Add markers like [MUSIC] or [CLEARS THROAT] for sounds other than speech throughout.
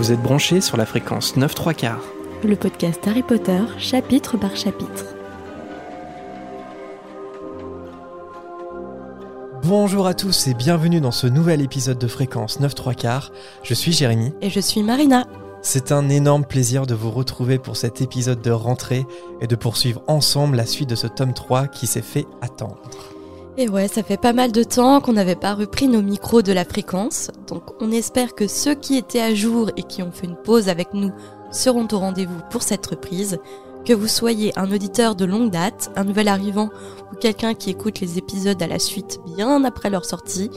Vous êtes branchés sur la fréquence 9 3 quarts. Le podcast Harry Potter, chapitre par chapitre. Bonjour à tous et bienvenue dans ce nouvel épisode de fréquence 9 3 quarts. Je suis Jérémy. Et je suis Marina. C'est un énorme plaisir de vous retrouver pour cet épisode de rentrée et de poursuivre ensemble la suite de ce tome 3 qui s'est fait attendre. Et ouais, ça fait pas mal de temps qu'on n'avait pas repris nos micros de la fréquence, donc on espère que ceux qui étaient à jour et qui ont fait une pause avec nous seront au rendez-vous pour cette reprise. Que vous soyez un auditeur de longue date, un nouvel arrivant ou quelqu'un qui écoute les épisodes à la suite bien après leur sortie,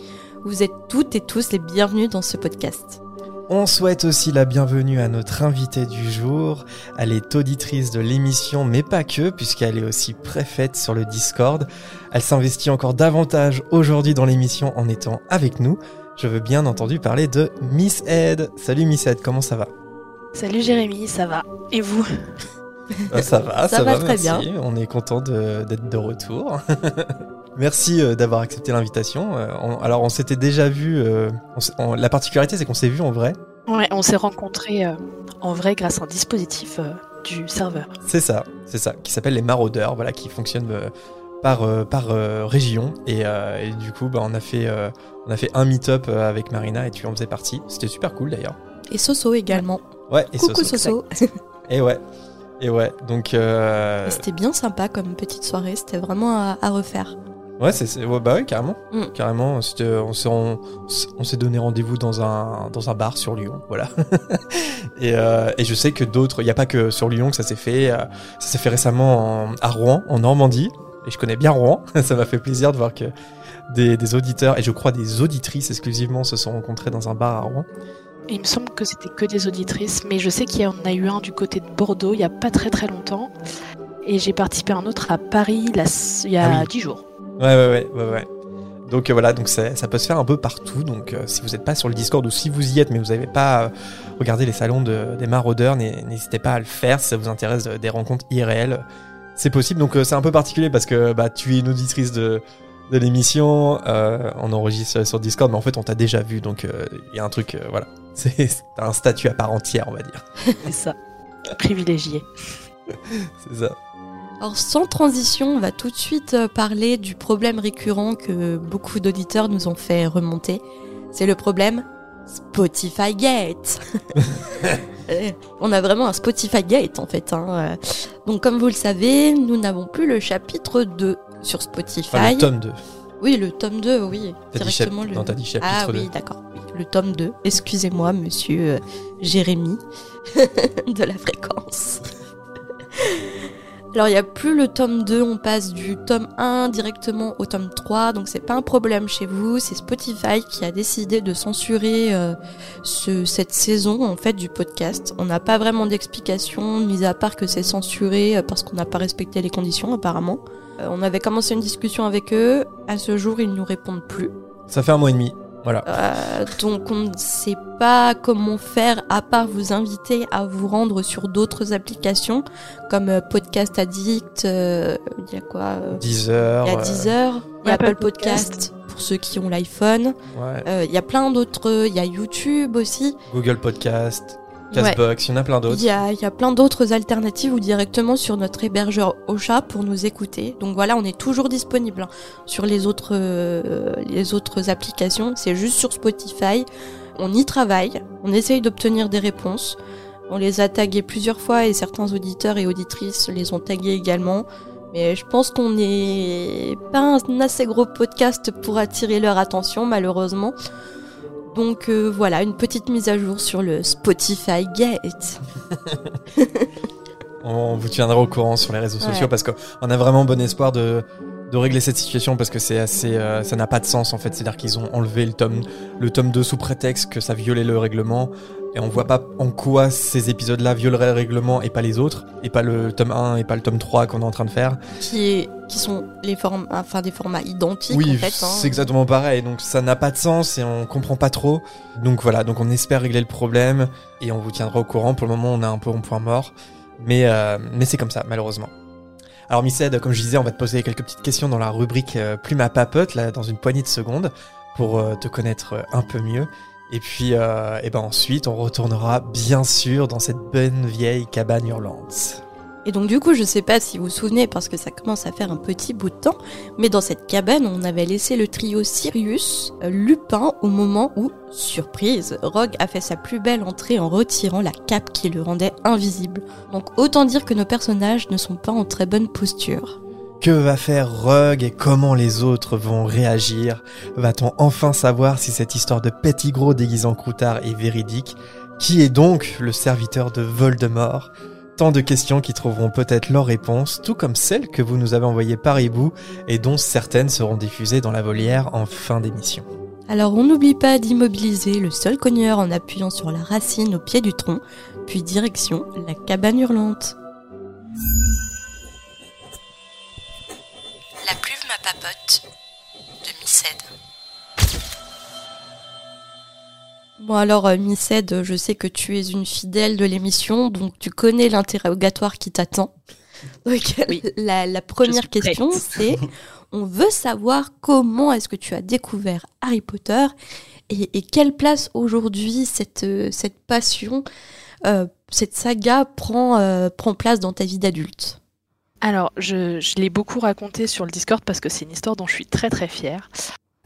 vous êtes toutes et tous les bienvenus dans ce podcast. On souhaite aussi la bienvenue à notre invitée du jour. Elle est auditrice de l'émission, mais pas que, puisqu'elle est aussi préfète sur le Discord. Elle s'investit encore davantage aujourd'hui dans l'émission en étant avec nous. Je veux bien entendu parler de Miss Ed. Salut Miss Ed, comment ça va? Salut Jérémy, ça va Et vous? Ah, Ça va, Ça ça, va va, très merci. On est content de- d'être de, retour. [LAUGHS] merci euh, d'avoir accepté l'invitation. Euh, alors on s'était déjà vu. euh, on s- on- la particularité c'est qu'on s'est vu en vrai. Ouais, on s'est rencontrés euh, en vrai grâce à un dispositif euh, du serveur. C'est ça, c'est ça, qui s'appelle les maraudeurs, voilà, qui fonctionne euh, par, euh, par euh, région. Et, euh, et du coup, bah, on, a fait, euh, on a fait un meet-up avec Marina et tu en faisais partie. C'était super cool d'ailleurs. Et Soso également. Ouais, et Coucou Soso. Soso. Et ouais, et ouais. Donc, euh, C'était bien sympa comme petite soirée, c'était vraiment à, à refaire. Ouais, c'est, ouais, bah ouais, carrément. Mm. Carrément, on s'est, on, on s'est donné rendez-vous dans un, dans un bar sur Lyon, voilà. [LAUGHS] et, euh, et je sais que d'autres, il n'y a pas que sur Lyon que ça s'est fait. euh, ça s'est fait récemment en- à Rouen, en Normandie. Et je connais bien Rouen. [LAUGHS] ça m'a fait plaisir de voir que des, des auditeurs, et je crois des auditrices exclusivement, se sont rencontrés dans un bar à Rouen. Et il me semble que c'était que des auditrices, mais je sais qu'il y en a eu un du côté de Bordeaux il y a pas très très longtemps. Et j'ai participé à un autre à Paris il y a Ah oui. 10 jours. Ouais, ouais, ouais, ouais, ouais. Donc euh, voilà, donc ça, ça peut se faire un peu partout. Donc euh, si vous n'êtes pas sur le Discord ou si vous y êtes mais vous n'avez pas euh, regardé les salons de- des maraudeurs, n'hé- n'hésitez pas à le faire si ça vous intéresse des rencontres IRL. C'est possible. Donc c'est un peu particulier parce que bah, tu es une auditrice de, de l'émission, on enregistre sur Discord, mais en fait on t'a déjà vu. Donc il y a un truc, voilà. [LAUGHS] C'est c'est un statut à part entière, on va dire. C'est ça. Privilégié. [LAUGHS] C'est ça. Alors sans transition, on va tout de suite euh, parler du problème récurrent que beaucoup d'auditeurs nous ont fait remonter. C'est le problème Spotify Gate. [LAUGHS] On a vraiment un Spotify Gate en fait. hein, euh. Donc comme vous le savez, nous n'avons plus le chapitre 2 sur Spotify. Enfin, le tome 2. Oui, le tome 2, oui. Directement le... non, dit chapitre Ah 2. oui, d'accord. oui, Le tome 2. Excusez-moi, monsieur euh, Jérémy [LAUGHS] de la fréquence. Alors, il n'y a plus le tome 2, on passe du tome 1 directement au tome 3, donc c'est pas un problème chez vous, c'est Spotify qui a décidé de censurer euh, ce, cette saison en fait du podcast. On n'a pas vraiment d'explication, mis à part que c'est censuré euh, parce qu'on n'a pas respecté les conditions apparemment. Euh, on avait commencé une discussion avec eux, à ce jour ils nous répondent plus. Ça fait un mois et demi. Voilà. Euh, donc on ne sait pas comment faire à part vous inviter à vous rendre sur d'autres applications comme euh, Podcast Addict, euh, il y a quoi euh, 10 heures. Il y a Deezer, il y a Apple Apple Podcast pour ceux qui ont l'iPhone. ouais. Euh, Il y a plein d'autres, il y a YouTube aussi. Google Podcast. Castbox, il y en a plein d'autres. Il y a, il y a plein d'autres alternatives ou directement sur notre hébergeur Ocha pour nous écouter. Donc voilà, on est toujours disponible hein, sur les autres, euh, les autres applications. C'est juste sur Spotify. On y travaille. On essaye d'obtenir des réponses. On les a tagués plusieurs fois et certains auditeurs et auditrices les ont tagués également. Mais je pense qu'on n'est pas un assez gros podcast pour attirer leur attention, malheureusement. Donc euh, voilà, une petite mise à jour sur le Spotify Gate. [LAUGHS] On vous tiendra au courant sur les réseaux Ouais. sociaux parce qu'on a vraiment bon espoir de, de régler cette situation parce que c'est assez, euh, ça n'a pas de sens en fait. C'est-à-dire qu'ils ont enlevé le tome, le tome 2 sous prétexte que ça violait le règlement et on voit pas en quoi ces épisodes-là violeraient le règlement et pas les autres et pas le tome 1 et pas le tome 3 qu'on est en train de faire. qui, est, qui sont les formes, enfin des formats identiques oui, en fait. hein. c'est exactement pareil. Donc ça n'a pas de sens et on comprend pas trop. Donc voilà, donc on espère régler le problème et on vous tiendra au courant. Pour le moment, on est un peu en point mort, mais euh, mais c'est comme ça malheureusement. Alors Missed, comme je disais, on va te poser quelques petites questions dans la rubrique euh, Plume à papote là dans une poignée de secondes pour euh, te connaître euh, un peu mieux. Et puis, euh, et ben ensuite, on retournera bien sûr dans cette bonne vieille cabane hurlante. Et donc du coup, je sais pas si vous vous souvenez, parce que ça commence à faire un petit bout de temps, mais dans cette cabane, on avait laissé le trio Sirius, euh, Lupin, au moment où, surprise, Rogue a fait sa plus belle entrée en retirant la cape qui le rendait invisible. Donc autant dire que nos personnages ne sont pas en très bonne posture. Que va faire Rogue et comment les autres vont réagir? Va-t-on enfin savoir si cette histoire de petit gros déguisant croutard est véridique? Qui est donc le serviteur de Voldemort? Tant de questions qui trouveront peut-être leur réponse, tout comme celles que vous nous avez envoyées par hibou et dont certaines seront diffusées dans la volière en fin d'émission. Alors on n'oublie pas d'immobiliser le sol cogneur en appuyant sur la racine au pied du tronc, puis direction la cabane hurlante. La plume ma papote de Micède. Bon alors euh, Micède, je sais que tu es une fidèle de l'émission, donc tu connais l'interrogatoire qui t'attend. Donc [LAUGHS] Oui. la, la première question c'est, [LAUGHS] on veut savoir comment est-ce que tu as découvert Harry Potter et, et quelle place aujourd'hui cette, euh, cette passion, euh, cette saga prend, euh, prend place dans ta vie d'adulte? Alors, je, je l'ai beaucoup raconté sur le Discord parce que c'est une histoire dont je suis très très fière.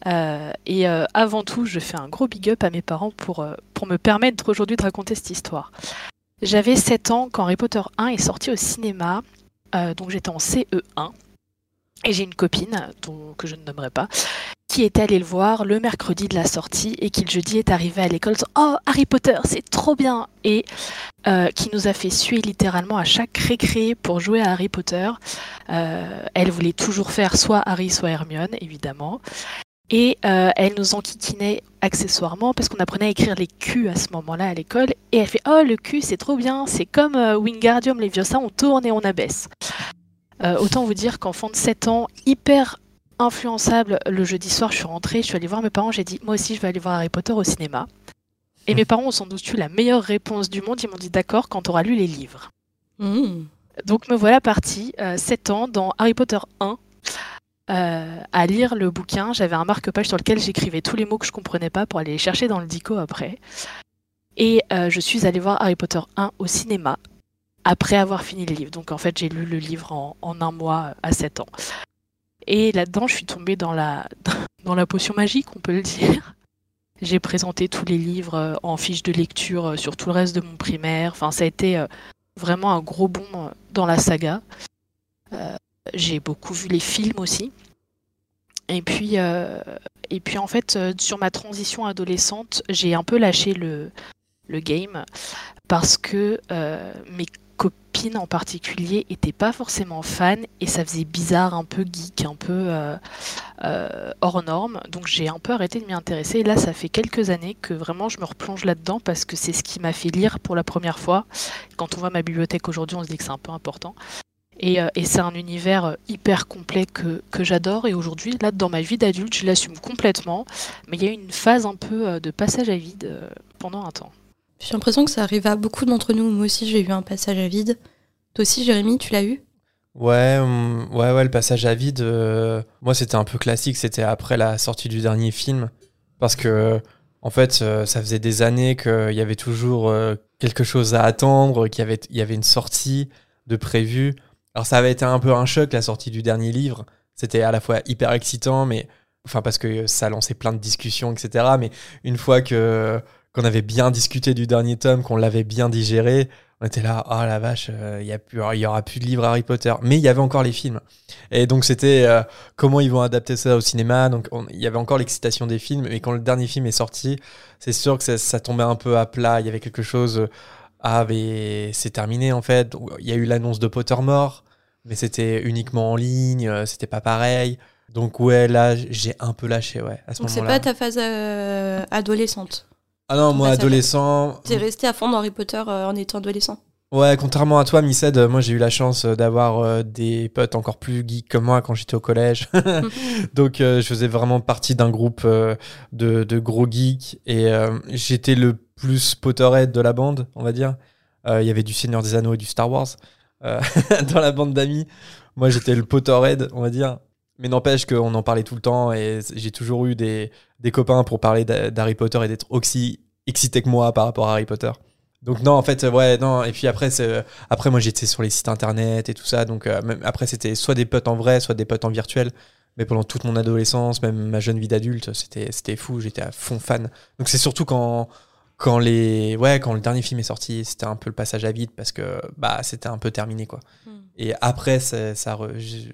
Euh, et euh, avant tout, je fais un gros big up à mes parents pour, euh, pour me permettre aujourd'hui de raconter cette histoire. J'avais 7 ans quand Harry Potter 1 est sorti au cinéma, donc j'étais en CE1. Et j'ai une copine, que je ne nommerai pas, qui était allée le voir le mercredi de la sortie et qui le jeudi est arrivée à l'école disant Oh, Harry Potter, c'est trop bien Et qui nous a fait suer littéralement à chaque récré pour jouer à Harry Potter. Elle voulait toujours faire soit Harry, soit Hermione, évidemment. Et euh, elle nous enquiquinait accessoirement parce qu'on apprenait à écrire les Q à ce moment-là à l'école. Et elle fait Oh, le Q, c'est trop bien, c'est comme euh, Wingardium Leviosa, on tourne et on abaisse. Euh, autant vous dire qu'enfant de 7 ans, hyper influençable, le jeudi soir, je suis rentrée, je suis allée voir mes parents, j'ai dit Moi aussi, je vais aller voir Harry Potter au cinéma. Et mes parents ont sans doute eu la meilleure réponse du monde. Ils m'ont dit D'accord, quand tu auras lu les livres. Mmh. Donc me voilà partie, euh, 7 ans, dans Harry Potter 1, euh, à lire le bouquin. J'avais un marque-page sur lequel j'écrivais tous les mots que je comprenais pas pour aller les chercher dans le dico après. Et euh, je suis allée voir Harry Potter 1 au cinéma après avoir fini le livre. Donc en fait, j'ai lu le livre en, un mois à 7 ans. Et là-dedans, je suis tombée dans la, [LAUGHS] dans la potion magique, on peut le dire. J'ai présenté tous les livres euh, en fiche de lecture sur tout le reste de mon primaire. Enfin, ça a été vraiment un gros bond dans la saga. J'ai beaucoup vu les films aussi. Et puis, euh, et puis en fait, euh, sur ma transition adolescente, j'ai un peu lâché le, le game parce que euh, mes copines en particulier étaient pas forcément fans et ça faisait bizarre, un peu geek, un peu hors norme. Donc j'ai un peu arrêté de m'y intéresser. Et là, ça fait quelques années que vraiment je me replonge là-dedans parce que c'est ce qui m'a fait lire pour la première fois. Quand on voit ma bibliothèque aujourd'hui, on se dit que c'est un peu important. Et, euh, et c'est un univers euh, hyper complet que, que j'adore. Et aujourd'hui, là, dans ma vie d'adulte, je l'assume complètement. Mais il y a eu une phase un peu euh, de passage à vide euh, pendant un temps. J'ai l'impression que ça arrive à beaucoup d'entre nous. Moi aussi, j'ai eu un passage à vide. Toi aussi, Jérémy, tu l'as eu? Ouais, hum, ouais, ouais, le passage à vide, euh, moi c'était un peu classique, c'était après la sortie du dernier film. Parce que, en fait, euh, ça faisait des années qu'il y avait toujours euh, quelque chose à attendre, qu'il y avait, il y avait une sortie de prévu. Alors ça avait été un peu un choc, la sortie du dernier livre. C'était à la fois hyper excitant, mais. Enfin, parce que ça lançait plein de discussions, etc. Mais une fois que qu'on avait bien discuté du dernier tome, qu'on l'avait bien digéré, on était là, oh la vache, il y, a plus- y aura plus de livres Harry Potter. Mais il y avait encore les films. Et donc c'était euh, comment ils vont adapter ça au cinéma. Donc on- il y avait encore l'excitation des films. Mais quand le dernier film est sorti, c'est sûr que ça, tombait un peu à plat. Il y avait quelque chose. euh, ah, mais c'est terminé en fait. Il y a eu l'annonce de Pottermore, mais c'était uniquement en ligne. euh, C'était pas pareil. Donc ouais, là j'ai un peu lâché, ouais, à ce Donc c'est pas ta phase euh, adolescente. Ah non, moi adolescent, T'es resté à fond dans Harry Potter euh, en étant adolescent. Ouais, contrairement à toi, Missed, moi j'ai eu la chance d'avoir euh, des potes encore plus geeks que moi quand j'étais au collège. [LAUGHS] Donc euh, je faisais vraiment partie d'un groupe de, de gros geeks et j'étais le plus Potterhead de la bande, on va dire. Il y avait du Seigneur des Anneaux et du Star Wars euh, [LAUGHS] dans la bande d'amis. Moi j'étais le Potterhead, on va dire. Mais n'empêche qu'on en parlait tout le temps et j'ai toujours eu des, copains pour parler d'Harry Potter et d'être aussi excité que moi par rapport à Harry Potter. Donc non, en fait, euh, ouais, non. Et puis après, c'est- après moi, j'étais sur les sites internet et tout ça. Donc euh, après, c'était soit des potes en vrai, soit des potes en virtuel. Mais pendant toute mon adolescence, même ma jeune vie d'adulte, c'était fou. J'étais à fond fan. Donc c'est surtout quand quand les ouais quand le dernier film est sorti, c'était un peu le passage à vide parce que bah c'était un peu terminé quoi. Hmm. Et après, c'est ça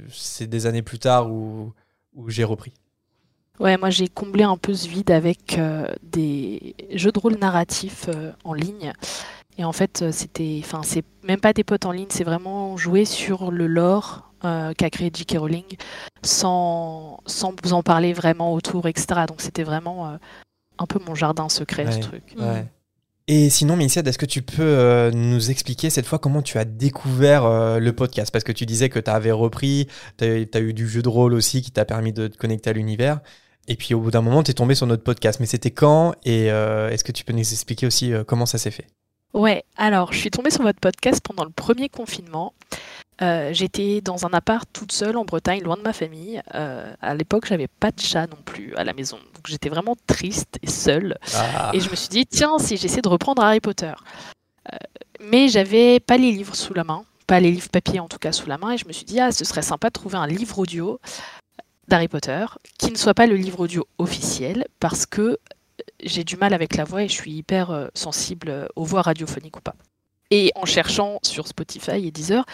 c'est des années plus tard où où j'ai repris. Ouais, moi j'ai comblé un peu ce vide avec euh, des jeux de rôle narratifs euh, en ligne. Et en fait, euh, c'était, enfin, c'est même pas des potes en ligne, c'est vraiment jouer sur le lore euh, qu'a créé J.K. Rowling sans, sans vous en parler vraiment autour, etc. Donc c'était vraiment euh, un peu mon jardin secret, ce truc. Ouais. Et sinon, Mélissa, est-ce que tu peux euh, nous expliquer cette fois comment tu as découvert euh, le podcast? Parce que tu disais que tu avais repris, tu as, eu du jeu de rôle aussi qui t'a permis de te connecter à l'univers. Et puis au bout d'un moment, tu es tombé sur notre podcast. Mais c'était quand? Et euh, est-ce que tu peux nous expliquer aussi euh, comment ça s'est fait? Ouais, alors je suis tombée sur votre podcast pendant le premier confinement. Euh, J'étais dans un appart toute seule en Bretagne, loin de ma famille. Euh, à l'époque, j'avais pas de chat non plus à la maison, donc j'étais vraiment triste et seule. Ah. Et je me suis dit, tiens, si j'essaie de reprendre Harry Potter. Euh, mais j'avais pas les livres sous la main, pas les livres papier en tout cas sous la main, et je me suis dit, ah, ce serait sympa de trouver un livre audio d'Harry Potter qui ne soit pas le livre audio officiel, parce que j'ai du mal avec la voix et je suis hyper euh, sensible euh, aux voix radiophoniques ou pas. Et en cherchant sur Spotify et Deezer,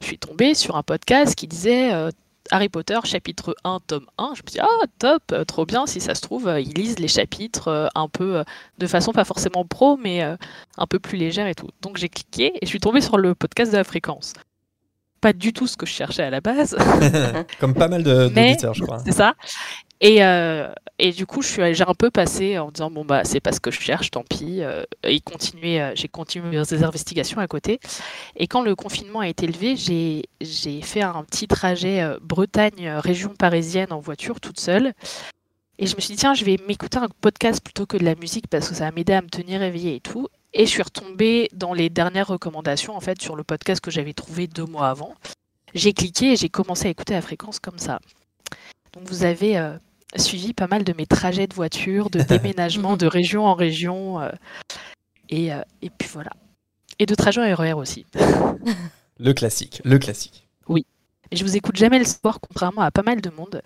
je suis tombée sur un podcast qui disait euh, Harry Potter, chapitre 1, tome 1. Je me suis dit, ah, top, euh, trop bien, si ça se trouve, euh, ils lisent les chapitres euh, un peu euh, de façon pas forcément pro, mais euh, un peu plus légère et tout. Donc j'ai cliqué et je suis tombée sur le podcast de la fréquence. Pas du tout ce que je cherchais à la base, [LAUGHS] [LAUGHS] Comme pas mal d'auditeurs, je crois. c'est ça. Et, euh, et du coup, j'ai un peu passé en disant bon bah c'est pas ce que je cherche, tant pis. Euh, et euh, j'ai continué mes investigations à côté. Et quand le confinement a été levé, j'ai fait un petit trajet euh, Bretagne région parisienne en voiture toute seule. Et je me suis dit tiens, je vais m'écouter un podcast plutôt que de la musique parce que ça va m'aider à me tenir éveillée et tout. Et je suis retombée dans les dernières recommandations en fait sur le podcast que j'avais trouvé deux mois avant. J'ai cliqué et j'ai commencé à écouter la fréquence comme ça. Donc vous avez suivi pas mal de mes trajets de voiture, de [LAUGHS] déménagement de région en région. euh, et, euh, et puis voilà. Et de trajets en RER aussi. [LAUGHS] Le classique, le classique. Et je vous écoute jamais le soir, contrairement à pas mal de monde.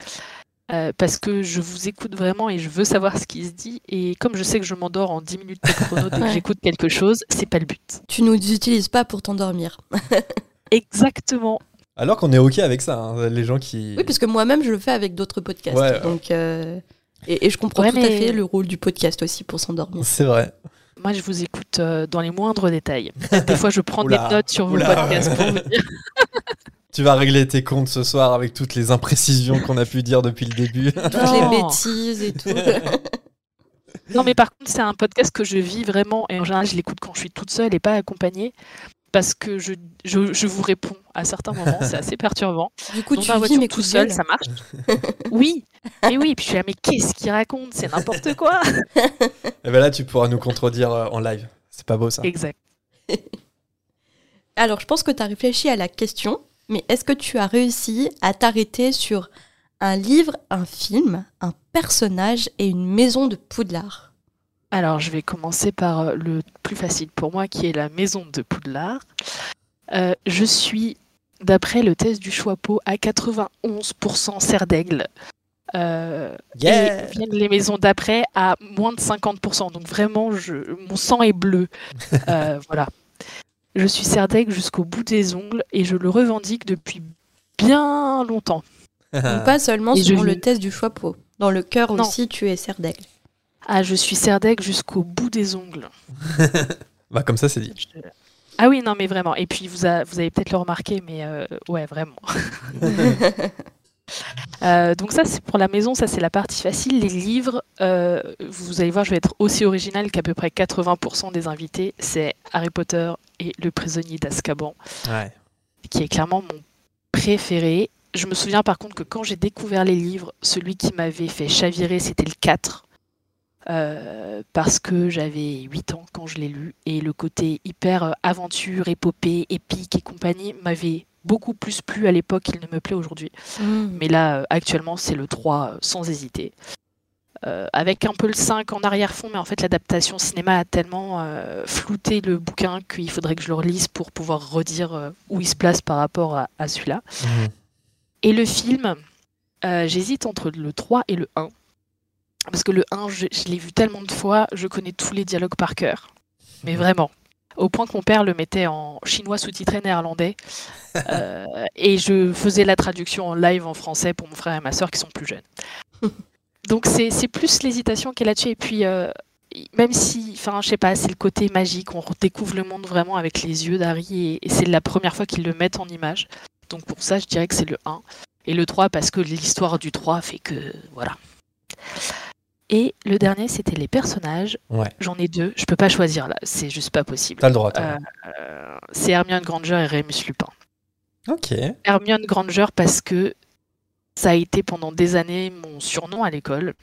euh, parce que je vous écoute vraiment et je veux savoir ce qui se dit. Et comme je sais que je m'endors en 10 minutes de chrono dès que [LAUGHS] Ouais. j'écoute quelque chose, c'est pas le but. Tu nous utilises pas pour t'endormir. Exactement. Alors qu'on est OK avec ça, hein, les gens qui. Oui, parce que moi-même, je le fais avec d'autres podcasts. Ouais. Donc, euh, et, et je comprends Ouais, tout à fait le rôle du podcast aussi pour s'endormir. C'est vrai. Moi, je vous écoute euh, dans les moindres détails. Des fois, je prends Oula, des notes sur vos podcasts pour vous dire. [LAUGHS] Tu vas régler tes comptes ce soir avec toutes les imprécisions qu'on a pu dire depuis le début. [LAUGHS] Toutes les bêtises et tout. Non, mais par contre, c'est un podcast que je vis vraiment. Et en général, je l'écoute quand je suis toute seule et pas accompagnée. Parce que je, je, je vous réponds à certains moments. C'est assez perturbant. du coup, Dans tu ma vis voiture mes tout seul, ça marche. Oui, et oui. Puis je suis là, mais qu'est-ce qu'il raconte? C'est n'importe quoi. Et ben là, tu pourras nous contredire euh, en live. C'est pas beau ça. Exact. Alors, je pense que tu as réfléchi à la question, mais est-ce que tu as réussi à t'arrêter sur un livre, un film, un personnage et une maison de Poudlard? Alors, je vais commencer par euh, le plus facile pour moi, qui est la maison de Poudlard. Euh, je suis, d'après le test du Choixpeau, à 91% serre d'aigle. Euh, Yeah Et viennent les maisons d'après à moins de 50%. Donc vraiment, je, mon sang est bleu. [LAUGHS] Euh, voilà. Je suis Serdaigle jusqu'au bout des ongles et je le revendique depuis bien longtemps. Donc, Pas seulement Et je vis- le test du Choixpeau. Dans le cœur Non. aussi, tu es serre d'aigle. Ah, je suis Serdaigle jusqu'au bout des ongles. [LAUGHS] Bah comme ça, c'est dit. Je- Ah oui, non, mais vraiment. Et puis, vous, a- vous avez peut-être le remarqué, mais euh, ouais, vraiment. [LAUGHS] Euh, donc ça, c'est pour la maison, ça c'est la partie facile. Les livres, euh, vous allez voir, je vais être aussi original qu'à peu près 80% des invités. C'est Harry Potter et le prisonnier d'Azkaban, Ouais. qui est clairement mon préféré. Je me souviens par contre que quand j'ai découvert les livres, celui qui m'avait fait chavirer, c'était le 4. Euh, parce que j'avais 8 ans quand je l'ai lu et le côté hyper euh, aventure, épopée, épique et compagnie m'avait beaucoup plus plu à l'époque qu'il ne me plaît aujourd'hui. Mm. Mais là, euh, actuellement, c'est le 3 euh, sans hésiter. Euh, avec un peu le 5 en arrière-fond, mais en fait, l'adaptation cinéma a tellement euh, flouté le bouquin qu'il faudrait que je le relise pour pouvoir redire euh, où il se place par rapport à, à celui-là. Mhm. Et le film, euh, j'hésite entre le 3 et le 1. Parce que le 1, je, je l'ai vu tellement de fois, je connais tous les dialogues par cœur. Mais vraiment. Au point que mon père le mettait en chinois sous-titré néerlandais. [LAUGHS] Euh, et je faisais la traduction en live en français pour mon frère et ma soeur qui sont plus jeunes. [LAUGHS] Donc c'est c'est plus l'hésitation qui est là-dessus. Et puis, euh, même si, enfin, je sais pas, c'est le côté magique, on redécouvre le monde vraiment avec les yeux d'Harry et, et c'est la première fois qu'ils le mettent en image. Donc pour ça, je dirais que c'est le 1. Et le 3 parce que l'histoire du 3 fait que, voilà. Et le dernier, c'était les personnages. Ouais. J'en ai deux, je peux pas choisir là, c'est juste pas possible. T'as le droit. Euh, euh, c'est Hermione Granger et Remus Lupin. Ok. Hermione Granger parce que ça a été pendant des années mon surnom à l'école.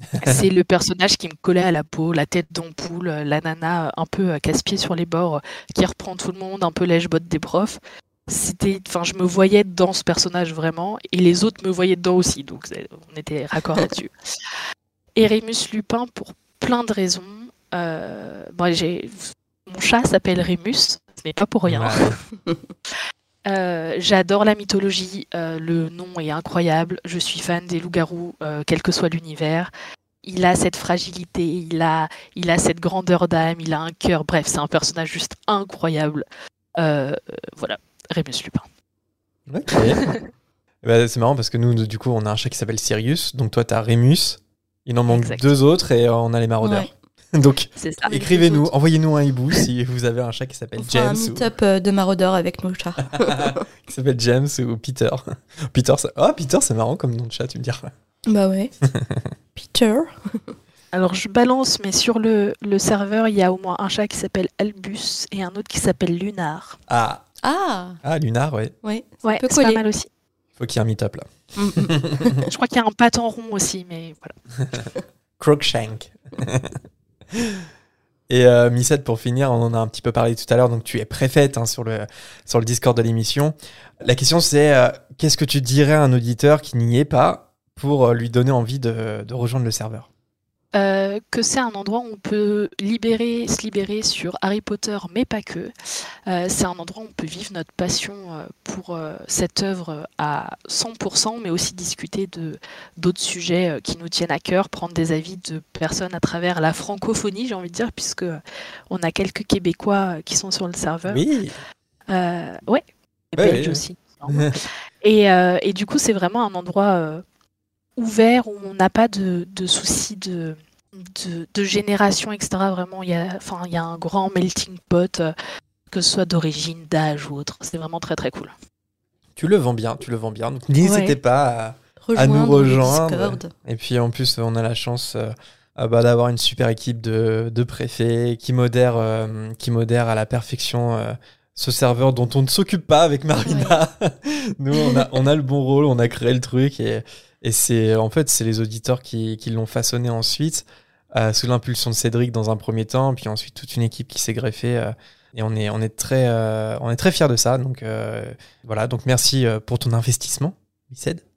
[LAUGHS] C'est le personnage qui me collait à la peau, la tête d'ampoule, la nana un peu euh, casse-pied sur les bords, qui reprend tout le monde, un peu lèche-botte des profs. C'était, enfin, je me voyais dans ce personnage vraiment, et les autres me voyaient dedans aussi, donc c'est- on était raccord [LAUGHS] là-dessus. Et Rémus Lupin pour plein de raisons. Euh, bon, j'ai, mon chat s'appelle Rémus, ce n'est pas pour rien. Ouais. [LAUGHS] Euh, J'adore la mythologie, euh, le nom est incroyable, je suis fan des loups-garous, euh, quel que soit l'univers. Il a cette fragilité, il a, il a cette grandeur d'âme, il a un cœur, bref, c'est un personnage juste incroyable. Voilà, Rémus Lupin. [LAUGHS] Eh ben, c'est marrant parce que nous, du coup, on a un chat qui s'appelle Sirius. Donc toi, t'as Rémus. Il en manque Exact. deux autres et euh, on a les maraudeurs. [LAUGHS] [LAUGHS] Donc, écrivez-nous, envoyez-nous un hibou si vous avez un chat qui s'appelle On fera un James. ou- meet-up euh, de maraudeurs avec nos chats. [LAUGHS] qui s'appelle James ou Peter. Peter, ça... oh, Peter, c'est marrant comme nom de chat, tu me diras. bah ouais. Peter. Alors je balance, mais sur le, le serveur, il y a au moins un chat qui s'appelle Albus et un autre qui s'appelle Lunar. Ah, Ah, ah Lunar, ouais. ouais. Ouais, peut c'est pas mal aussi. Faut qu'il y ait un meet-up là. Mm, mm. [LAUGHS] Je crois qu'il y a un patin rond aussi, mais voilà. [LAUGHS] Crookshank. [LAUGHS] Et euh, Missette, pour finir, on en a un petit peu parlé tout à l'heure, donc tu es préfète hein, sur, le, sur le Discord de l'émission. La question c'est, euh, qu'est-ce que tu dirais à un auditeur qui n'y est pas pour euh, lui donner envie de, de rejoindre le serveur? Euh, que c'est un endroit où on peut libérer, se libérer sur Harry Potter, mais pas que. Euh, c'est un endroit où on peut vivre notre passion euh, pour cette œuvre à 100%, mais aussi discuter de d'autres sujets qui nous tiennent à cœur, prendre des avis de personnes à travers la francophonie, j'ai envie de dire, puisque on a quelques Québécois qui sont sur le serveur. Oui. Euh, ouais, et Ouais, Belges ouais. aussi. [LAUGHS] Et, et du coup, c'est vraiment un endroit ouvert où on n'a pas de, de soucis de, de, de génération, etc. Vraiment, il y a, enfin, il y a un grand melting pot, euh, que ce soit d'origine, d'âge ou autre. C'est vraiment très très cool. Tu le vends bien, tu le vends bien. Donc n'hésitez Ouais. pas à, nous rejoindre. Et puis en plus, on a la chance euh, euh, bah, d'avoir une super équipe de, de préfets qui modèrent, euh, qui modèrent à la perfection ce serveur dont on ne s'occupe pas avec Marina. [LAUGHS] Nous, on a, on a le bon rôle, on a créé le truc et, et c'est en fait c'est les auditeurs qui, qui l'ont façonné ensuite euh, sous l'impulsion de Cédric dans un premier temps, puis ensuite toute une équipe qui s'est greffée. euh, et on est, on est très, euh, on est très fiers de ça. Donc euh, voilà, donc merci euh, pour ton investissement,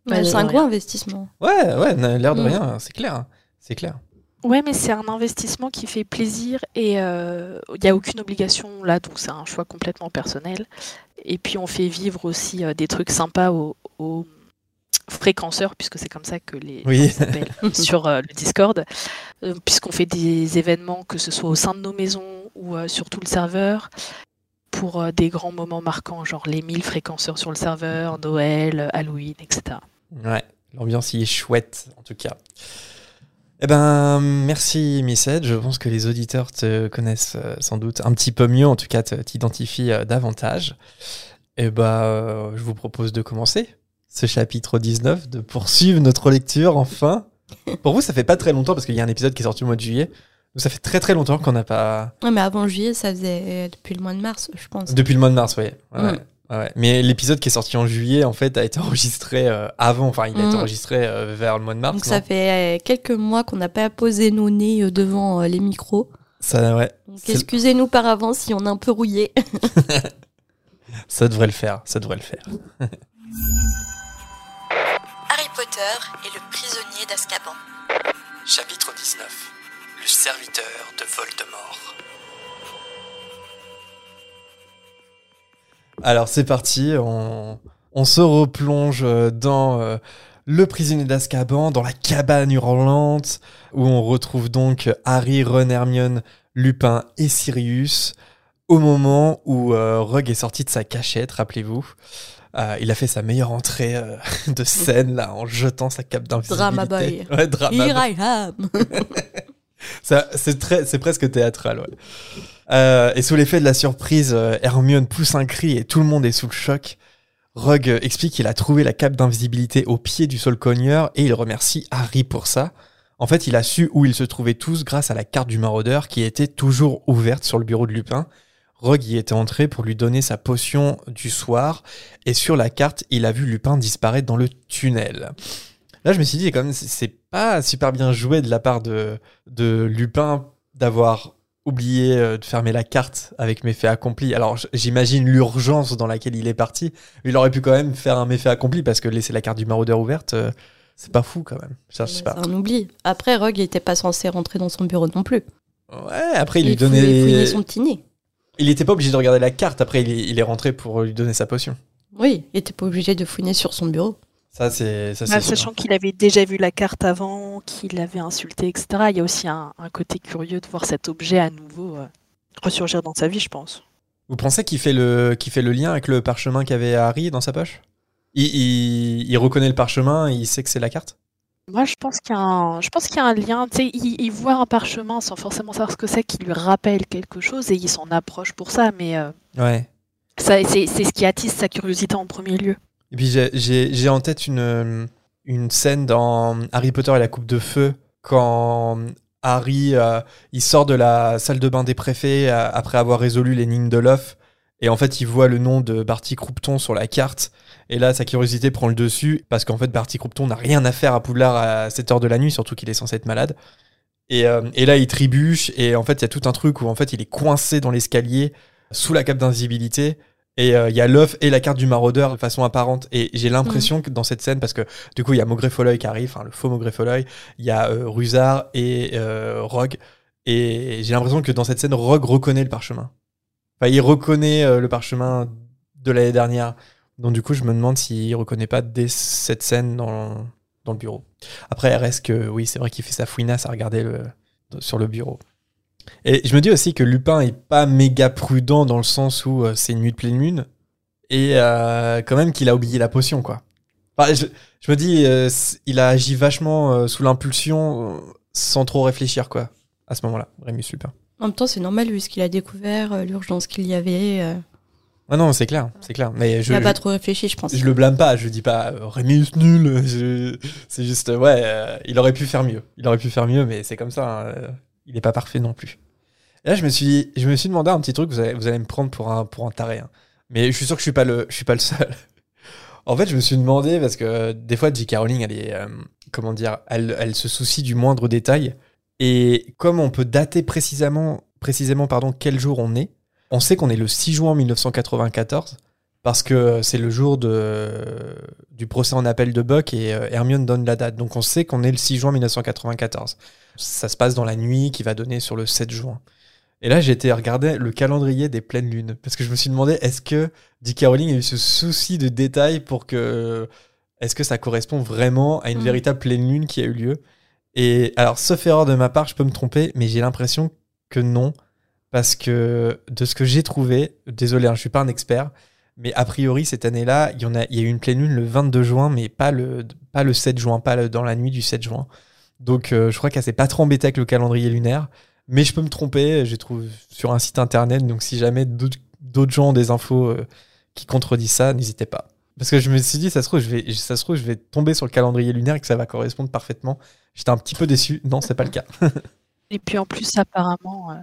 Bah, c'est un gros investissement. Ouais, ouais, l'air de Mm. rien, c'est clair, hein. c'est clair. Ouais, mais c'est un investissement qui fait plaisir et euh, il n'y a aucune obligation là, donc c'est un choix complètement personnel. Et puis on fait vivre aussi euh, des trucs sympas aux, aux fréquenceurs, puisque c'est comme ça que les Oui. s'appellent [LAUGHS] sur euh, le Discord, euh, puisqu'on fait des événements, que ce soit au sein de nos maisons ou euh, sur tout le serveur, pour des grands moments marquants, genre les 1000 fréquenceurs sur le serveur, Noël, Halloween, etc. Ouais, l'ambiance y est chouette, en tout cas. Eh ben, merci Missed. Je pense que les auditeurs te connaissent sans doute un petit peu mieux, en tout cas t'identifient davantage. Et bah, euh, je vous propose de commencer ce chapitre 19, de poursuivre notre lecture enfin. Pour vous, ça fait pas très longtemps parce qu'il y a un épisode qui est sorti au mois de juillet. Donc ça fait très très longtemps qu'on n'a pas. Ouais, mais avant juillet, ça faisait depuis le mois de mars, je pense. Depuis le mois de mars, oui. Ouais, Mm. Mais l'épisode qui est sorti en juillet, en fait, a été [LAUGHS] enregistré euh, avant. Enfin, il a été Mm. enregistré euh, vers le mois de mars. Donc ça fait euh, quelques mois qu'on n'a pas posé nos nez euh, devant euh, les micros. Ça, ouais. Donc excusez-nous par avance si on est un peu rouillé. [LAUGHS] Ça devrait le faire, ça devrait le faire. [LAUGHS] Et le prisonnier d'Azkaban. Chapitre 19 Le serviteur de Voldemort. Alors c'est parti, on, on se replonge euh, dans euh, le prisonnier d'Azkaban, dans la cabane hurlante, où on retrouve donc Harry, Ron, Hermione, Lupin et Sirius, au moment où euh, Rogue est sorti de sa cachette, rappelez-vous. Euh, il a fait sa meilleure entrée euh, [LAUGHS] de scène là en jetant sa cape d'invisibilité. Drama boy. Ouais, drama Here boy. I am. [LAUGHS] C'est très, c'est presque théâtral, ouais. Euh, et sous l'effet de la surprise, Hermione pousse un cri et tout le monde est sous le choc. Rogue euh, explique qu'il a trouvé la cape d'invisibilité au pied du sol cogneur et il remercie Harry pour ça. En fait, il a su où ils se trouvaient tous grâce à la carte du maraudeur qui était toujours ouverte sur le bureau de Lupin. Rogue y était entré pour lui donner sa potion du soir et sur la carte, il a vu Lupin disparaître dans le tunnel. Là, je me suis dit, quand même, c'est- pas super bien joué de la part de, de Lupin d'avoir oublié euh, de fermer la carte avec méfait accompli. Alors, j'imagine l'urgence dans laquelle il est parti. Il aurait pu quand même faire un méfait accompli parce que laisser la carte du maraudeur ouverte, euh, c'est pas fou quand même. Je sais C'est pas. un oubli. Après, Rogue n'était pas censé rentrer dans son bureau non plus. Ouais, après, il lui fouillait- fouillait donnait. son petit nez. Il était pas obligé de regarder la carte. Après, il est, il est rentré pour lui donner sa potion. Oui, il était pas obligé de fouiner sur son bureau. Ça, c'est ça, c'est Bah, sachant qu'il avait déjà vu la carte avant, qu'il l'avait insulté, etc. Il y a aussi un, un côté curieux de voir cet objet à nouveau euh, ressurgir dans sa vie, je pense. Vous pensez qu'il fait, le, qu'il fait le lien avec le parchemin qu'avait Harry dans sa poche? Il, il- il reconnaît le parchemin et il sait que c'est la carte? Moi, je pense qu'il y a un, je pense qu'il y a un lien. Tu sais, il, il voit un parchemin sans forcément savoir ce que c'est, qui lui rappelle quelque chose et il s'en approche pour ça. Mais euh, Ouais. ça, c'est, c'est ce qui attise sa curiosité en premier lieu. Et puis j'ai- j'ai j'ai en tête une, une scène dans Harry Potter et la coupe de feu quand Harry euh, il sort de la salle de bain des préfets euh, après avoir résolu l'énigme de l'œuf et en fait il voit le nom de Barty Croupton sur la carte et là sa curiosité prend le dessus parce qu'en fait Barty Croupton n'a rien à faire à Poudlard à cette heure de la nuit surtout qu'il est censé être malade et, euh, et là il trébuche et en fait il y a tout un truc où en fait il est coincé dans l'escalier sous la cape d'invisibilité et euh, il y a l'œuf et la carte du maraudeur de façon apparente. Et j'ai l'impression que dans cette scène, parce que du coup, il y a Folloy qui arrive, enfin le faux Folloy, il y a euh, Rusard et euh, Rogue. Et j'ai l'impression que dans cette scène, Rogue reconnaît le parchemin. Enfin, il reconnaît le parchemin de l'année dernière. Donc du coup, je me demande s'il reconnaît pas dès cette scène dans, dans le bureau. Après, reste que, oui, c'est vrai qu'il fait sa fouinasse à regarder sur le bureau. Et je me dis aussi que Lupin est pas méga prudent dans le sens où euh, c'est une nuit de pleine lune et euh, quand même qu'il a oublié la potion quoi. Je, me dis euh, il a agi vachement sous l'impulsion sans trop réfléchir quoi à ce moment-là. Rémus Lupin. En même temps, c'est normal vu ce qu'il a découvert, l'urgence qu'il y avait. Ah non c'est clair c'est clair mais je il n'a je, pas trop réfléchi, je pense. je le blâme pas je dis pas euh, Rémus nul [LAUGHS] je- c'est juste ouais euh, il aurait pu faire mieux il aurait pu faire mieux mais c'est comme ça hein, euh, il est pas parfait non plus. Et là je me suis je me suis demandé un petit truc vous allez, vous allez me prendre pour un pour un taré hein. mais je suis sûr que je suis pas le je suis pas le seul. [LAUGHS] En fait, je me suis demandé parce que des fois, J.K. Rowling, elle est, euh, comment dire, elle, elle se soucie du moindre détail. Et comme on peut dater précisément, précisément, pardon, quel jour on est, on sait qu'on est le 6 juin 1994 parce que c'est le jour de, du procès en appel de Buck et euh, Hermione donne la date. Donc on sait qu'on est le 6 juin 1994. Ça se passe dans la nuit qui va donner sur le 7 juin. Et là, j'ai été regarder le calendrier des pleines lunes parce que je me suis demandé est-ce que J.K. Rowling a eu ce souci de détail pour que est-ce que ça correspond vraiment à une Mhm. véritable pleine lune qui a eu lieu? Et alors, sauf erreur de ma part, je peux me tromper, mais j'ai l'impression que non, parce que de ce que j'ai trouvé, désolé, hein, je suis pas un expert, mais a priori cette année-là, il y en a, il y a eu une pleine lune le 22 juin, mais pas le pas le 7 juin, pas dans la nuit du 7 juin. Donc, euh, je crois qu'elle s'est pas trop embêtée avec le calendrier lunaire. Mais je peux me tromper, j'ai trouvé sur un site internet, donc si jamais d'autres d'autres gens ont des infos euh, qui contredisent ça, n'hésitez pas. Parce que je me suis dit, ça se trouve, je vais, ça se trouve, je vais tomber sur le calendrier lunaire et que ça va correspondre parfaitement. J'étais un petit peu déçu. Non, c'est pas le cas. [LAUGHS] Et puis en plus, apparemment, euh,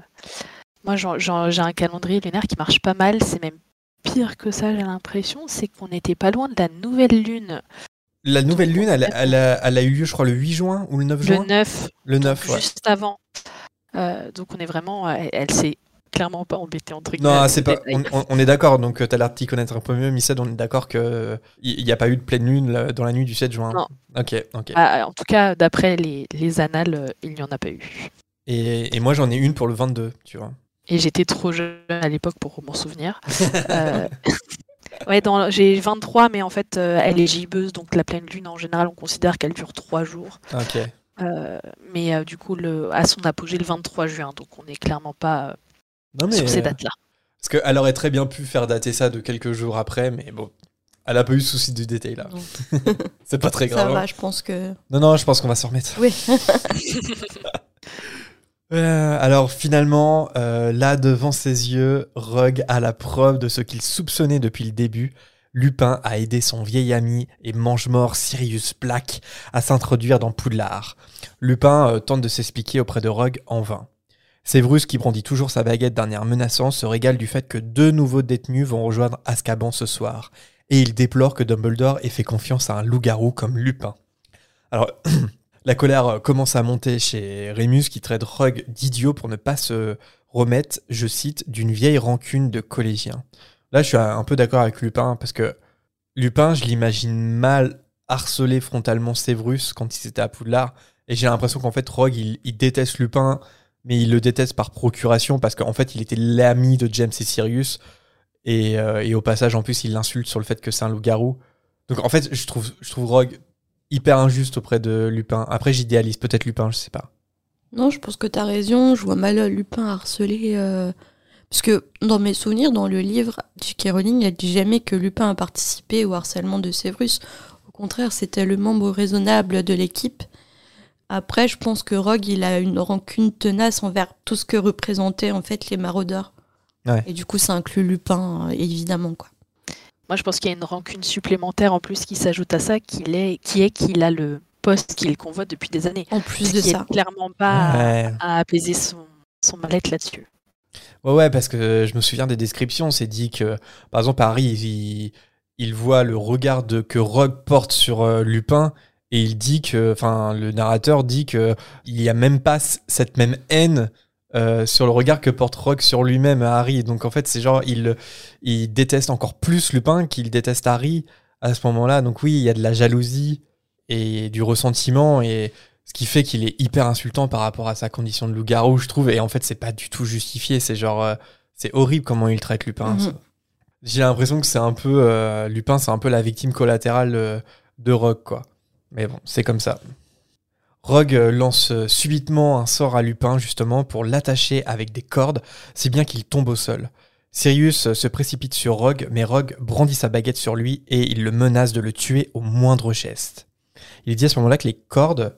moi j'ai un calendrier lunaire qui marche pas mal. C'est même pire que ça, j'ai l'impression. C'est qu'on n'était pas loin de la nouvelle lune La nouvelle lune, elle, elle a, elle a eu lieu, je crois, le 8 juin ou le 9 le juin 9, Le 9, ouais. juste avant. Euh, donc on est vraiment, euh, elle, s'est clairement pas embêté entre guillemets. Non, c'est le pas. On, est d'accord. Donc, tu as l'air de t'y connaître un peu mieux, Missed. On est d'accord que il n'y a pas eu de pleine lune dans la nuit du 7 juin. Non. Ok, ok. Ah, en tout cas, d'après les, les annales, euh, il n'y en a pas eu. Et, et moi, j'en ai une pour le 22, tu vois. Et j'étais trop jeune à l'époque pour m'en souvenir. Euh, [LAUGHS] ouais, dans- j'ai 23, mais en fait, euh, elle est gibbeuse, donc la pleine lune, en général, on considère qu'elle dure 3 jours. Ok. Euh, mais euh, du coup, le, à son apogée le 23 juin, donc on n'est clairement pas Non, mais. sur ces dates-là. Parce qu'elle aurait très bien pu faire dater ça de quelques jours après, mais bon. Elle a pas eu de souci du détail là. [LAUGHS] C'est pas très Ça grave. hein. va, je pense que. Non, non, je pense qu'on va s'en remettre. Oui. [LAUGHS] Euh, alors finalement, euh, là devant ses yeux, Rogue a la preuve de ce qu'il soupçonnait depuis le début. Lupin a aidé son vieil ami et mange-mort Sirius Black à s'introduire dans Poudlard. Lupin euh, tente de s'expliquer auprès de Rogue en vain. Séverus, qui brandit toujours sa baguette d'un air menaçant, se régale du fait que deux nouveaux détenus vont rejoindre Azkaban ce soir. Et il déplore que Dumbledore ait fait confiance à un loup-garou comme Lupin. Alors, [CLEARS THROAT] la colère euh, commence à monter chez Rémus qui traite Rogue d'idiot pour ne pas se remettre, je cite, d'une vieille rancune de collégien. Là, je suis un peu d'accord avec Lupin parce que Lupin, je l'imagine mal harceler frontalement Séverus quand il était à Poudlard. Et j'ai l'impression qu'en fait, Rogue, il, déteste Lupin, mais il le déteste par procuration parce qu'en fait, il était l'ami de James et Sirius. Et, euh, et au passage, en plus, il l'insulte sur le fait que c'est un loup-garou. Donc en fait, je trouve Rogue hyper injuste auprès de Lupin. Après, j'idéalise peut-être Lupin, je sais pas. Non, je pense que t'as raison. Je vois mal euh, Lupin harceler. euh, Parce que dans mes souvenirs, dans le livre, J.K. Rowling n'a dit jamais que Lupin a participé au harcèlement de Severus. Au contraire, c'était le membre raisonnable de l'équipe. Après, je pense que Rogue, il a une rancune tenace envers tout ce que représentaient en fait les maraudeurs. Ouais. Et du coup, ça inclut Lupin, euh, évidemment. Quoi. Moi, je pense qu'il y a une rancune supplémentaire en plus qui s'ajoute à ça, qu'il est, qui est qu'il a le poste qu'il convoite depuis des années. En plus de ça. est clairement pas à, Ouais. à apaiser son, son mal-être là-dessus. Ouais, ouais, parce que je me souviens des descriptions. C'est dit que, par exemple, Harry, il, il voit le regard de, que Rogue porte sur euh, Lupin et il dit que, enfin, le narrateur dit que il n'y a même pas cette même haine euh, sur le regard que porte Rogue sur lui-même à Harry. Donc en fait, c'est genre, il, il déteste encore plus Lupin qu'il déteste Harry à ce moment-là. Donc oui, il y a de la jalousie et du ressentiment et ce qui fait qu'il est hyper insultant par rapport à sa condition de loup-garou, je trouve. Et en fait, c'est pas du tout justifié. C'est genre, euh, c'est horrible comment il traite Lupin. Mhm. J'ai l'impression que c'est un peu euh, Lupin, c'est un peu la victime collatérale de Rogue, quoi. Mais bon, c'est comme ça. Rogue euh, lance euh, subitement un sort à Lupin, justement, pour l'attacher avec des cordes, si bien qu'il tombe au sol. Sirius euh, se précipite sur Rogue, mais Rogue brandit sa baguette sur lui et il le menace de le tuer au moindre geste. Il dit à ce moment-là que les cordes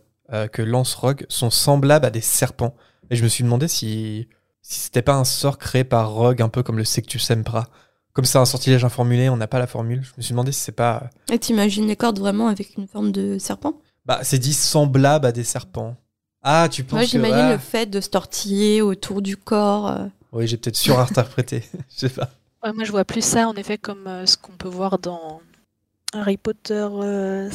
que lance Rogue sont semblables à des serpents. Et je me suis demandé si, si c'était pas un sort créé par Rogue, un peu comme le Sectus Sempra. Comme c'est un sortilège informulé, on n'a pas la formule. Je me suis demandé si c'est pas. Et t'imagines les cordes vraiment avec une forme de serpent? Bah, c'est dit semblable à des serpents. Ah, tu penses Moi, que. j'imagine ah. le fait de se tortiller autour du corps. euh. Oui, j'ai peut-être surinterprété. [LAUGHS] Je sais pas. Ouais, moi, je vois plus ça, en effet, comme euh, ce qu'on peut voir dans Harry Potter euh,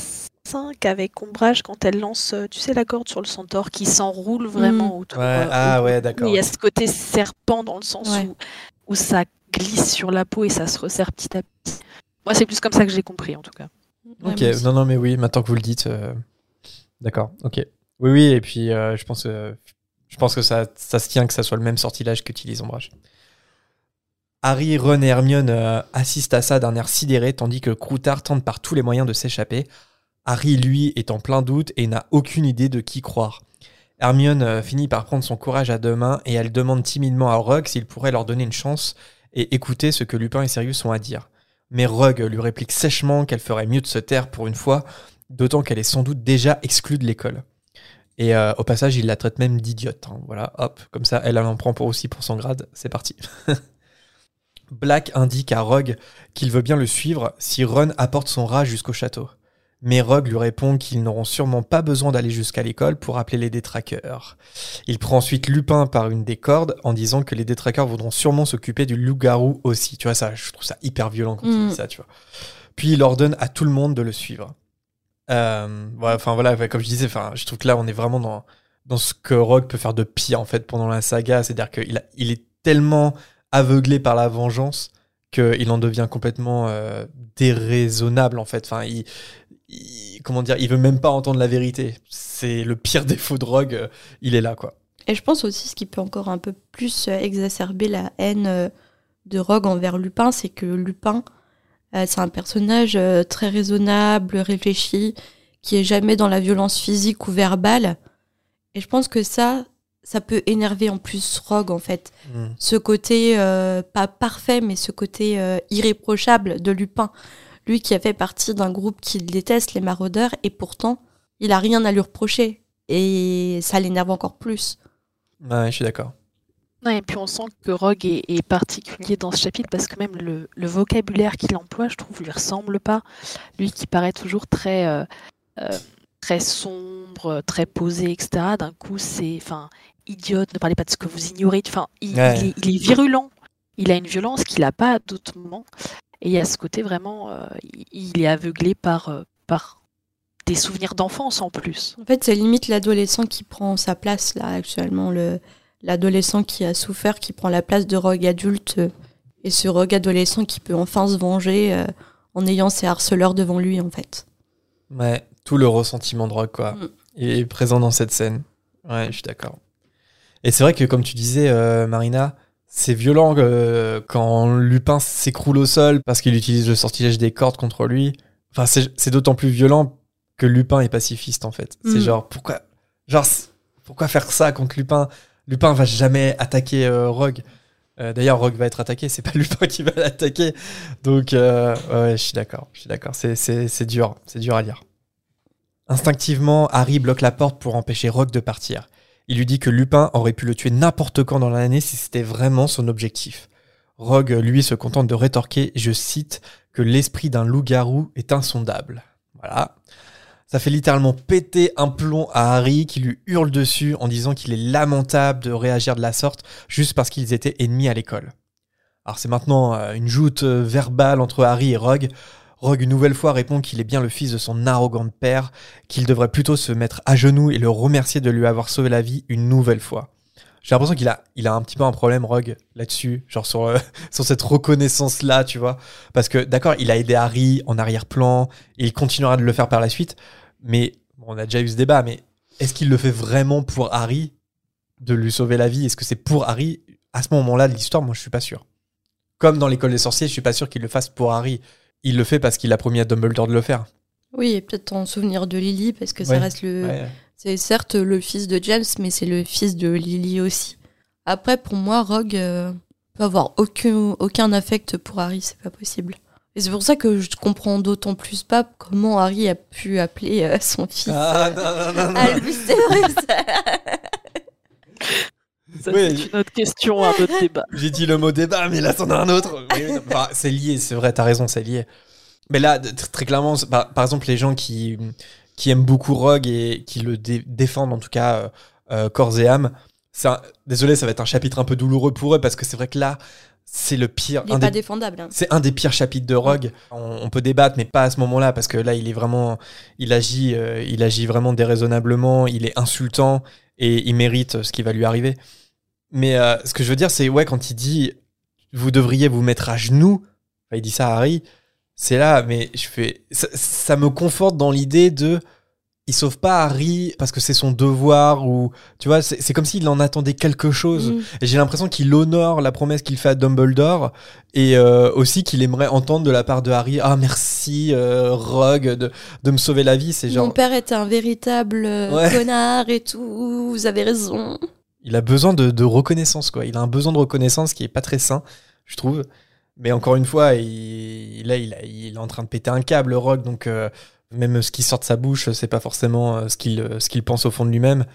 5 avec Ombrage quand elle lance, euh, tu sais, la corde sur le centaure qui s'enroule vraiment autour. Ouais, euh, ah autour ouais, d'accord. Il y a ce côté serpent dans le sens Ouais. où, où ça glisse sur la peau et ça se resserre petit à petit. Moi, c'est plus comme ça que j'ai compris, en tout cas. Ouais, Ok, moi aussi. non, non, mais oui, maintenant que vous le dites. euh, D'accord, ok. Oui, oui, et puis euh, je pense, euh, je pense que ça, ça se tient que ça soit le même sortilège qu'utilise Ombrage. Harry, Ron et Hermione euh, assistent à ça d'un air sidéré, tandis que Croutard tente par tous les moyens de s'échapper. Harry, lui, est en plein doute et n'a aucune idée de qui croire. Hermione finit par prendre son courage à deux mains et elle demande timidement à Rogue s'il pourrait leur donner une chance et écouter ce que Lupin et Sirius ont à dire. Mais Rogue lui réplique sèchement qu'elle ferait mieux de se taire pour une fois, d'autant qu'elle est sans doute déjà exclue de l'école. Et euh, au passage, il la traite même d'idiote. hein. Voilà, hop, comme ça, elle elle en prend pour aussi pour son grade. C'est parti. [LAUGHS] Black indique à Rogue qu'il veut bien le suivre si Ron apporte son rat jusqu'au château. Mais Rogue lui répond qu'ils n'auront sûrement pas besoin d'aller jusqu'à l'école pour appeler les détraqueurs. Il prend ensuite Lupin par une des cordes en disant que les détraqueurs voudront sûrement s'occuper du loup-garou aussi. Tu vois, ça, je trouve ça hyper violent quand il Mm. dit ça, tu vois. Puis il ordonne à tout le monde de le suivre. Euh, enfin voilà, comme je disais, je trouve que là, on est vraiment dans, dans ce que Rogue peut faire de pire en fait pendant la saga. C'est-à-dire qu'il il est tellement aveuglé par la vengeance qu'il en devient complètement euh, déraisonnable en fait. Enfin, il, il- comment dire, il veut même pas entendre la vérité. C'est le pire [LAUGHS] défaut de Rogue. euh, il est là quoi. Et je pense aussi ce qui peut encore un peu plus exacerber la haine de Rogue envers Lupin, c'est que Lupin, c'est un personnage euh, très raisonnable, réfléchi, qui est jamais dans la violence physique ou verbale. Et je pense que ça, ça peut énerver en plus Rogue en fait. Mm. Ce côté euh, pas parfait, mais ce côté euh, irréprochable de Lupin. Lui qui a fait partie d'un groupe qu'il déteste, les maraudeurs, et pourtant, il a rien à lui reprocher. Et ça l'énerve encore plus. Ouais, je suis d'accord. Ouais, et puis on sent que Rogue est, est particulier dans ce chapitre parce que même le, le vocabulaire qu'il emploie, je trouve, lui ressemble pas. Lui qui paraît toujours très, euh, euh, très sombre, très posé, etc. D'un coup, c'est, enfin, idiote, ne parlez pas de ce que vous ignorez. Enfin, il, Ouais. il est, il est virulent. Il a une violence qu'il n'a pas à d'autres moments. Et il y a ce côté vraiment, euh, il, il est aveuglé par, euh, par des souvenirs d'enfance en plus. En fait, c'est limite l'adolescent qui prend sa place là actuellement, le l'adolescent qui a souffert, qui prend la place de Rogue adulte, euh, et ce Rogue adolescent qui peut enfin se venger euh, en ayant ses harceleurs devant lui en fait. Ouais, tout le ressentiment de Rogue, quoi, Mm. est présent dans cette scène. Ouais, je suis d'accord. Et c'est vrai que, comme tu disais, euh, Marina, c'est violent euh, quand Lupin s'écroule au sol parce qu'il utilise le sortilège des cordes contre lui. Enfin, c'est d'autant plus violent que Lupin est pacifiste, en fait. C'est Mm. genre, pourquoi, genre, pourquoi faire ça contre Lupin? Lupin va jamais attaquer euh, Rogue. Euh, D'ailleurs, Rogue va être attaqué, c'est pas [LAUGHS] Lupin qui va l'attaquer. Donc, euh, ouais, je suis d'accord. Je suis d'accord. C'est- dur. C'est dur à lire. Instinctivement, Harry bloque la porte pour empêcher Rogue de partir. Il lui dit que Lupin aurait pu le tuer n'importe quand dans l'année si c'était vraiment son objectif. Rogue, lui, se contente de rétorquer, je cite, que l'esprit d'un loup-garou est insondable. Voilà. Ça fait littéralement péter un plomb à Harry qui lui hurle dessus en disant qu'il est lamentable de réagir de la sorte juste parce qu'ils étaient ennemis à l'école. Alors c'est maintenant euh, une joute euh, verbale entre Harry et Rogue. Rogue une nouvelle fois répond qu'il est bien le fils de son arrogant père, qu'il devrait plutôt se mettre à genoux et le remercier de lui avoir sauvé la vie une nouvelle fois. J'ai l'impression qu'il a, il a un petit peu un problème, Rogue, là-dessus, genre sur, euh, [LAUGHS] sur cette reconnaissance-là, tu vois. Parce que, d'accord, il a aidé Harry en arrière-plan, et il continuera de le faire par la suite, mais bon, on a déjà eu ce débat, mais est-ce qu'il le fait vraiment pour Harry, de lui sauver la vie? Est-ce que c'est pour Harry? À ce moment-là de l'histoire, moi, je suis pas sûr. Comme dans l'école des sorciers, je suis pas sûr qu'il le fasse pour Harry. Il le fait parce qu'il a promis à Dumbledore de le faire. Oui, et peut-être en souvenir de Lily parce que ça Ouais. reste le, Ouais. c'est certes le fils de James, mais c'est le fils de Lily aussi. Après, pour moi, Rogue euh, peut avoir aucun, aucun affect pour Harry, c'est pas possible. Et c'est pour ça que je comprends d'autant plus pas comment Harry a pu appeler euh, son fils Ah non, non, non, non. Albus Severus. [LAUGHS] Ça, Oui. c'est une autre question, un autre débat. J'ai dit le mot débat, mais là, c'en a un autre. Oui, oui, enfin, c'est lié, c'est vrai, t'as raison, c'est lié. Mais là, très clairement, c'est- par, exemple, les gens qui, qui aiment beaucoup Rogue et qui le dé- défendent, en tout cas, euh, euh, corps et âme, un- désolé, ça va être un chapitre un peu douloureux pour eux, parce que c'est vrai que là, c'est le pire. Il un des- pas défendable. hein. c'est un des pires chapitres de Rogue. On, on peut débattre, mais pas à ce moment-là, parce que là, il est vraiment, il agit, euh, il agit vraiment déraisonnablement. Il est insultant et il mérite ce qui va lui arriver. Mais euh, ce que je veux dire, c'est ouais, quand il dit, vous devriez vous mettre à genoux. enfin, il dit ça à Harry. C'est là, mais je fais, ça, ça me conforte dans l'idée de, il sauve pas Harry parce que c'est son devoir ou, tu vois, c'est comme s'il en attendait quelque chose. Mm. Et j'ai l'impression qu'il honore la promesse qu'il fait à Dumbledore et euh, aussi qu'il aimerait entendre de la part de Harry Ah, merci, euh, Rogue, de, de me sauver la vie. C'est Mon genre. père était un véritable euh, Ouais. connard et tout, vous avez raison. Il a besoin de, de reconnaissance, quoi. Il a un besoin de reconnaissance qui est pas très sain, je trouve. Mais encore une fois, il, là, il, a- il est en train de péter un câble, Rogue, donc euh, même ce qui sort de sa bouche, c'est pas forcément euh, ce qu'il euh, ce qu'il pense au fond de lui-même.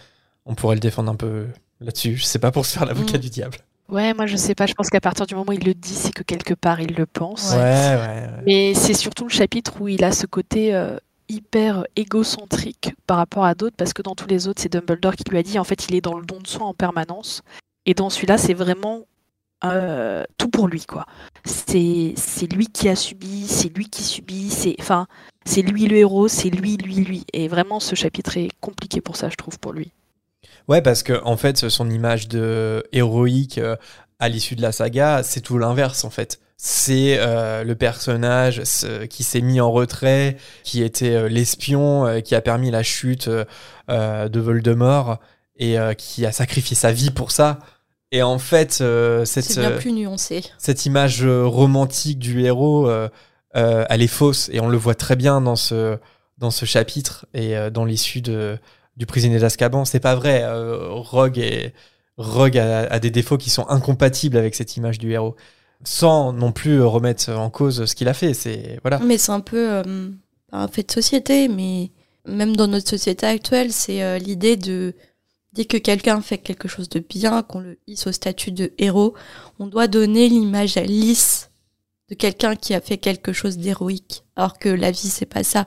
On pourrait le défendre un peu là-dessus. Je sais pas pour se faire l'avocat Mm. du diable. Ouais, moi je sais pas, je pense qu'à partir du moment où il le dit, c'est que quelque part il le pense. Ouais, ouais, ouais. Mais c'est surtout le chapitre où il a ce côté euh, hyper égocentrique par rapport à d'autres, parce que dans tous les autres, c'est Dumbledore qui lui a dit, en fait, il est dans le don de soi en permanence. Et dans celui-là, c'est vraiment euh, tout pour lui, quoi. C'est c'est lui qui a subi, c'est lui qui subit, c'est enfin, c'est lui le héros, c'est lui, lui, lui. Et vraiment, ce chapitre est compliqué pour ça, je trouve, pour lui. Ouais, parce que en fait, son image de héroïque euh, à l'issue de la saga, c'est tout l'inverse en fait. C'est euh, le personnage ce- qui s'est mis en retrait, qui était euh, l'espion, euh, qui a permis la chute de Voldemort et euh, qui a sacrifié sa vie pour ça. Et en fait, euh, cette, C'est bien plus nuancé. cette image romantique du héros, euh, elle est fausse et on le voit très bien dans ce, dans ce chapitre et euh, dans l'issue du prisonnier d'Azkaban. C'est pas vrai. euh, Rogue, Rogue a, des défauts qui sont incompatibles avec cette image du héros, sans non plus remettre en cause ce qu'il a fait. C'est voilà. Mais c'est un peu un fait de société, mais même dans notre société actuelle, c'est l'idée de dès que quelqu'un fait quelque chose de bien, qu'on le hisse au statut de héros, on doit donner l'image lisse de quelqu'un qui a fait quelque chose d'héroïque. Alors que la vie, c'est pas ça.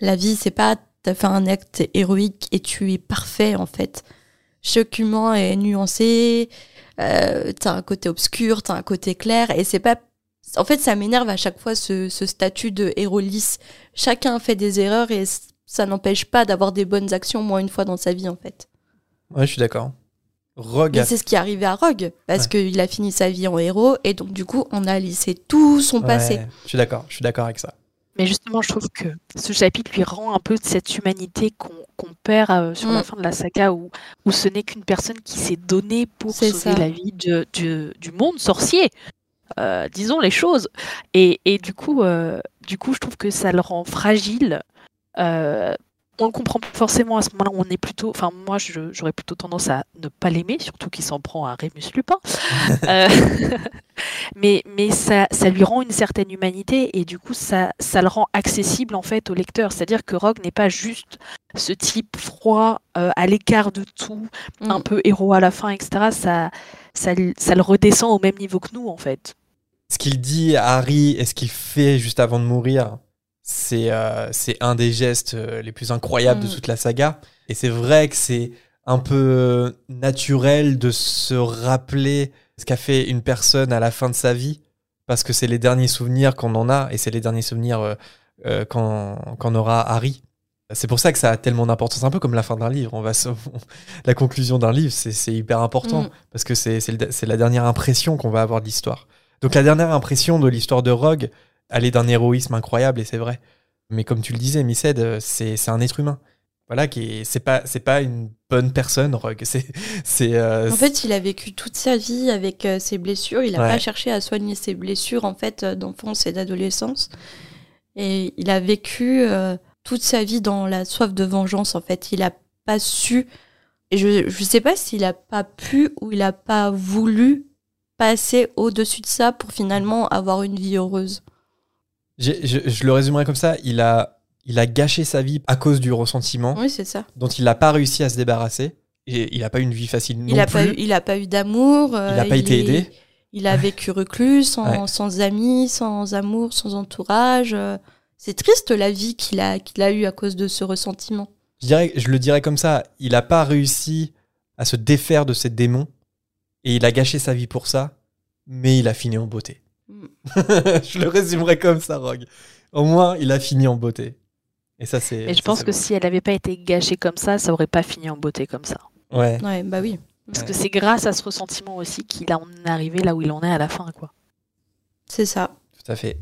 La vie, c'est pas t'as fait un acte héroïque et tu es parfait en fait. Chaque humain est nuancé, euh, t'as un côté obscur, t'as un côté clair, et c'est pas en fait, ça m'énerve à chaque fois ce, ce statut de héros lisse. Chacun fait des erreurs et ça n'empêche pas d'avoir des bonnes actions, moins une fois dans sa vie, en fait. Ouais, je suis d'accord. Rogue, c'est ce qui est arrivé à Rogue, parce qu'il a fini sa vie en héros, et donc du coup, on a lissé tout son passé. Je suis d'accord. Je suis d'accord avec ça. Mais justement, je trouve que ce chapitre lui rend un peu de cette humanité qu'on perd euh, sur la Mm. fin de la saga, où, où ce n'est qu'une personne qui s'est donnée pour C'est sauver ça. la vie de- du monde sorcier. Euh, disons les choses. Et, et du, coup, euh, du coup, je trouve que ça le rend fragile. On le comprend pas forcément à ce moment-là. On est plutôt, enfin moi, j'aurais plutôt tendance à ne pas l'aimer, surtout qu'il s'en prend à Rémus Lupin. [LAUGHS] Euh, [LAUGHS] mais mais ça, ça lui rend une certaine humanité et du coup ça, ça le rend accessible en fait au lecteur. C'est-à-dire que Rogue n'est pas juste ce type froid, euh, à l'écart de tout, Mm. un peu héros à la fin, etc. Ça, ça, ça le redescend au même niveau que nous en fait. ce qu'il dit à Harry et ce qu'il fait juste avant de mourir, c'est euh, c'est un des gestes euh, les plus incroyables de Mm. toute la saga. Et c'est vrai que c'est un peu naturel de se rappeler ce qu'a fait une personne à la fin de sa vie, parce que c'est les derniers souvenirs qu'on en a, et c'est les derniers souvenirs euh, euh, qu'en aura Harry. C'est pour ça que ça a tellement d'importance, un peu comme la fin d'un livre. On va se- [LAUGHS] La conclusion d'un livre, c'est c'est hyper important, Mm. parce que c'est c'est le- c'est la dernière impression qu'on va avoir de l'histoire. Donc la dernière impression de l'histoire de Rogue, est d'un héroïsme incroyable, et c'est vrai. Mais comme tu le disais, Missed, euh, c'est c'est un être humain. Voilà, qui est- c'est pas c'est pas une bonne personne, Rogue. [LAUGHS] C'est c'est euh, En fait, il a vécu toute sa vie avec euh, ses blessures. Il n'a Ouais. pas cherché à soigner ses blessures en fait d'enfance et d'adolescence. Et il a vécu euh, toute sa vie dans la soif de vengeance. En fait, il a pas su. Et je je sais pas s'il a pas pu ou il a pas voulu passer au-dessus de ça pour finalement avoir une vie heureuse. Je, je le résumerai comme ça. Il a il a gâché sa vie à cause du ressentiment Oui, c'est ça. dont il n'a pas réussi à se débarrasser. Et il n'a pas eu une vie facile non Il a plus. pas eu, il a pas eu d'amour. il euh, n'a pas été est- aidé. Il a vécu reclus, sans, Ouais. sans amis, sans amour, sans entourage. euh. C'est triste la vie qu'il a, qu'il a eue à cause de ce ressentiment. Je, dirais, je le dirais comme ça. Il n'a pas réussi à se défaire de ses démons. Et il a gâché sa vie pour ça. Mais il a fini en beauté. Mm. [LAUGHS] je le résumerai comme ça, Rogue. Au moins, il a fini en beauté. Et ça, c'est. Et je ça, pense que si elle n'avait pas été gâchée comme ça, ça aurait pas fini en beauté comme ça. Ouais. Ouais, bah oui. Parce Ouais. que c'est grâce à ce ressentiment aussi qu'il en est arrivé là où il en est à la fin, quoi. C'est ça. Tout à fait.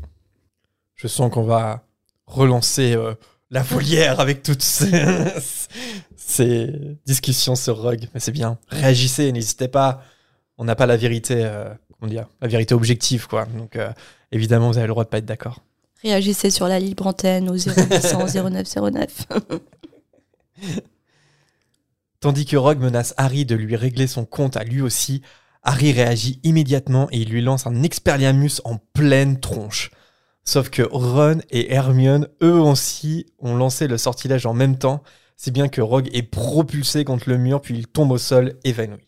Je sens qu'on va relancer euh, la volière avec toutes ces, [LAUGHS] ces discussions sur Rogue. Mais c'est bien. Réagissez, n'hésitez pas. On n'a pas la vérité, euh, comment dire, la vérité objective, quoi. Donc, euh, évidemment, vous avez le droit de pas être d'accord. Réagissez sur la libre antenne au 0800 0909. [LAUGHS] [LAUGHS] Tandis que Rogue menace Harry de lui régler son compte à lui aussi, Harry réagit immédiatement et il lui lance un Expelliarmus en pleine tronche. Sauf que Ron et Hermione, eux aussi, ont lancé le sortilège en même temps, si bien que Rogue est propulsé contre le mur puis il tombe au sol évanoui.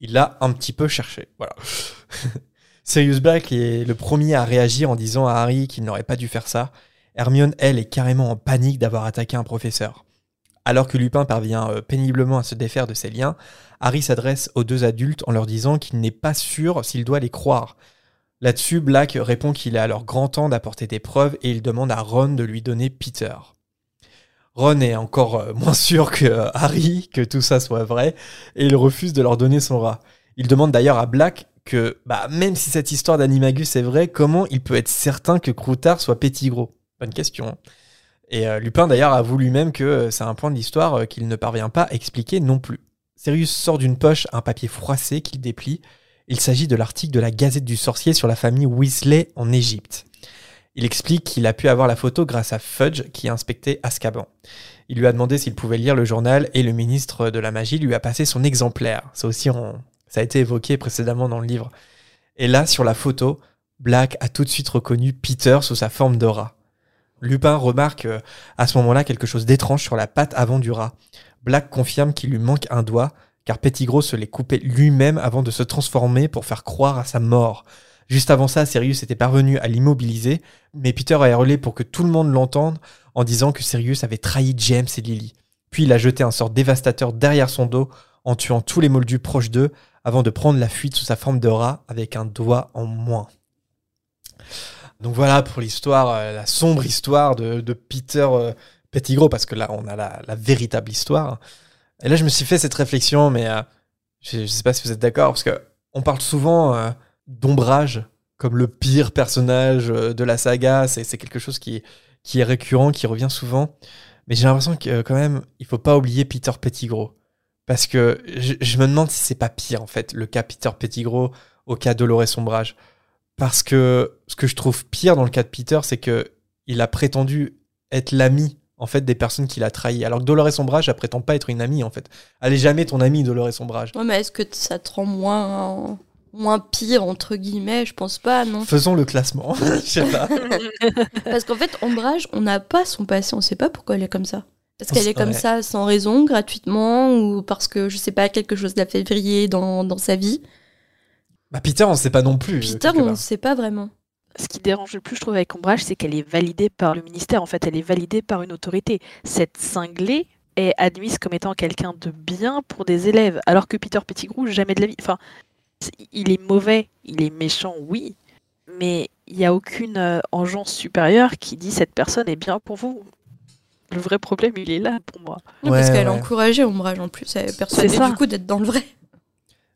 Il l'a un petit peu cherché, voilà. [LAUGHS] Sirius Black est le premier à réagir en disant à Harry qu'il n'aurait pas dû faire ça. Hermione, elle, est carrément en panique d'avoir attaqué un professeur. Alors que Lupin parvient euh, péniblement à se défaire de ses liens, Harry s'adresse aux deux adultes en leur disant qu'il n'est pas sûr s'il doit les croire. Là-dessus, Black répond qu'il est alors grand temps d'apporter des preuves et il demande à Ron de lui donner Peter. Ron est encore euh, [LAUGHS] moins sûr que euh, Harry que tout ça soit vrai et il refuse de leur donner son rat. Il demande d'ailleurs à Black que bah, même si cette histoire d'Animagus est vraie, comment il peut être certain que Croutard soit petit gros Bonne question. Et euh, Lupin d'ailleurs avoue lui-même que c'est un point de l'histoire qu'il ne parvient pas à expliquer non plus. Sirius sort d'une poche un papier froissé qu'il déplie. Il s'agit de l'article de la Gazette du Sorcier sur la famille Weasley en Égypte. Il explique qu'il a pu avoir la photo grâce à Fudge qui inspectait Azkaban. Il lui a demandé s'il pouvait lire le journal et le ministre de la magie lui a passé son exemplaire. Ça aussi, ça a été évoqué précédemment dans le livre. Et là, sur la photo, Black a tout de suite reconnu Peter sous sa forme de rat. Lupin remarque euh, à ce moment-là quelque chose d'étrange sur la patte avant du rat. Black confirme qu'il lui manque un doigt, car Pettigrew se l'est coupé lui-même avant de se transformer pour faire croire à sa mort. Juste avant ça, Sirius était parvenu à l'immobiliser, mais Peter a hurlé pour que tout le monde l'entende en disant que Sirius avait trahi James et Lily. Puis il a jeté un sort dévastateur derrière son dos en tuant tous les moldus proches d'eux avant de prendre la fuite sous sa forme de rat avec un doigt en moins. Donc voilà pour l'histoire, euh, la sombre histoire de, Peter euh, parce que là on a la, véritable histoire. Et là je me suis fait cette réflexion, mais euh, je, je sais pas si vous êtes d'accord, parce que on parle souvent euh, d'ombrage comme le pire personnage euh, de la saga. C'est quelque chose qui, est récurrent, qui revient souvent. Mais j'ai l'impression que quand même, il faut pas oublier Peter Pettigrew. Parce que je, me demande si c'est pas pire, en fait, le cas Peter Pettigrew au cas Dolores Ombrage. Parce que ce que je trouve pire dans le cas de Peter, c'est que il a prétendu être l'ami en fait des personnes qu'il a trahi. Alors que Dolores Ombrage, elle prétend pas être une amie en fait. Elle jamais ton amie, Dolores Ombrage. Ouais, mais est-ce que ça te rend moins, moins pire, entre guillemets Je pense pas, non? Faisons le classement. [LAUGHS] Je sais pas. [LAUGHS] Parce qu'en fait, Ombrage, on n'a pas son passé, on sait pas pourquoi elle est comme ça. Est-ce On qu'elle est comme ouais. ça sans raison, gratuitement, ou parce que, je sais pas, quelque chose l'a fait vriller dans, dans sa vie Bah Peter, on sait pas non plus. Peter, quelque on ne sait pas vraiment. Ce qui dérange le plus, je trouve, avec Ombrage, c'est qu'elle est validée par le ministère. En fait, elle est validée par une autorité. Cette cinglée est admise comme étant quelqu'un de bien pour des élèves, alors que Peter Pettigrew, jamais de la vie. Enfin, il est mauvais, il est méchant, oui, mais il n'y a aucune euh, engeance supérieure qui dit cette personne est bien pour vous. Le vrai problème, il est là pour moi. Non, parce Ouais, qu'elle a ouais. encouragé Ombrage en plus. Elle est persuadée du coup d'être dans le vrai.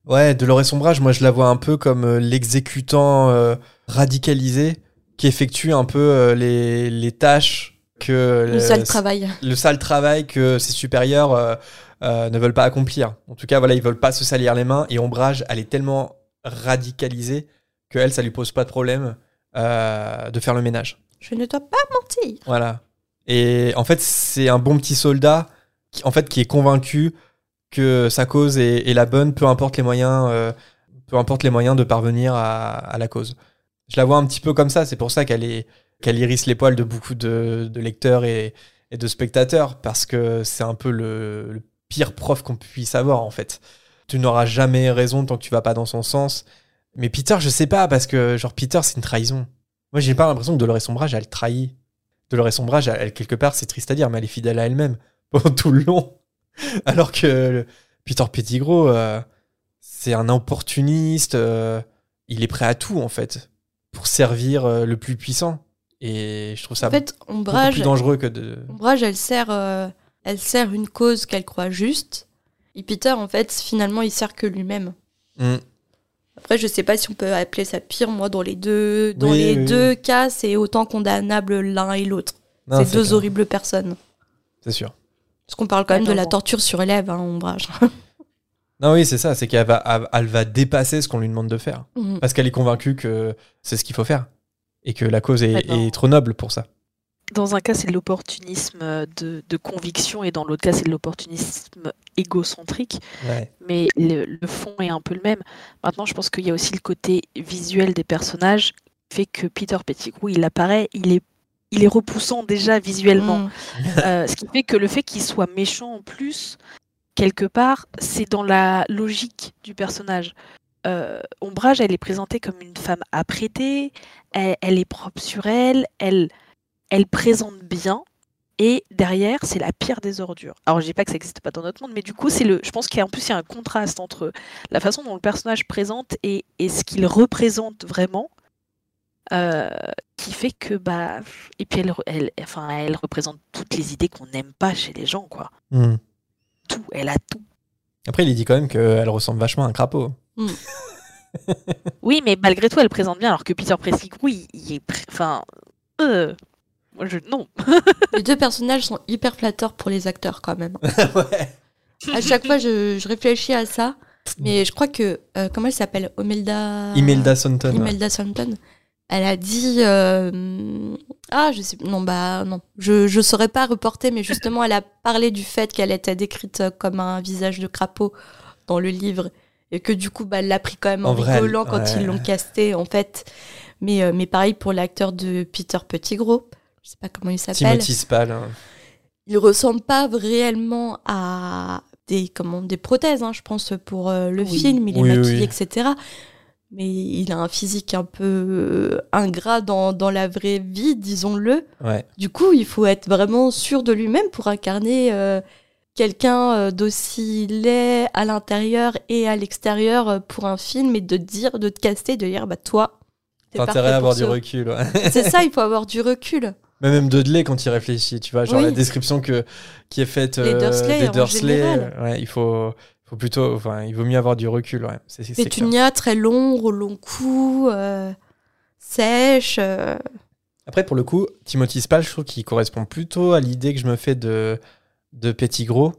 Ouais, Dolores Ombrage, moi je la vois un peu comme euh, l'exécutant euh, radicalisé qui effectue un peu euh, les, les tâches que Le sale travail. le sale travail que ses supérieurs euh, euh, ne veulent pas accomplir. En tout cas, voilà, ils veulent pas se salir les mains. Et Ombrage, elle est tellement radicalisée que elle, ça lui pose pas de problème euh, de faire le ménage. Je ne dois pas mentir. Voilà. Et en fait, c'est un bon petit soldat qui, en fait, qui est convaincu que sa cause est, est la bonne, peu importe les moyens, euh, peu importe les moyens de parvenir à, à la cause. Je la vois un petit peu comme ça. C'est pour ça qu'elle est qu'elle hérisse les poils de beaucoup de, de lecteurs et, et de spectateurs parce que c'est un peu le, le pire prof qu'on puisse avoir en fait. Tu n'auras jamais raison tant que tu vas pas dans son sens. Mais Peter, je sais pas parce que genre Peter, c'est une trahison. Moi, j'ai pas l'impression que Dolores Ombrage, elle trahit. Dolores Ombrage, elle, quelque part, c'est triste à dire, mais elle est fidèle à elle-même [LAUGHS] pendant tout le long. Alors que Peter Pettigrew, euh, c'est un opportuniste. euh, il est prêt à tout, en fait, pour servir euh, le plus puissant. Et je trouve ça En fait, Ombrage, plus dangereux que de. Ombrage, elle sert, elle sert une cause qu'elle croit juste. Et Peter, en fait, finalement, il sert que lui-même. Mm. Après, je sais pas si on peut appeler ça pire. Moi, dans les deux, dans Oui, les oui, deux cas, c'est autant condamnable l'un et l'autre. C'est deux clair. horribles personnes. C'est sûr. Parce qu'on parle quand même de la torture sur élève, hein, Ombrage. [LAUGHS] Non, oui, c'est ça. C'est qu'elle va, elle- va dépasser ce qu'on lui demande de faire. Mhm. Parce qu'elle est convaincue que c'est ce qu'il faut faire. Et que la cause est trop noble pour ça. Dans un cas, c'est de l'opportunisme de, de conviction, et dans l'autre cas, c'est de l'opportunisme égocentrique. Ouais. mais le, le fond est un peu le même. Maintenant, je pense qu'il y a aussi le côté visuel des personnages qui fait que Peter Pettigrew, il apparaît, il est, il est repoussant déjà visuellement. Mhm. Euh, ce qui fait que le fait qu'il soit méchant en plus, quelque part, c'est dans la logique du personnage. Euh, Ombrage, elle est présentée comme une femme apprêtée, elle, elle est propre sur elle, elle, elle présente bien, et derrière, c'est la pire des ordures. Alors, je dis pas que ça n'existe pas dans notre monde, mais du coup, c'est le, je pense qu'il y a en plus il y a un contraste entre la façon dont le personnage présente et, et ce qu'il représente vraiment. euh, qui fait que bah et puis elle, elle enfin elle représente toutes les idées qu'on n'aime pas chez les gens quoi Hmm. tout elle a tout Après, il dit quand même qu'elle ressemble vachement à un crapaud. [LAUGHS] Oui, mais malgré tout, elle présente bien, alors que Peter Pettigrew, il, il est. pr- Enfin. euh, moi, je. Non. [LAUGHS] Les deux personnages sont hyper flatteurs pour les acteurs quand même. [LAUGHS] ouais. À chaque fois, je, je réfléchis à ça. Mais je crois que. euh, comment elle s'appelle? Omelda. Imelda ouais. Imelda Staunton. Elle a dit. euh, Ah, je sais. Non, bah, non. Je, je saurais pas reporter, mais justement, elle a parlé du fait qu'elle était décrite comme un visage de crapaud dans le livre. Et que du coup, bah, elle l'a pris quand même en, En vrai, rigolant quand ouais. ils l'ont casté, en fait. Mais, euh, mais pareil pour l'acteur de Peter Pettigrew. Je sais pas comment il s'appelle Timothy Spall. hein. il ressemble pas réellement à des comment des prothèses hein, je pense pour euh, le Oui. film il est Oui, maquillé oui. etc mais il a un physique un peu euh, ingrat dans, dans la vraie vie disons-le Ouais. du coup il faut être vraiment sûr de lui-même pour incarner euh, quelqu'un d'aussi laid à l'intérieur et à l'extérieur pour un film et de dire de te caster de dire bah toi t'es T'as intérêt à avoir du recul. ouais. c'est [LAUGHS] ça il faut avoir du recul Mais même Dudley quand il réfléchit, tu vois, genre Oui. la description que, qui est faite euh, Dursley, des en Dursley, général. ouais, il faut, faut plutôt, enfin, il vaut mieux avoir du recul, ouais. C'est. Pétunia très long, au long cou, euh, sèche. euh, Après, pour le coup, Timothy Spall, je trouve qu'il correspond plutôt à l'idée que je me fais de, de Pettigrew.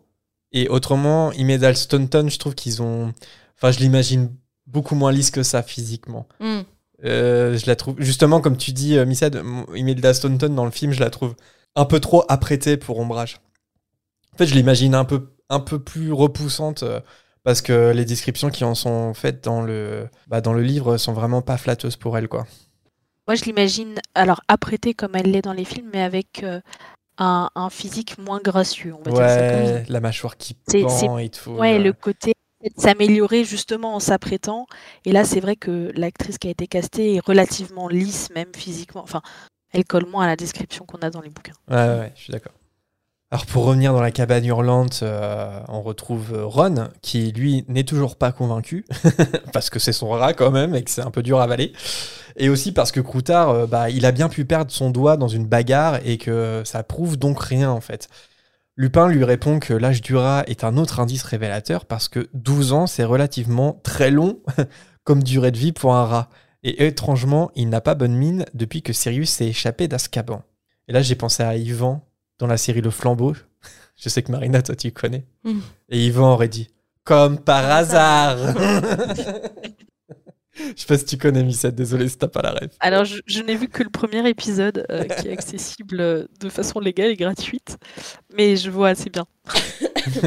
Et autrement, Imelda Staunton, je trouve qu'ils ont, enfin, je l'imagine beaucoup moins lisse que ça physiquement. hmm. Euh, je la trouve justement comme tu dis, euh, Missad, Imelda Staunton dans le film, je la trouve un peu trop apprêtée pour ombrage. En fait, je l'imagine un peu, un peu plus repoussante euh, parce que les descriptions qui en sont faites dans le, bah, dans le livre sont vraiment pas flatteuses pour elle, quoi. Moi, je l'imagine, alors apprêtée comme elle l'est dans les films, mais avec euh, un, un physique moins gracieux, on va dire ça comme la mâchoire qui pend et tout. Ouais, le côté s'améliorer justement en s'apprêtant. Et là, c'est vrai que l'actrice qui a été castée est relativement lisse, même physiquement. Enfin, elle colle moins à la description qu'on a dans les bouquins. Ouais, ouais, je suis d'accord. Alors pour revenir dans la cabane hurlante, euh, on retrouve euh, Ron qui lui n'est toujours pas convaincu [LAUGHS] parce que c'est son rat quand même et que c'est un peu dur à avaler. Et aussi parce que Croutard, euh, bah, il a bien pu perdre son doigt dans une bagarre et que ça prouve donc rien en fait. Lupin lui répond que l'âge du rat est un autre indice révélateur parce que 12 ans c'est relativement très long [LAUGHS] comme durée de vie pour un rat. Et étrangement, il n'a pas bonne mine depuis que Sirius s'est échappé d'Azkaban. Et là, j'ai pensé à Yvan dans la série Le Flambeau. [LAUGHS] Je sais que Marina, toi, tu connais. Mm. Et Yvan aurait dit Comme par Par hasard [LAUGHS] [LAUGHS] Je sais pas si tu connais Missette, désolé si t'as pas la rêve. Alors, je, je n'ai vu que le premier épisode euh, qui est accessible euh, de façon légale et gratuite, mais je vois assez bien. [LAUGHS]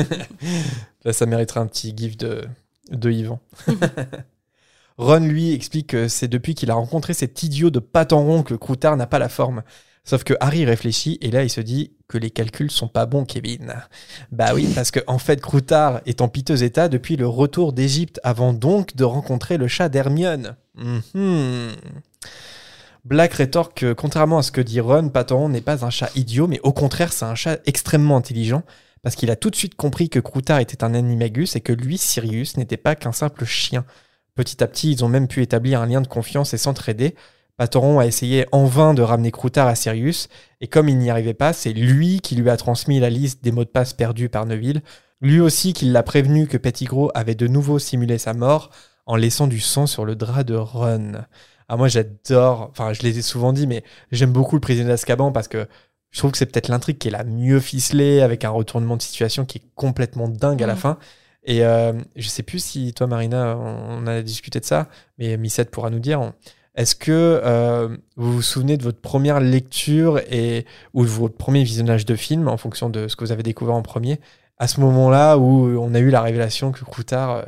Là, ça mériterait un petit gif de, de Yvan. [LAUGHS] Ron, lui, explique que c'est depuis qu'il a rencontré cet idiot de Patenron que Croutard n'a pas la forme. Sauf que Harry réfléchit et là, il se dit que les calculs sont pas bons, Kevin. Bah oui, parce que en fait, Croutard est en piteux état depuis le retour d'Égypte avant donc de rencontrer le chat d'Hermione. Mhm. Black rétorque que, contrairement à ce que dit Ron, Patenron n'est pas un chat idiot, mais au contraire, c'est un chat extrêmement intelligent parce qu'il a tout de suite compris que Croutard était un animagus et que lui, Sirius, n'était pas qu'un simple chien. Petit à petit, ils ont même pu établir un lien de confiance et s'entraider. Pateron a essayé en vain de ramener Croutard à Sirius, et comme il n'y arrivait pas, c'est lui qui lui a transmis la liste des mots de passe perdus par Neville, lui aussi qui l'a prévenu que Pettigrew avait de nouveau simulé sa mort en laissant du sang sur le drap de Ron. Ah moi j'adore, enfin je l'ai souvent dit, mais j'aime beaucoup le prisonnier d'Azkaban parce que je trouve que c'est peut-être l'intrigue qui est la mieux ficelée, avec un retournement de situation qui est complètement dingue à la Mm. fin. Et euh, je sais plus si toi, Marina, on a discuté de ça, mais Missette pourra nous dire. on- Est-ce que euh, vous vous souvenez de votre première lecture et ou de votre premier visionnage de film, en fonction de ce que vous avez découvert en premier, à ce moment-là où on a eu la révélation que Croutard, euh,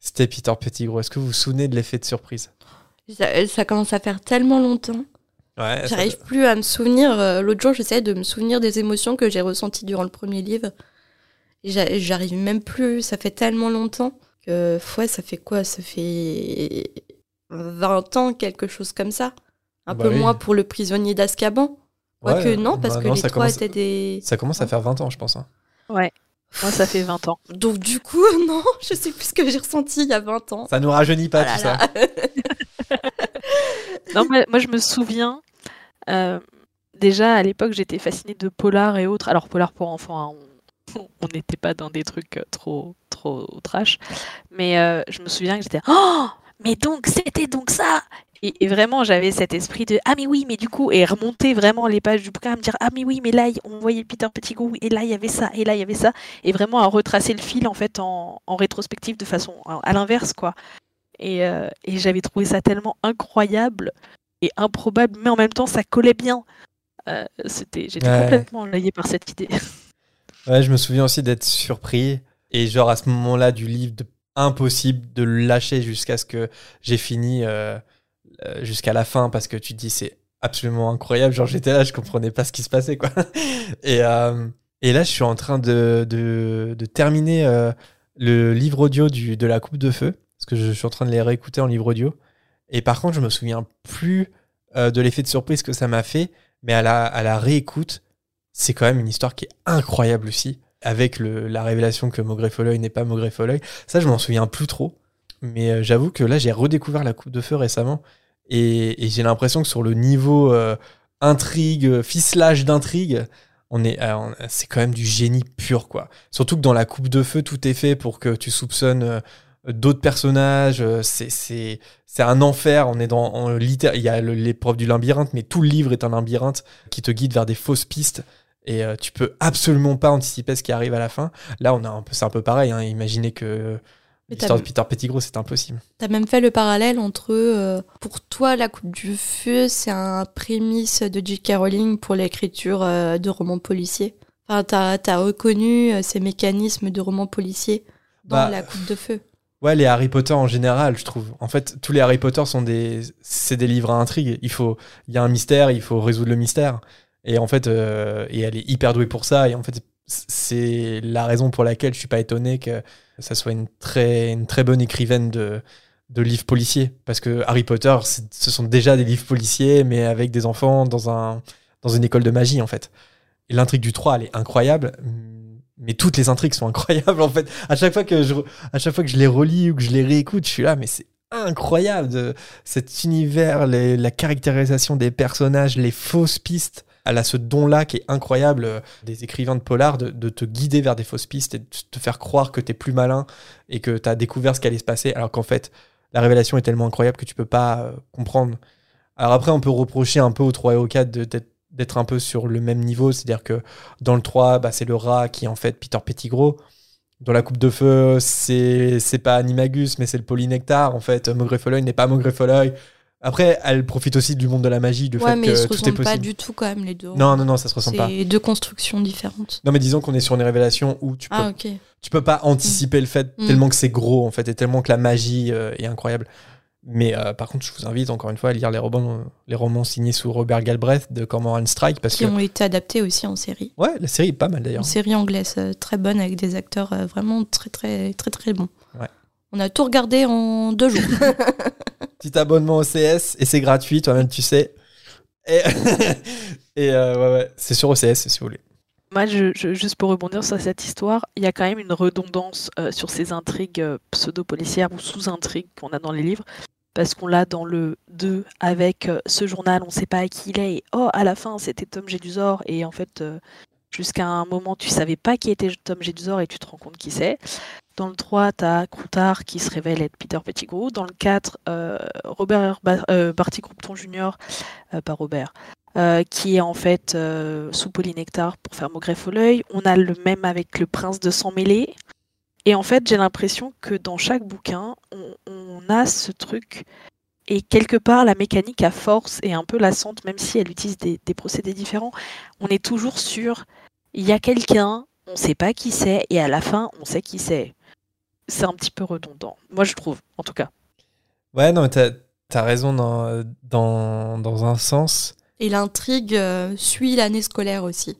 c'était Peter Pettigrew Est-ce que vous vous souvenez de l'effet de surprise? Ça, ça commence à faire tellement longtemps. Ouais, J'arrive plus à me souvenir. euh, L'autre jour, j'essayais de me souvenir des émotions que j'ai ressenties durant le premier livre. J'arrive même plus. Ça fait tellement longtemps que, ouais, ça fait quoi? Ça fait 20 ans, quelque chose comme ça. Un Bah peu oui. moins pour le prisonnier d'Azkaban. Quoique Ouais, non, parce bah que non, les ça trois commence- étaient des. Ça commence à faire 20 ans, je pense. hein. Ouais, moi, ça fait 20 ans. Donc du coup, [LAUGHS] non, je sais plus ce que j'ai ressenti il y a 20 ans. Ça nous rajeunit pas là tout ça. [LAUGHS] Non, mais moi, je me souviens, euh, déjà à l'époque, j'étais fascinée de polar et autres. Alors, polar pour enfants, hein, on [LAUGHS] on n'était pas dans des trucs euh, trop, trop trash. Mais euh, je me souviens que j'étais. Oh mais donc c'était donc ça et, et vraiment, j'avais cet esprit de ah mais oui, mais du coup, et remonter vraiment les pages du bouquin, à me dire ah mais oui, mais là on voyait Peter Pettigrew et là il y avait ça et là il y avait ça, et vraiment à retracer le fil en fait en, en rétrospective de façon à, à l'inverse quoi. Et, euh, et j'avais trouvé ça tellement incroyable et improbable, mais en même temps ça collait bien. Euh, c'était, j'étais Ouais. complètement enlayée par cette idée. Ouais, je me souviens aussi d'être surpris. Et genre à ce moment-là du livre, de... impossible de le lâcher jusqu'à ce que j'ai fini euh, euh, jusqu'à la fin parce que tu te dis c'est absolument incroyable. Genre j'étais là, je comprenais pas ce qui se passait quoi. [LAUGHS] Et, euh, et là, je suis en train de, de, terminer le livre audio de la Coupe de Feu parce que je suis en train de les réécouter en livre audio. Et par contre, je me souviens plus de l'effet de surprise que ça m'a fait, mais à la, à la réécoute, c'est quand même une histoire qui est incroyable aussi, avec la révélation que Maugrey Folleuil n'est pas Maugrey. Ça, je m'en souviens plus trop, mais euh, j'avoue que là, j'ai redécouvert la Coupe de Feu récemment, et, j'ai l'impression que sur le niveau euh, intrigue, ficelage d'intrigue, on est, euh, c'est quand même du génie pur, quoi. Surtout que dans la Coupe de Feu, tout est fait pour que tu soupçonnes d'autres personnages. c'est, un enfer. Il y a l'épreuve du labyrinthe, mais tout le livre est un labyrinthe qui te guide vers des fausses pistes. Et euh, tu peux absolument pas anticiper ce qui arrive à la fin. Là, on a un peu, c'est un peu pareil. Hein. Imaginez que l'histoire de Peter Pettigrew, c'est impossible. T'as même fait le parallèle entre, euh, pour toi, La Coupe du Feu, c'est un prémisse de J.K. Rowling pour l'écriture euh, de romans policiers. Enfin, t'as as reconnu ces mécanismes de romans policiers dans Bah, La Coupe de Feu. Ouais, les Harry Potter en général, je trouve. En fait, tous les Harry Potter sont des, c'est des livres à intrigue. Il faut, il y a un mystère, il faut résoudre le mystère. Et en fait, euh, et elle est hyper douée pour ça. Et en fait, c'est la raison pour laquelle je suis pas étonné que ça soit une très, une très bonne écrivaine de, de livres policiers. Parce que Harry Potter, ce sont déjà des livres policiers, mais avec des enfants dans un, dans une école de magie, en fait. L'intrigue du 3, elle est incroyable. Mais toutes les intrigues sont incroyables, en fait. À chaque fois que je, à chaque fois que je les relis ou que je les réécoute, je suis là, mais c'est incroyable de cet univers, la caractérisation des personnages, les fausses pistes. Elle a ce don-là qui est incroyable euh, des écrivains de polar de, te guider vers des fausses pistes et de te faire croire que t'es plus malin et que t'as découvert ce qui allait se passer, alors qu'en fait, la révélation est tellement incroyable que tu peux pas euh, comprendre. Alors après, on peut reprocher un peu au 3 et au 4 de- d'être un peu sur le même niveau, c'est-à-dire que dans le 3, bah, c'est le rat qui est en fait Peter Pettigrew. Dans la coupe de feu, c'est pas Animagus, mais c'est le polynectar. En fait, Maugrey Folleuil n'est pas Maugrey Folleuil. Après, elle profite aussi du monde de la magie, du ouais, fait mais ils se que tout est possible. pas du tout quand même les deux. Non, non, non, ça se ressemble pas. C'est deux constructions différentes. Non, mais disons qu'on est sur une révélation où tu peux, Ah tu peux pas anticiper le fait Mm. tellement que c'est gros, en fait, et tellement que la magie euh, est incroyable. Mais euh, par contre, je vous invite encore une fois à lire les romans, les romans signés sous Robert Galbraith de Cormoran Strike, parce Qui que ont été adaptés aussi en série. ouais, la série est pas mal d'ailleurs. Une série anglaise euh, très bonne avec des acteurs vraiment très très très très bons. Ouais. On a tout regardé en deux jours. [LAUGHS] Petit abonnement au CS et c'est gratuit, toi-même tu sais. Et, [LAUGHS] euh, ouais, ouais, c'est sur OCS si vous voulez. Moi, je, juste pour rebondir sur cette histoire, il y a quand même une redondance euh, sur ces intrigues euh, pseudo-policières ou sous-intrigues qu'on a dans les livres. Parce qu'on l'a dans le 2 avec ce journal, on ne sait pas à qui il est, et oh, à la fin, c'était Tom Jedusor, et en fait, jusqu'à un moment, tu savais pas qui était Tom Jedusor, et tu te rends compte qui c'est. Dans le 3, tu as Croutard qui se révèle être Peter Pettigrew. Dans le 4, euh, Robert Ba- euh, Barty Croupton euh, Robert, euh, qui est en fait euh, sous polynectar pour faire Maugrey Folleuil. On a le même avec le prince de sang mêlé. Et en fait, j'ai l'impression que dans chaque bouquin, on, a ce truc. Et quelque part, la mécanique à force est un peu lassante, même si elle utilise des, des procédés différents. On est toujours sur il y a quelqu'un, on ne sait pas qui c'est, et à la fin, on sait qui c'est. C'est un petit peu redondant. Moi, je trouve, en tout cas. Ouais, non, mais t'as as raison dans, dans, dans un sens. Et l'intrigue euh, suit l'année scolaire aussi.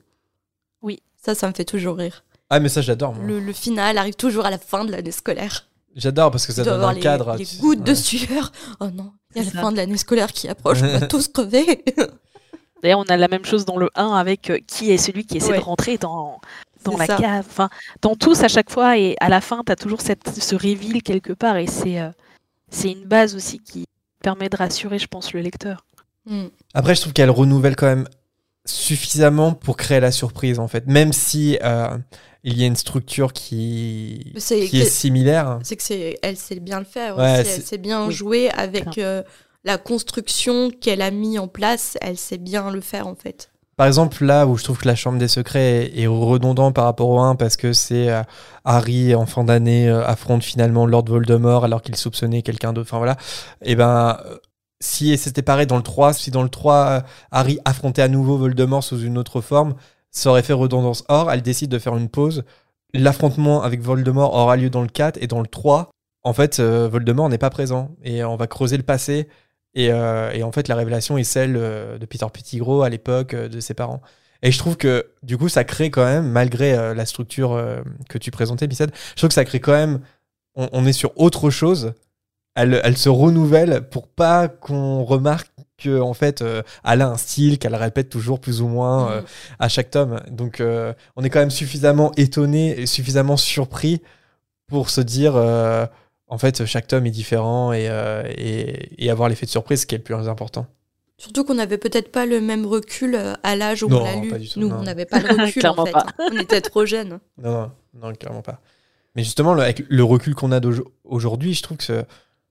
Oui. Ça, ça me fait toujours rire. Ah, mais ça, j'adore. moi. Le, le final arrive toujours à la fin de l'année scolaire. J'adore parce que ça donne avoir un les, cadre. les tu- gouttes de sueur. Oh non, il y a la ça. fin de l'année scolaire qui approche, on va [LAUGHS] tous crever. D'ailleurs, on a la même chose dans le 1 avec euh, qui est celui qui essaie Ouais. de rentrer dans, dans la ça. cave. Enfin, dans tous à chaque fois, et à la fin, tu as toujours cette, ce reveal quelque part, et c'est euh, c'est une base aussi qui permet de rassurer, je pense, le lecteur. Hmm. Après, je trouve qu'elle renouvelle quand même suffisamment pour créer la surprise en fait. Même si euh, il y a une structure qui, qui est que- similaire. C'est que c'est, elle sait bien le faire. Ouais, aussi. c'est- elle sait bien Oui. jouer avec euh, la construction qu'elle a mis en place. Elle sait bien le faire en fait. Par exemple, là où je trouve que la Chambre des Secrets est, est redondant par rapport au 1 parce que c'est euh, Harry en fin d'année euh, affronte finalement Lord Voldemort alors qu'il soupçonnait quelqu'un d'autre. Enfin voilà. Et ben euh, si c'était pareil dans le 3, si dans le 3 euh, Harry affrontait à nouveau Voldemort sous une autre forme, ça aurait fait redondance. Or, elle décide de faire une pause. L'affrontement avec Voldemort aura lieu dans le 4 et dans le 3, en fait, Voldemort n'est pas présent et on va creuser le passé et, euh, et en fait, la révélation est celle euh, de Peter Pettigrew à l'époque euh, de ses parents. Et je trouve que du coup, ça crée quand même, malgré la structure que tu présentais, Bissette, je trouve que ça crée quand même. On, on est sur autre chose. Elle, elle se renouvelle pour pas qu'on remarque que en fait, euh, elle a un style qu'elle répète toujours plus ou moins euh, Mhm. à chaque tome. Donc, euh, on est quand même suffisamment étonné et suffisamment surpris pour se dire. En fait, chaque tome est différent et, euh, et, et avoir l'effet de surprise, ce qui est le plus important. Surtout qu'on n'avait peut-être pas le même recul euh, à l'âge où Non, on l'a lu. pas du tout, Nous, non. on n'avait pas le [LAUGHS] recul en fait. pas. On était trop jeunes. Non, non, non, clairement pas. Mais justement, le- avec le recul qu'on a aujourd'hui, je trouve que, ce-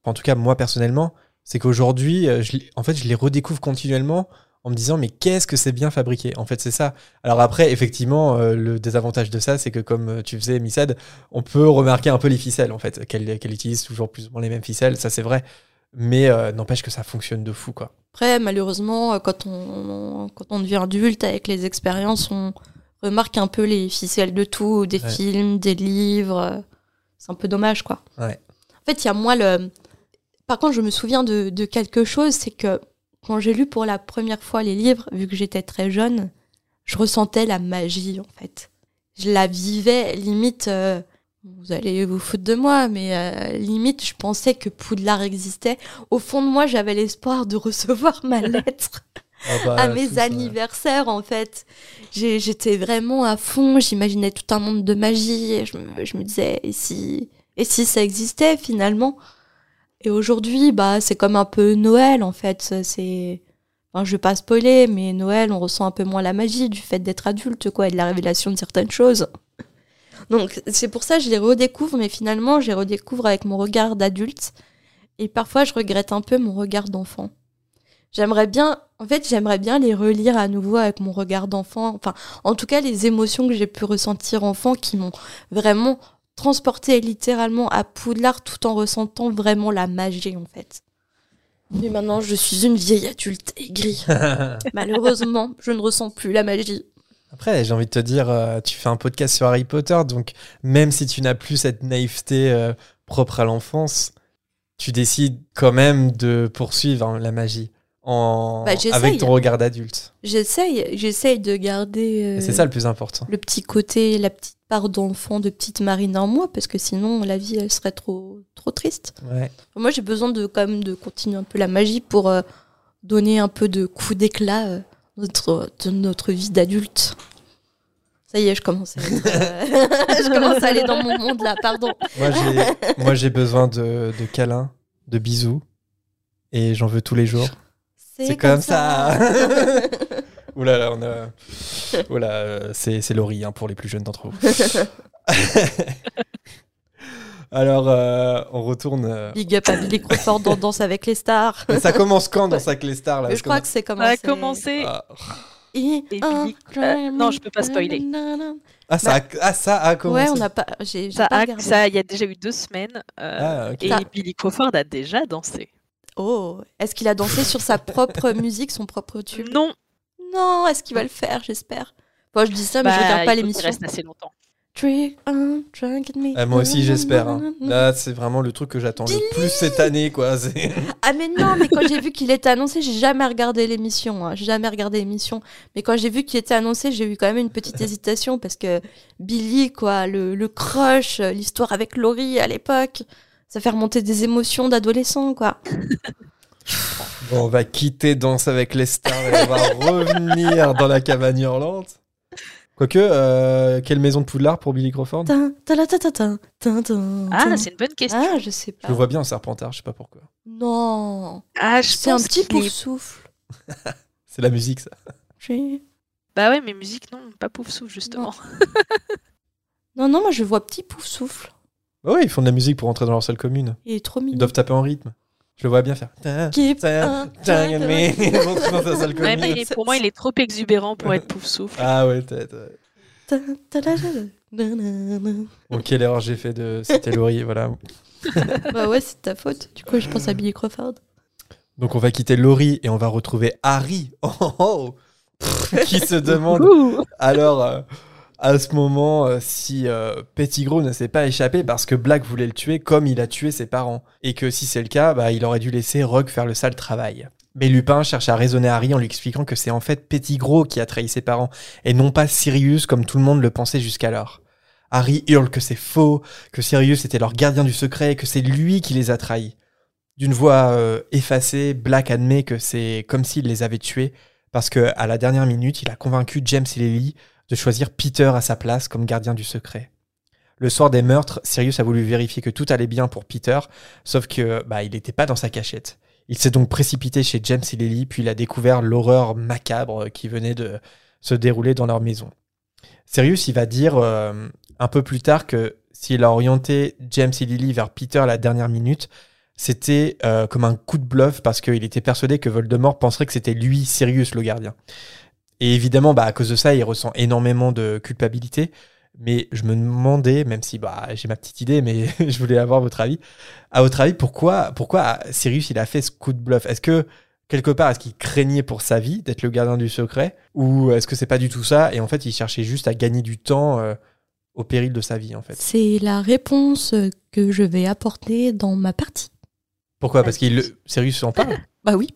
en tout cas, moi personnellement, c'est qu'aujourd'hui, euh, en fait, je les redécouvre continuellement en me disant, mais qu'est-ce que c'est bien fabriqué? En fait, c'est ça. Alors après, effectivement, euh, le désavantage de ça, c'est que comme euh, tu faisais, Missad, on peut remarquer un peu les ficelles, en fait, qu'elle utilise toujours plus ou moins les mêmes ficelles, ça c'est vrai. Mais euh, n'empêche que ça fonctionne de fou, quoi. Après, malheureusement, quand on, quand on devient adulte avec les expériences, on remarque un peu les ficelles de tout, des Ouais. films, des livres. C'est un peu dommage, quoi. Ouais. En fait, il y a moi le. Par contre, je me souviens de, de quelque chose, c'est que quand j'ai lu pour la première fois les livres, vu que j'étais très jeune, je ressentais la magie, en fait. Je la vivais, limite. euh, vous allez vous foutre de moi, mais euh, limite, je pensais que Poudlard existait. Au fond de moi, j'avais l'espoir de [LAUGHS] recevoir ma lettre Ah bah, [LAUGHS] à mes anniversaires, en fait. J'étais vraiment à fond, j'imaginais tout un monde de magie, et je me, je me disais, et si, et si ça existait finalement? Et aujourd'hui, bah, c'est comme un peu Noël, en fait. C'est. Enfin, je vais pas spoiler, mais Noël, on ressent un peu moins la magie du fait d'être adulte, quoi, et de la révélation de certaines choses. Donc, c'est pour ça que je les redécouvre, mais finalement, je les redécouvre avec mon regard d'adulte. Et parfois, je regrette un peu mon regard d'enfant. J'aimerais bien, en fait, j'aimerais bien les relire à nouveau avec mon regard d'enfant. Enfin, en tout cas, les émotions que j'ai pu ressentir enfant qui m'ont vraiment transporté littéralement à Poudlard tout en ressentant vraiment la magie, en fait. Mais maintenant, je suis une vieille adulte aigrie. [LAUGHS] Malheureusement, je ne ressens plus la magie. Après, j'ai envie de te dire, euh, tu fais un podcast sur Harry Potter, donc même si tu n'as plus cette naïveté euh, propre à l'enfance, tu décides quand même de poursuivre hein, la magie en... Bah, avec ton regard d'adulte. J'essaye, j'essaye de garder euh, C'est ça le plus important. le petit côté, la petite part d'enfant, de petite Marine en moi, parce que sinon, la vie, elle serait trop, trop triste. Ouais. Moi, j'ai besoin de quand même de continuer un peu la magie pour euh, donner un peu de coup d'éclat euh, notre, de notre vie d'adulte. Ça y est, je commence à, être, euh, [LAUGHS] je commence à aller dans mon monde là, pardon. Moi, j'ai, moi, j'ai besoin de, de câlins, de bisous, et j'en veux tous les jours. C'est comme ça. Là là, [LAUGHS] on a. Ouh là, euh, c'est, c'est Laurie hein, pour les plus jeunes d'entre vous. [LAUGHS] Alors, euh, on retourne. euh, Big up à Billy Crawford dans Danse avec les stars. Mais ça commence quand dans Sac les stars là? Je crois que c'est Ça commencé. a commencé. Ah, Et Et un Billy- euh, non, je peux pas spoiler. Ah, ça a, ah, ça a commencé. Ouais, on n'a pas. Ça, pas a- ça, il y a déjà eu deux semaines. euh, Ah, ok. Et Ça- Billy Crawford a déjà dansé. Oh, est-ce qu'il a dansé sur sa propre [LAUGHS] musique, son propre tube? Non, Non, est-ce qu'il va le faire? J'espère. Bon, je dis ça, mais je bah, regarde pas il l'émission. reste assez longtemps. Ah, moi aussi, j'espère. hein. [LAUGHS] Là, c'est vraiment le truc que j'attends le plus cette année, quoi. [LAUGHS] Ah mais non, mais quand j'ai vu qu'il était annoncé, j'ai jamais regardé l'émission. hein. J'ai jamais regardé l'émission. Mais quand j'ai vu qu'il était annoncé, j'ai eu quand même une petite hésitation parce que Billy, quoi, le, le crush, euh, l'histoire avec Laurie à l'époque, ça fait remonter des émotions d'adolescent, quoi. [LAUGHS] Bon, on va quitter Danse avec les stars et on va [LAUGHS] revenir dans la cabane hurlante. Quoique, euh, quelle maison de Poudlard pour Billy Crawford? Tin, tin, tin, tin, tin, tin, tin, Ah, c'est une bonne question. Ah, je sais Je pas. le vois bien en Serpentard, je sais pas pourquoi. Non, Ah, je c'est un petit pouf souffle. [LAUGHS] C'est la musique, ça. Bah ouais, mais musique, non, pas pouf souffle, justement. Non, non, moi je vois petit pouf souffle. Bah ouais, ils font de la musique pour entrer dans leur salle commune. Il est trop Ils mignon. doivent taper en rythme. Je le vois bien faire. Keep [LAUGHS] on salle Ouais, commune. mais pour moi, il est trop exubérant pour être pouf souffle. Ah ouais, peut-être. ouais. Bon, quelle erreur j'ai fait de citer Laurie, voilà. [LAUGHS] Bah ouais, c'est de ta faute. Du coup, je pense à Billy Crawford. Donc on va quitter Laurie et on va retrouver Harry. Oh, oh, oh. qui se [LAUGHS] demande alors euh, à ce moment euh, si euh, Pettigrew ne s'est pas échappé parce que Black voulait le tuer comme il a tué ses parents. Et que si c'est le cas, bah, il aurait dû laisser Rogue faire le sale travail. Mais Lupin cherche à raisonner Harry en lui expliquant que c'est en fait Pettigrew qui a trahi ses parents et non pas Sirius comme tout le monde le pensait jusqu'alors. Harry hurle que c'est faux, que Sirius était leur gardien du secret et que c'est lui qui les a trahis. D'une voix euh, effacée, Black admet que c'est comme s'il les avait tués parce que à la dernière minute, il a convaincu James et Lily de choisir Peter à sa place comme gardien du secret. Le soir des meurtres, Sirius a voulu vérifier que tout allait bien pour Peter, sauf que bah, il n'était pas dans sa cachette. Il s'est donc précipité chez James et Lily, puis il a découvert l'horreur macabre qui venait de se dérouler dans leur maison. Sirius, il va dire euh, un peu plus tard que s'il a orienté James et Lily vers Peter à la dernière minute, c'était euh, comme un coup de bluff parce qu'il était persuadé que Voldemort penserait que c'était lui, Sirius, le gardien. Et évidemment, bah, à cause de ça, il ressent énormément de culpabilité. Mais je me demandais, même si bah, j'ai ma petite idée, mais [LAUGHS] je voulais avoir votre avis. À votre avis, pourquoi, pourquoi Sirius il a fait ce coup de bluff? Est-ce que quelque part, est-ce qu'il craignait pour sa vie d'être le gardien du secret? Ou est-ce que c'est pas du tout ça? Et en fait, il cherchait juste à gagner du temps euh, au péril de sa vie, en fait. C'est la réponse que je vais apporter dans ma partie. Pourquoi? Parce qu'il le- Sirius en parle? [LAUGHS] Bah oui.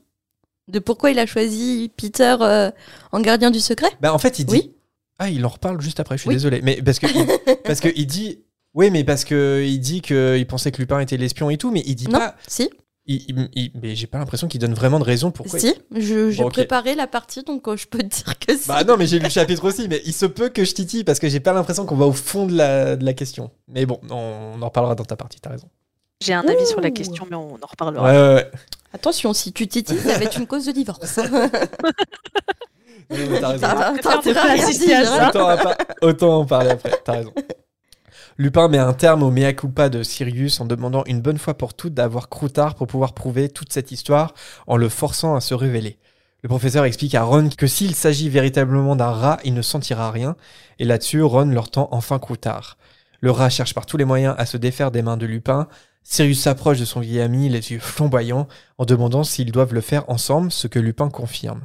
De pourquoi il a choisi Peter euh, en gardien du secret Bah en fait, il dit. Oui. Ah, il en reparle juste après. Je suis Oui. désolé, mais parce que il, [LAUGHS] parce que il dit. Oui, mais parce que il dit qu'il pensait que Lupin était l'espion et tout, mais il dit Non, pas. si, il- il- il- mais j'ai pas l'impression qu'il donne vraiment de raison pourquoi. si. Je- J'ai Bon, préparé la partie, donc euh, je peux te [LAUGHS] dire que si. Bah non, mais j'ai lu le chapitre aussi, mais il se peut que je titille parce que j'ai pas l'impression qu'on va au fond de la, de la question. Mais bon, on, en reparlera dans ta partie, t'as raison. J'ai un avis sur la question, mais on en Ouais, reparlera. ouais, ouais. Attention, si tu titilles, ça va être une cause de divorce. [LAUGHS] Non, mais t'as raison. T'as- préfère t'as ne pas intérêt à assister dire, à ça. hein. Autant, en par- autant en parler après, t'as raison. Lupin met un terme au mea culpa de Sirius en demandant une bonne fois pour toutes d'avoir Croutard pour pouvoir prouver toute cette histoire en le forçant à se révéler. Le professeur explique à Ron que s'il s'agit véritablement d'un rat, il ne sentira rien, et là-dessus, Ron leur tend enfin Croutard. Le rat cherche par tous les moyens à se défaire des mains de Lupin. Sirius s'approche de son vieil ami, les yeux flamboyants, en demandant s'ils doivent le faire ensemble, ce que Lupin confirme.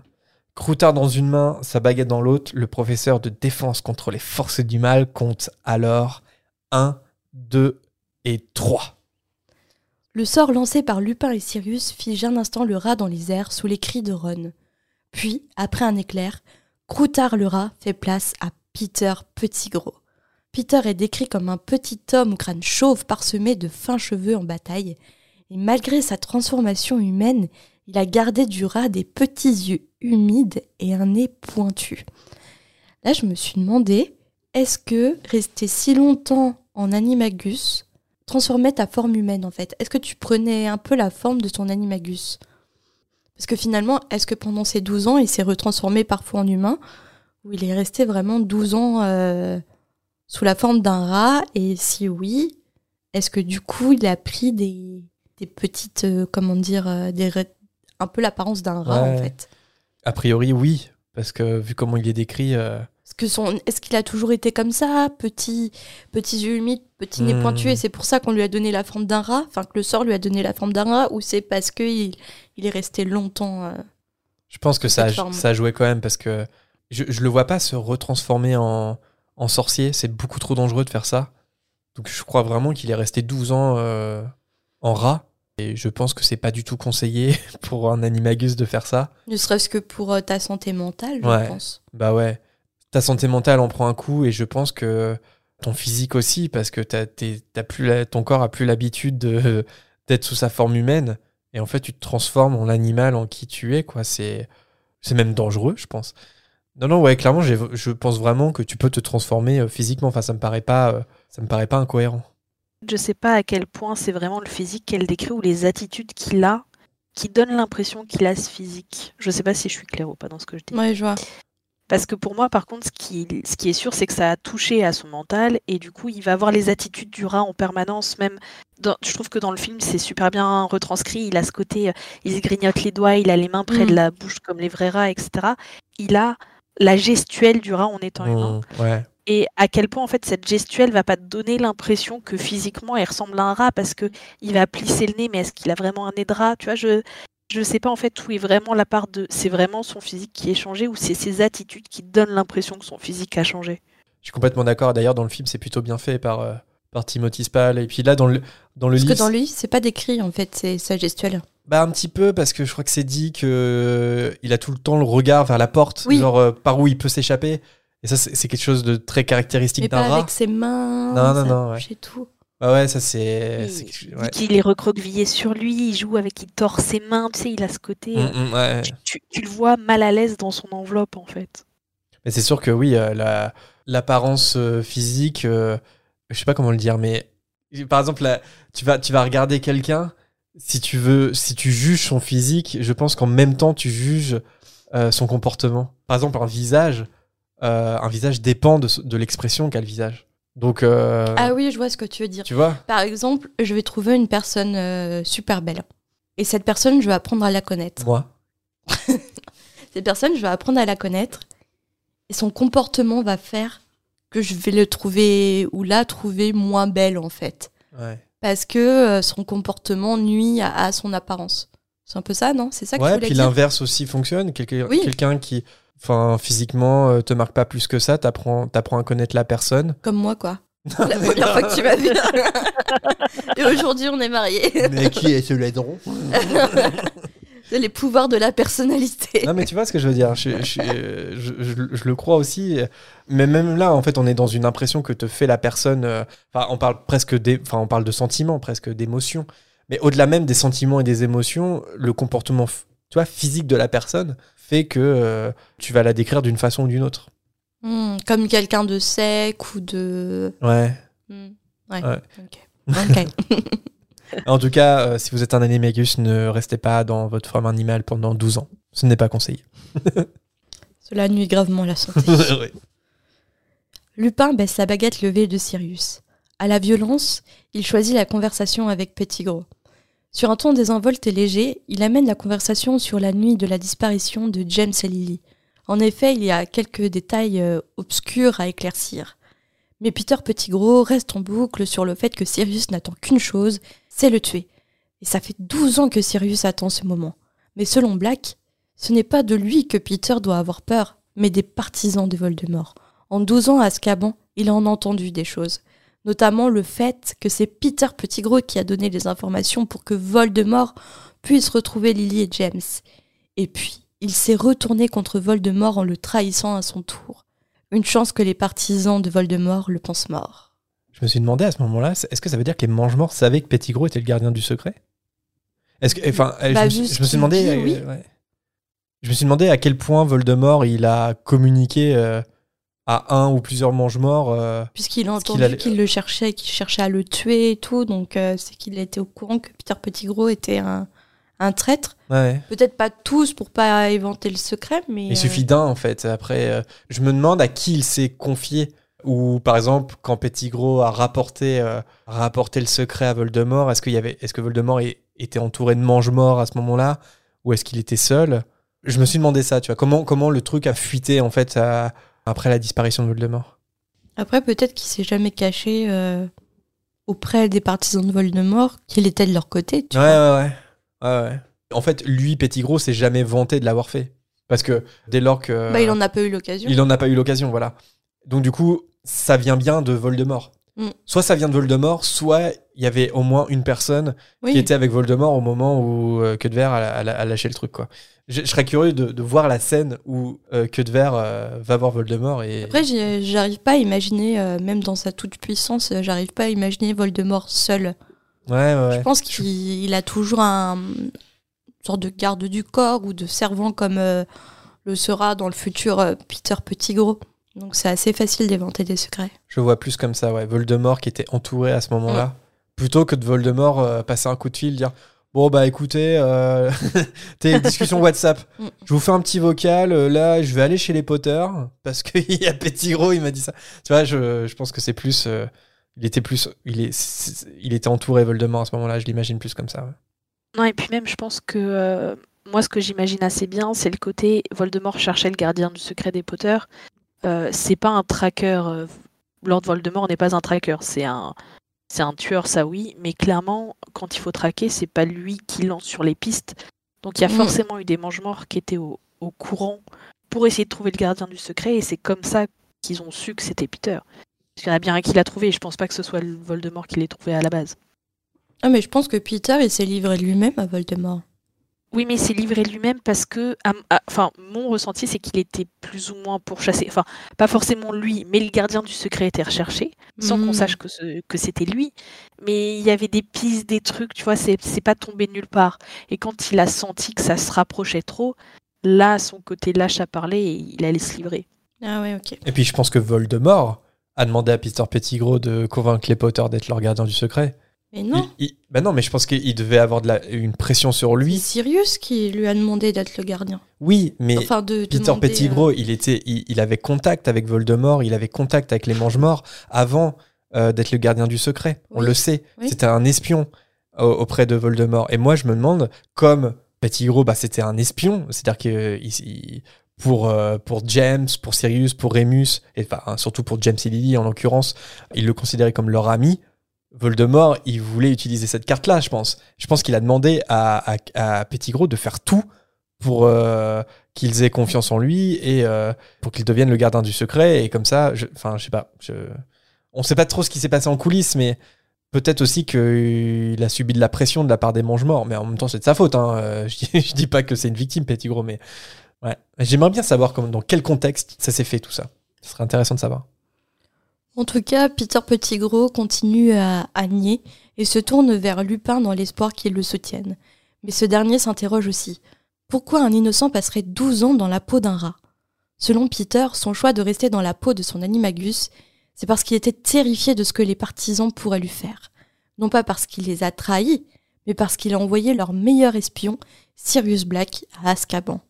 Croutard dans une main, sa baguette dans l'autre, le professeur de défense contre les forces du mal compte alors 1, 2 et 3. Le sort lancé par Lupin et Sirius fige un instant le rat dans les airs sous les cris de Ron. Puis, après un éclair, Croutard le rat fait place à Peter Pettigrew. Peter est décrit comme un petit homme au crâne chauve parsemé de fins cheveux en bataille, et malgré sa transformation humaine, il a gardé du rat des petits yeux humides et un nez pointu. Là, je me suis demandé, est-ce que rester si longtemps en animagus transformait ta forme humaine en fait? Est-ce que tu prenais un peu la forme de ton animagus? Parce que finalement, est-ce que pendant ces 12 ans, il s'est retransformé parfois en humain Ou il est resté vraiment 12 ans euh, sous la forme d'un rat Et si oui, est-ce que du coup, il a pris des, des petites, euh, comment dire, euh, des, un peu l'apparence d'un rat Ouais. en fait? A priori, oui, parce que vu comment il est décrit, euh, Est-ce que son, est-ce qu'il a toujours été comme ça, petit, petits yeux humides, petit nez Hmm. pointu, et c'est pour ça qu'on lui a donné la forme d'un rat, enfin que le sort lui a donné la forme d'un rat, ou c'est parce que il, il est resté longtemps. euh, je pense que ça, forme? ça jouait quand même parce que je, je le vois pas se retransformer en, en sorcier. C'est beaucoup trop dangereux de faire ça. Donc je crois vraiment qu'il est resté 12 ans euh, en rat. Et je pense que c'est pas du tout conseillé [LAUGHS] pour un animagus de faire ça. Ne serait-ce que pour euh, ta santé mentale, je Ouais. pense. Bah ouais. Ta santé mentale en prend un coup et je pense que ton physique aussi, parce que t'as, plus la- ton corps a plus l'habitude de, [LAUGHS] d'être sous sa forme humaine. Et en fait, tu te transformes en l'animal en qui tu es, quoi. C'est, c'est même dangereux, je pense. Non, non, ouais, clairement, je pense vraiment que tu peux te transformer euh, physiquement. Enfin, ça me paraît pas, euh, ça me paraît pas incohérent. Je sais pas à quel point c'est vraiment le physique qu'elle décrit ou les attitudes qu'il a qui donnent l'impression qu'il a ce physique. Je sais pas si je suis claire ou pas dans ce que je dis. Ouais, je vois. Parce que pour moi, par contre, ce qui, ce qui est sûr, c'est que ça a touché à son mental et du coup, il va avoir les attitudes du rat en permanence. Même, dans- je trouve que dans le film, c'est super bien retranscrit. Il a ce côté, euh, il se grignote les doigts, il a les mains près Mm. de la bouche comme les vrais rats, etc. Il a la gestuelle du rat en étant humain. Mmh, ouais. Et à quel point en fait cette gestuelle va pas te donner l'impression que physiquement il ressemble à un rat parce que il va plisser le nez, mais est-ce qu'il a vraiment un nez de rat? Tu vois, je je sais pas en fait où est vraiment la part de c'est vraiment son physique qui est changé ou c'est ses attitudes qui donnent l'impression que son physique a changé? Je suis complètement d'accord. D'ailleurs, dans le film, c'est plutôt bien fait par, euh, par Timothy Spall. Et puis là, dans le, dans le Parce que livre, dans lui, c'est pas décrit en fait, c'est sa gestuelle. Bah, un petit peu, parce que je crois que c'est dit que euh, il a tout le temps le regard vers la porte, Oui. genre euh, par où il peut s'échapper. Et ça, c'est quelque chose de très caractéristique d'un rat. avec ses mains. Non, non, non, tout. Ah ouais, ça, c'est. Il ouais. est recroquevillé sur lui, il joue avec, il tord ses mains, tu sais, il a ce côté. Mm, mm, ouais. tu, tu- tu le vois mal à l'aise dans son enveloppe en fait. Mais c'est sûr que oui, euh, la- l'apparence euh, physique, je sais pas comment le dire, mais par exemple, là, tu vas, tu vas regarder quelqu'un, si tu veux, si tu juges son physique, je pense qu'en même temps, tu juges euh, son comportement. Par exemple, un visage, euh, un visage dépend de, de l'expression qu'a le visage. Donc, euh, Ah oui, je vois ce que tu veux dire. tu vois, Par exemple, je vais trouver une personne super belle. Et cette personne, je vais apprendre à la connaître. moi, [LAUGHS] Cette personne, je vais apprendre à la connaître. Et son comportement va faire que je vais le trouver ou la trouver moins belle en fait. ouais. Parce que euh, son comportement nuit à, à son apparence. C'est un peu ça, non? C'est ça que tu Ouais, voulais puis l'inverse aussi fonctionne. Quelqu'un Oui. qui, enfin, physiquement, euh, te marque pas plus que ça, t'apprends t'apprends à connaître la personne. Comme moi, quoi. [LAUGHS] La première fois que tu m'as vu. [LAUGHS] Et aujourd'hui, on est mariés. Mais qui est ce laidron? C'est [LAUGHS] les pouvoirs de la personnalité. Non, mais tu vois ce que je veux dire. Je, je- je- je- je le crois aussi. Mais même là, en fait, on est dans une impression que te fait la personne. euh, Enfin, on parle presque des, enfin, on parle de sentiments, presque d'émotions. Mais au-delà même des sentiments et des émotions, le comportement, tu vois, physique de la personne fait que euh, tu vas la décrire d'une façon ou d'une autre. Hmm, comme quelqu'un de sec ou de. Ouais. Hmm, Ouais. Ouais. Ok. Ok. [LAUGHS] En tout cas, euh, si vous êtes un animagus, ne restez pas dans votre forme animale pendant 12 ans. Ce n'est pas conseillé. [LAUGHS] Cela nuit gravement à la santé. [LAUGHS] Lupin baisse la baguette levée de Sirius. À la violence, il choisit la conversation avec Petit Gros. Sur un ton désinvolte et léger, il amène la conversation sur la nuit de la disparition de James et Lily. En effet, il y a quelques détails euh, obscurs à éclaircir. Mais Peter Pettigrew reste en boucle sur le fait que Sirius n'attend qu'une chose, c'est le tuer. Et ça fait 12 ans que Sirius attend ce moment. Mais selon Black, ce n'est pas de lui que Peter doit avoir peur, mais des partisans de Voldemort. En 12 ans à Azkaban, il en a entendu des choses. Notamment le fait que c'est Peter Pettigrew qui a donné les informations pour que Voldemort puisse retrouver Lily et James. Et puis, il s'est retourné contre Voldemort en le trahissant à son tour. Une chance que les partisans de Voldemort le pensent mort. Je me suis demandé à ce moment-là, est-ce que ça veut dire que les mange-morts savaient que Pettigrew était le gardien du secret? Est-ce que, enfin, euh, Bah, je, me suis, je me demandé, dit, euh, ouais. je me suis demandé à quel point Voldemort il a communiqué euh, à un ou plusieurs mange-morts. euh, Puisqu'il a qu'il entendu qu'il le cherchait, qu'il cherchait à le tuer et tout, donc c'est qu'il était au courant que Peter Pettigrew était un, un traître. ouais. Peut-être pas tous pour pas éventer le secret, mais. Il euh, suffit d'un en fait. Après, euh, je me demande à qui il s'est confié. Ou par exemple, quand Pettigrew a rapporté, euh, rapporté le secret à Voldemort, est-ce qu'il y avait, est-ce que Voldemort était entouré de mange-morts à ce moment-là, ou est-ce qu'il était seul? Je me suis demandé ça. Tu vois, comment comment le truc a fuité en fait à- après la disparition de Voldemort? Après, peut-être qu'il s'est jamais caché euh, auprès des partisans de Voldemort, qu'il était de leur côté. Tu Ouais, vois. ouais, ouais, ouais, ouais. En fait, lui, Pettigrew, s'est jamais vanté de l'avoir fait, parce que dès lors que Bah, il en a pas eu l'occasion. Il n'en a pas eu l'occasion, voilà. Donc du coup, ça vient bien de Voldemort. Mm. Soit ça vient de Voldemort, soit il y avait au moins une personne Oui. qui était avec Voldemort au moment où euh, Queudver a, a- a lâché le truc, quoi. Je, je serais curieux de, de voir la scène où euh, Queudver euh, va voir Voldemort et... Après, j'arrive pas à imaginer, euh, même dans sa toute puissance, j'arrive pas à imaginer Voldemort seul. Ouais, ouais, ouais. Je pense qu'il il a toujours un une sorte de garde du corps ou de servant comme euh, le sera dans le futur euh, Peter Pettigrew. Donc c'est assez facile d'éventer des secrets. Je vois plus comme ça, ouais. Voldemort qui était entouré à ce moment-là. Plutôt que de Voldemort euh, passer un coup de fil, dire Bon bah écoutez, euh... [LAUGHS] t'es discussion WhatsApp. Mm. Je vous fais un petit vocal. euh, Là, je vais aller chez les Potter parce qu'il [LAUGHS] y a Petit Gros, il m'a dit ça. Tu vois, je, je pense que c'est plus. Il était plus. Il, est, il était entouré Voldemort à ce moment-là. Je l'imagine plus comme ça. ouais. Non, et puis même, je pense que euh, moi, ce que j'imagine assez bien, c'est le côté Voldemort cherchait le gardien du secret des Potter. Euh, c'est pas un tracker. euh, Lord Voldemort n'est pas un tracker. C'est un, c'est un tueur, ça oui. Mais clairement, quand il faut traquer, c'est pas lui qui lance sur les pistes. Donc il y a forcément eu des mange-morts qui étaient au, au courant pour essayer de trouver le gardien du secret. Et c'est comme ça qu'ils ont su que c'était Peter. Parce qu'il y en a bien un qui l'a trouvé. Et je pense pas que ce soit le Voldemort qui l'ait trouvé à la base. Ah, mais je pense que Peter, il s'est livré lui-même à Voldemort. Oui, mais c'est livré lui-même parce que, enfin, mon ressenti, c'est qu'il était plus ou moins pourchassé. Enfin, pas forcément lui, mais le gardien du secret était recherché, sans qu'on Mm. sache que, ce- que c'était lui. Mais il y avait des pistes, des trucs, tu vois, c'est c'est pas tombé nulle part. Et quand il a senti que ça se rapprochait trop, là, son côté lâche à parler et il allait se livrer. Ah ouais, ok. Et puis je pense que Voldemort a demandé à Peter Pettigrew de convaincre les Potter d'être leur gardien du secret. Mais non, Il- il- bah non, mais je pense qu'il devait avoir de la, une pression sur c'est lui. Sirius qui lui a demandé d'être le gardien. Oui, mais Enfin, de Peter Pettigrew, il, était, il, il avait contact avec Voldemort, il avait contact avec les Mange-Morts avant euh, d'être le gardien du secret. On le sait. oui. C'était un espion au- auprès de Voldemort. Et moi, je me demande, comme Pettigrew, bah, c'était un espion, c'est-à-dire que il- il- pour, euh, pour James, pour Sirius, pour Remus, et enfin, surtout pour James et Lily en l'occurrence, ils le considéraient comme leur ami. Voldemort, il voulait utiliser cette carte-là, je pense. Je pense qu'il a demandé à, à, à Pettigrew de faire tout pour euh, qu'ils aient confiance en lui et euh, pour qu'il devienne le gardien du secret. Et comme ça, enfin, je sais pas. Je, on sait pas trop ce qui s'est passé en coulisses, mais peut-être aussi qu'il a subi de la pression de la part des mange-morts. Mais en même temps, c'est de sa faute. Hein. Euh, Je, dis, [LAUGHS] dis pas que c'est une victime, Pettigrew, mais ouais. J'aimerais bien savoir dans quel contexte ça s'est fait tout ça. Ce serait intéressant de savoir. En tout cas, Peter Pettigrew continue à, à nier et se tourne vers Lupin dans l'espoir qu'il le soutienne. Mais ce dernier s'interroge aussi. Pourquoi un innocent passerait 12 ans dans la peau d'un rat? Selon Peter, son choix de rester dans la peau de son animagus, c'est parce qu'il était terrifié de ce que les partisans pourraient lui faire. Non pas parce qu'il les a trahis, mais parce qu'il a envoyé leur meilleur espion, Sirius Black, à Azkaban.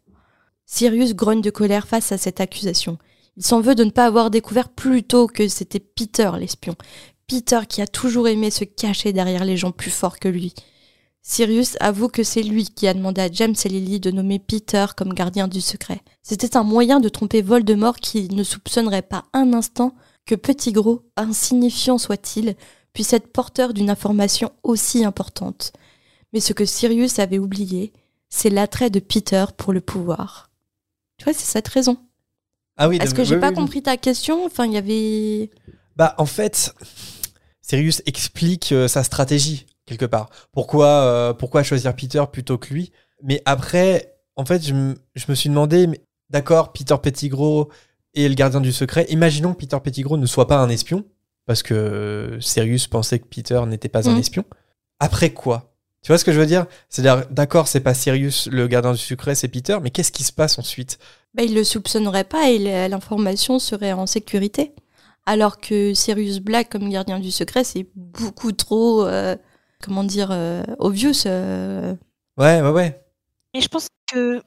Sirius grogne de colère face à cette accusation. Il s'en veut de ne pas avoir découvert plus tôt que c'était Peter l'espion. Peter qui a toujours aimé se cacher derrière les gens plus forts que lui. Sirius avoue que c'est lui qui a demandé à James et Lily de nommer Peter comme gardien du secret. C'était un moyen de tromper Voldemort qui ne soupçonnerait pas un instant que Petit Gros, insignifiant soit-il, puisse être porteur d'une information aussi importante. Mais ce que Sirius avait oublié, c'est l'attrait de Peter pour le pouvoir. Tu vois, c'est cette raison. Ah oui, Est-ce que j'ai pas compris ta question? Enfin, il y avait. Bah, en fait, Sirius explique euh, sa stratégie, quelque part. Pourquoi, euh, pourquoi choisir Peter plutôt que lui? Mais après, en fait, je, me- je me suis demandé, mais d'accord, Peter Pettigrew est le gardien du secret. Imaginons que Peter Pettigrew ne soit pas un espion, parce que euh, Sirius pensait que Peter n'était pas un Mhm. espion. Après quoi? Tu vois ce que je veux dire? C'est-à-dire, d'accord, c'est pas Sirius le gardien du secret, c'est Peter, mais qu'est-ce qui se passe ensuite? Bah, il le soupçonnerait pas et l- l'information serait en sécurité. Alors que Sirius Black comme gardien du secret, c'est beaucoup trop, euh, comment dire, euh, obvious. euh. Ouais, ouais, ouais. Mais je pense que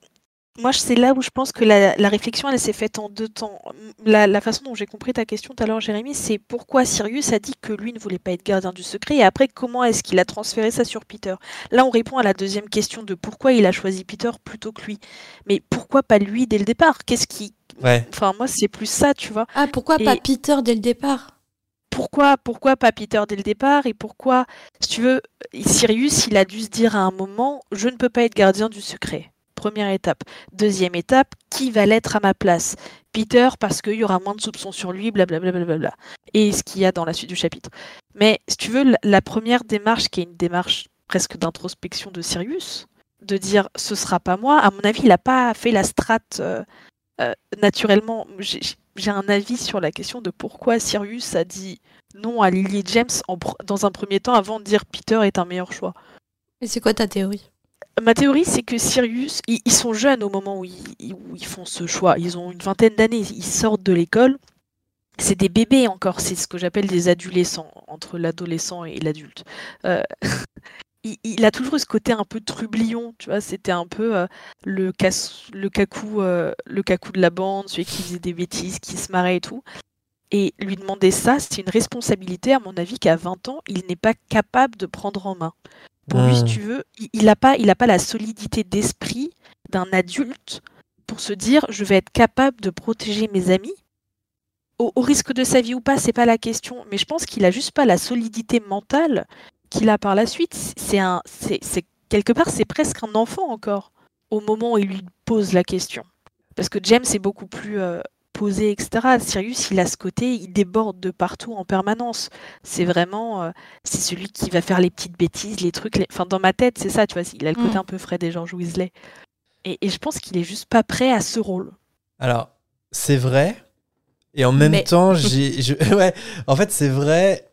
moi, c'est là où je pense que la, la réflexion, elle s'est faite en deux temps. La, la façon dont j'ai compris ta question tout à l'heure, Jérémy, c'est pourquoi Sirius a dit que lui ne voulait pas être gardien du secret, et après, comment est-ce qu'il a transféré ça sur Peter? Là, on répond à la deuxième question de pourquoi il a choisi Peter plutôt que lui. Mais pourquoi pas lui dès le départ? Qu'est-ce qui... Ouais. Enfin, moi, c'est plus ça, tu vois. Ah, pourquoi Et- pas Peter dès le départ? pourquoi, pourquoi pas Peter dès le départ et pourquoi, si tu veux, Sirius, il a dû se dire à un moment, je ne peux pas être gardien du secret. Première étape. Deuxième étape, qui va l'être à ma place? Peter, parce qu'il y aura moins de soupçons sur lui, blablabla. Blablabla. Et ce qu'il y a dans la suite du chapitre. Mais si tu veux, la, première démarche, qui est une démarche presque d'introspection de Sirius, de dire ce sera pas moi, à mon avis, il n'a pas fait la strate euh, euh, naturellement. J'ai un avis sur la question de pourquoi Sirius a dit non à Lily James dans un premier temps avant de dire Peter est un meilleur choix. Et c'est quoi ta théorie? Ma théorie, c'est que Sirius, ils, sont jeunes au moment où ils, font ce choix. Ils ont une vingtaine d'années, ils sortent de l'école. C'est des bébés encore, c'est ce que j'appelle des adolescents, entre l'adolescent et l'adulte. Euh, [LAUGHS] il, il a toujours eu ce côté un peu trublion, tu vois. C'était un peu euh, le, casse- le, cacou, euh, le cacou de la bande, celui qui faisait des bêtises, qui se marrait et tout. Et lui demander ça, c'est une responsabilité, à mon avis, qu'à 20 ans, il n'est pas capable de prendre en main. Pour lui, si Hmm. tu veux, il n'a pas, il a pas la solidité d'esprit d'un adulte pour se dire je vais être capable de protéger mes amis. Au, au risque de sa vie ou pas, c'est pas la question. Mais je pense qu'il a juste pas la solidité mentale qu'il a par la suite. C'est un, c'est- quelque part, c'est presque un enfant encore au moment où il lui pose la question. Parce que James est beaucoup plus euh, posé, etc. Sirius, il a ce côté, il déborde de partout en permanence. C'est vraiment, euh, c'est celui qui va faire les petites bêtises, les trucs. les- Enfin, dans ma tête, c'est ça, tu vois. Il a le côté Mm. un peu Fred et George Weasley. Et, et je pense qu'il est juste pas prêt à ce rôle. Alors, c'est vrai. Et en même Mais- temps, [LAUGHS] j'ai. je- [LAUGHS] Ouais, en fait, c'est vrai,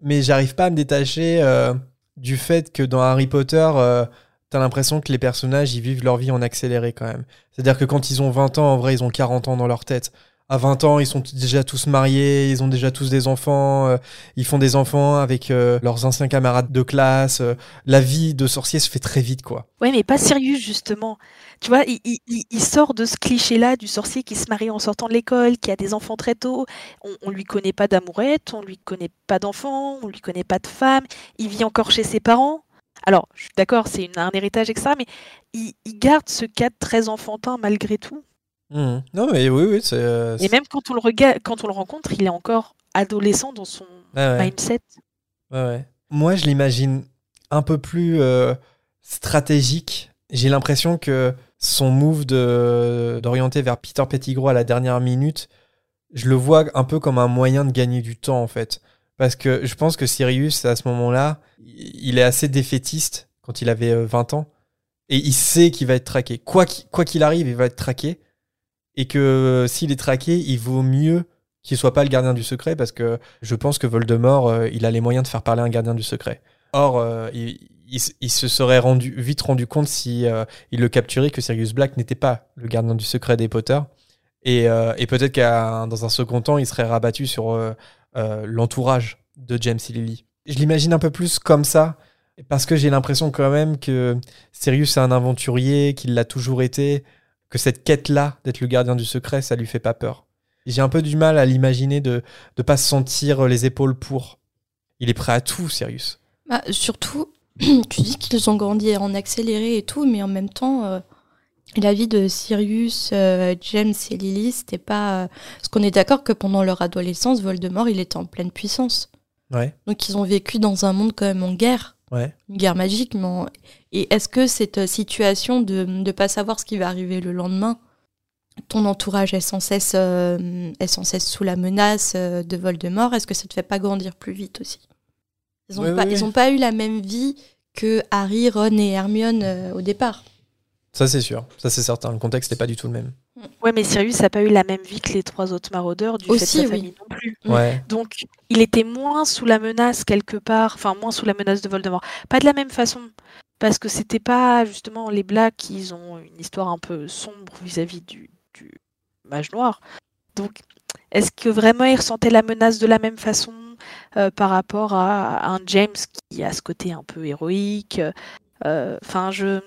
mais j'arrive pas à me détacher euh, du fait que dans Harry Potter, euh, t'as l'impression que les personnages, ils vivent leur vie en accéléré quand même. C'est-à-dire que quand ils ont 20 ans, en vrai, ils ont 40 ans dans leur tête. À 20 ans, ils sont déjà tous mariés, ils ont déjà tous des enfants, euh, ils font des enfants avec euh, leurs anciens camarades de classe. euh, la vie de sorcier se fait très vite, quoi. Ouais, mais pas Sirius, justement. Tu vois, il, sort de ce cliché-là du sorcier qui se marie en sortant de l'école, qui a des enfants très tôt. On, on lui connaît pas d'amourette, on lui connaît pas d'enfants, on lui connaît pas de femme. Il vit encore chez ses parents. Alors, je suis d'accord, c'est un héritage, etc. Mais il, il garde ce cadre très enfantin malgré tout. Mhm. Non, mais oui, oui, c'est. euh, Et même quand on le regarde, quand on le rencontre, il est encore adolescent dans son Ouais, ouais. mindset. Ouais, ouais. Moi, je l'imagine un peu plus euh, stratégique. J'ai l'impression que son move de- d'orienter vers Peter Pettigrew à la dernière minute, je le vois un peu comme un moyen de gagner du temps, en fait. Parce que je pense que Sirius, à ce moment-là, il est assez défaitiste quand il avait euh, 20 ans. Et il sait qu'il va être traqué. Quoi qu'il quoi qu'il arrive, il va être traqué. Et que euh, s'il est traqué, il vaut mieux qu'il soit pas le gardien du secret parce que je pense que Voldemort, euh, il a les moyens de faire parler un gardien du secret. Or, euh, il, se serait vite rendu compte si il le capturait que Sirius Black n'était pas le gardien du secret des Potter. Et, peut-être qu'à un second temps, il serait rabattu sur l'entourage de James et Lily. Je l'imagine un peu plus comme ça, parce que j'ai l'impression quand même que Sirius est un aventurier, qu'il l'a toujours été, que cette quête-là d'être le gardien du secret, ça lui fait pas peur. J'ai un peu du mal à l'imaginer de ne pas se sentir les épaules pour. Il est prêt à tout, Sirius. Bah, surtout, [CLEARS THROAT] tu dis qu'ils ont grandi en accéléré et tout, mais en même temps, euh, la vie de Sirius, euh, James et Lily, c'était pas. euh, Parce qu'on est d'accord que pendant leur adolescence, Voldemort, il était en pleine puissance. Ouais, Donc ils ont vécu dans un monde quand même en guerre, ouais. une guerre magique. Mais Et est-ce que cette euh, situation de ne pas savoir ce qui va arriver le lendemain, ton entourage est sans cesse, euh, est sans cesse sous la menace euh, de Voldemort, est-ce que ça te fait pas grandir plus vite aussi? Ils n'ont pas, pas eu la même vie que Harry, Ron et Hermione euh, au départ. Ça, c'est sûr. Ça, c'est certain. Le contexte n'est pas du tout le même. Ouais, mais Sirius n'a pas eu la même vie que les trois autres maraudeurs du Aussi, fait de sa oui. famille non plus. Mm. Ouais. Donc, il était moins sous la menace quelque part, enfin moins sous la menace de Voldemort. Pas de la même façon, parce que c'était pas justement les Blacks, ils ont une histoire un peu sombre vis-à-vis du, du mage noir. Donc, est-ce que vraiment il ressentait la menace de la même façon euh, par rapport à, à un James qui a ce côté un peu héroïque euh, Enfin, je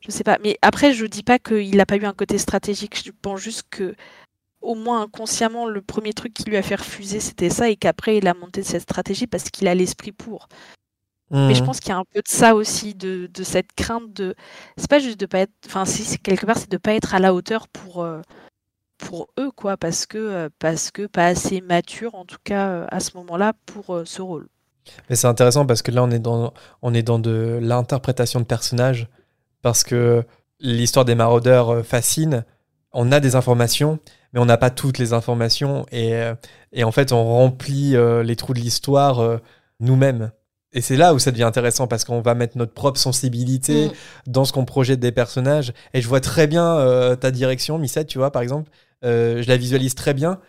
je sais pas. Mais après, je dis pas qu'il n'a pas eu un côté stratégique. Je pense juste que au moins inconsciemment, le premier truc qui lui a fait refuser, c'était ça, et qu'après, il a monté cette stratégie parce qu'il a l'esprit pour. Mais je Mhm. pense qu'il y a un peu de ça aussi, de, de cette crainte de. C'est pas juste de pas être. Enfin, si, c'est- quelque part, c'est de pas être à la hauteur pour, euh, pour eux, quoi, parce que, euh, parce que pas assez mature, en tout cas, euh, à ce moment-là, pour euh, ce rôle. Mais c'est intéressant parce que là, on est dans, on est dans de l'interprétation de personnages. Parce que l'histoire des maraudeurs euh, fascine. On a des informations, mais on n'a pas toutes les informations. Et, euh, et en fait, on remplit euh, les trous de l'histoire euh, nous-mêmes. Et c'est là où ça devient intéressant parce qu'on va mettre notre propre sensibilité Mm. dans ce qu'on projette des personnages. Et je vois très bien euh, ta direction, Missette, tu vois, par exemple. Je la visualise très bien.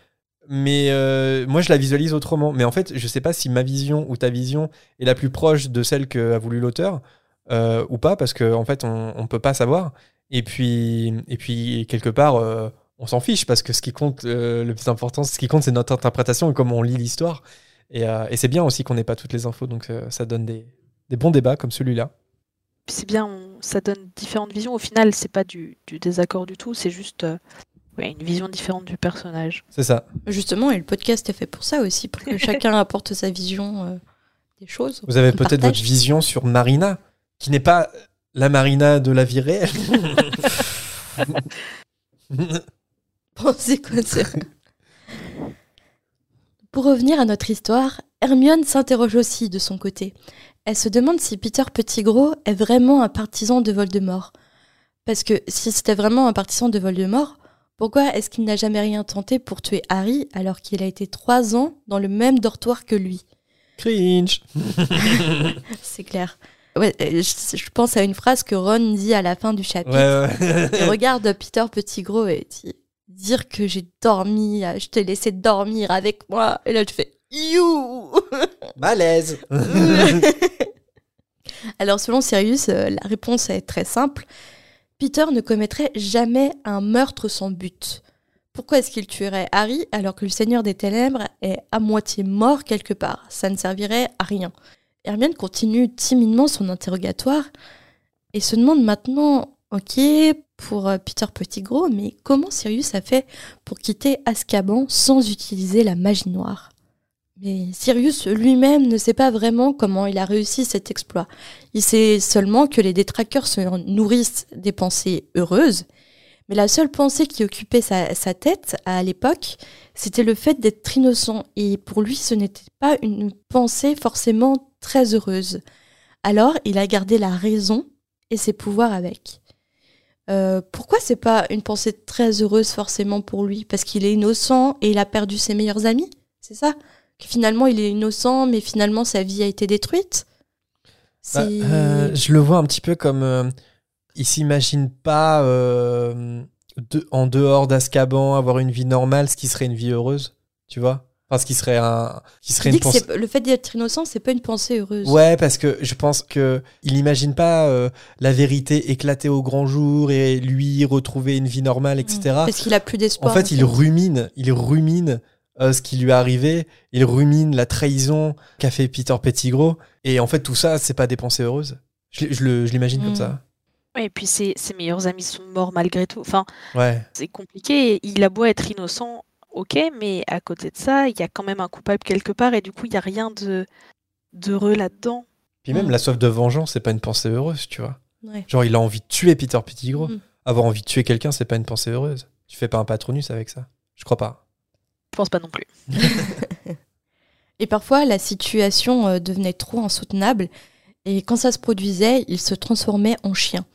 Mais moi, je la visualise autrement. Mais en fait, je sais pas si ma vision ou ta vision est la plus proche de celle qu'a voulu l'auteur euh, ou pas, parce qu'en en fait, on, on peut pas savoir. Et puis, et puis quelque part, euh, on s'en fiche parce que ce qui compte, euh, le plus important, ce qui compte, c'est notre interprétation et comment on lit l'histoire. Et, euh, et c'est bien aussi qu'on n'ait pas toutes les infos, donc euh, ça donne des, des bons débats comme celui-là. C'est bien, on- ça donne différentes visions. Au final, c'est pas du, du désaccord du tout, c'est juste euh, ouais, une vision différente du personnage. C'est ça. Justement, et le podcast est fait pour ça aussi, pour que [LAUGHS] chacun apporte sa vision euh, des choses. Vous avez peut-être votre vision sur Marina, qui n'est pas la Marina de la vie réelle. [LAUGHS] Bon, c'est quoi ça Pour revenir à notre histoire, Hermione s'interroge aussi de son côté. Elle se demande si Peter Pettigrew est vraiment un partisan de Voldemort. Parce que si c'était vraiment un partisan de Voldemort, pourquoi est-ce qu'il n'a jamais rien tenté pour tuer Harry alors qu'il a été trois ans dans le même dortoir que lui? Cringe. [LAUGHS] C'est clair. Ouais, euh, je, je pense à une phrase que Ron dit à la fin du chapitre. ouais. Il [LAUGHS] regarde Peter Pettigrew et dit dire que j'ai dormi, euh, je t'ai laissé dormir avec moi. Et là, je fais you. [LAUGHS] Malaise. [LAUGHS] Alors, selon Sirius, euh, la réponse est très simple. Peter ne commettrait jamais un meurtre sans but. Pourquoi est-ce qu'il tuerait Harry alors que le Seigneur des Ténèbres est à moitié mort quelque part? Ça ne servirait à rien. Hermione continue timidement son interrogatoire et se demande maintenant, ok, pour euh, Peter Pettigrew, mais comment Sirius a fait pour quitter Azkaban sans utiliser la magie noire? Mais Sirius lui-même ne sait pas vraiment comment il a réussi cet exploit. Il sait seulement que les détraqueurs se nourrissent des pensées heureuses, mais la seule pensée qui occupait sa, sa tête à l'époque, c'était le fait d'être innocent, et pour lui ce n'était pas une pensée forcément très heureuse. Alors il a gardé la raison et ses pouvoirs avec. Euh, pourquoi c'est pas une pensée très heureuse forcément pour lui? Parce qu'il est innocent et il a perdu ses meilleurs amis C'est ça? Que finalement il est innocent mais finalement sa vie a été détruite? Bah, euh, je le vois un petit peu comme. euh, il s'imagine pas de- en dehors d'Azkaban avoir une vie normale, ce qui serait une vie heureuse, tu vois? Enfin, ce qui serait un. Qui serait une que pensée. c'est- le fait d'être innocent, c'est pas une pensée heureuse. Ouais, parce que je pense que il n'imagine pas euh, la vérité éclater au grand jour et lui retrouver une vie normale, etc. Parce qu'il a plus En d'espoir. fait, il rumine, il rumine euh, ce qui lui est arrivé, il rumine la trahison qu'a fait Peter Pettigrew, et en fait, tout ça, c'est pas des pensées heureuses. Je, je le- je l'imagine comme Mm. ça. Ouais, et puis ses, ses meilleurs amis sont morts malgré tout. Enfin, Ouais. c'est compliqué. Il a beau être innocent, ok, mais à côté de ça, il y a quand même un coupable quelque part, et du coup, il n'y a rien de d'heureux là-dedans. Puis même Mm. la soif de vengeance, c'est pas une pensée heureuse, tu vois. Ouais. Genre, il a envie de tuer Peter Pettigrew. Mm. Avoir envie de tuer quelqu'un, c'est pas une pensée heureuse. Tu fais pas un patronus avec ça. Je crois pas. Je pense pas non plus. [LAUGHS] Et parfois, la situation euh, devenait trop insoutenable, et quand ça se produisait, il se transformait en chien.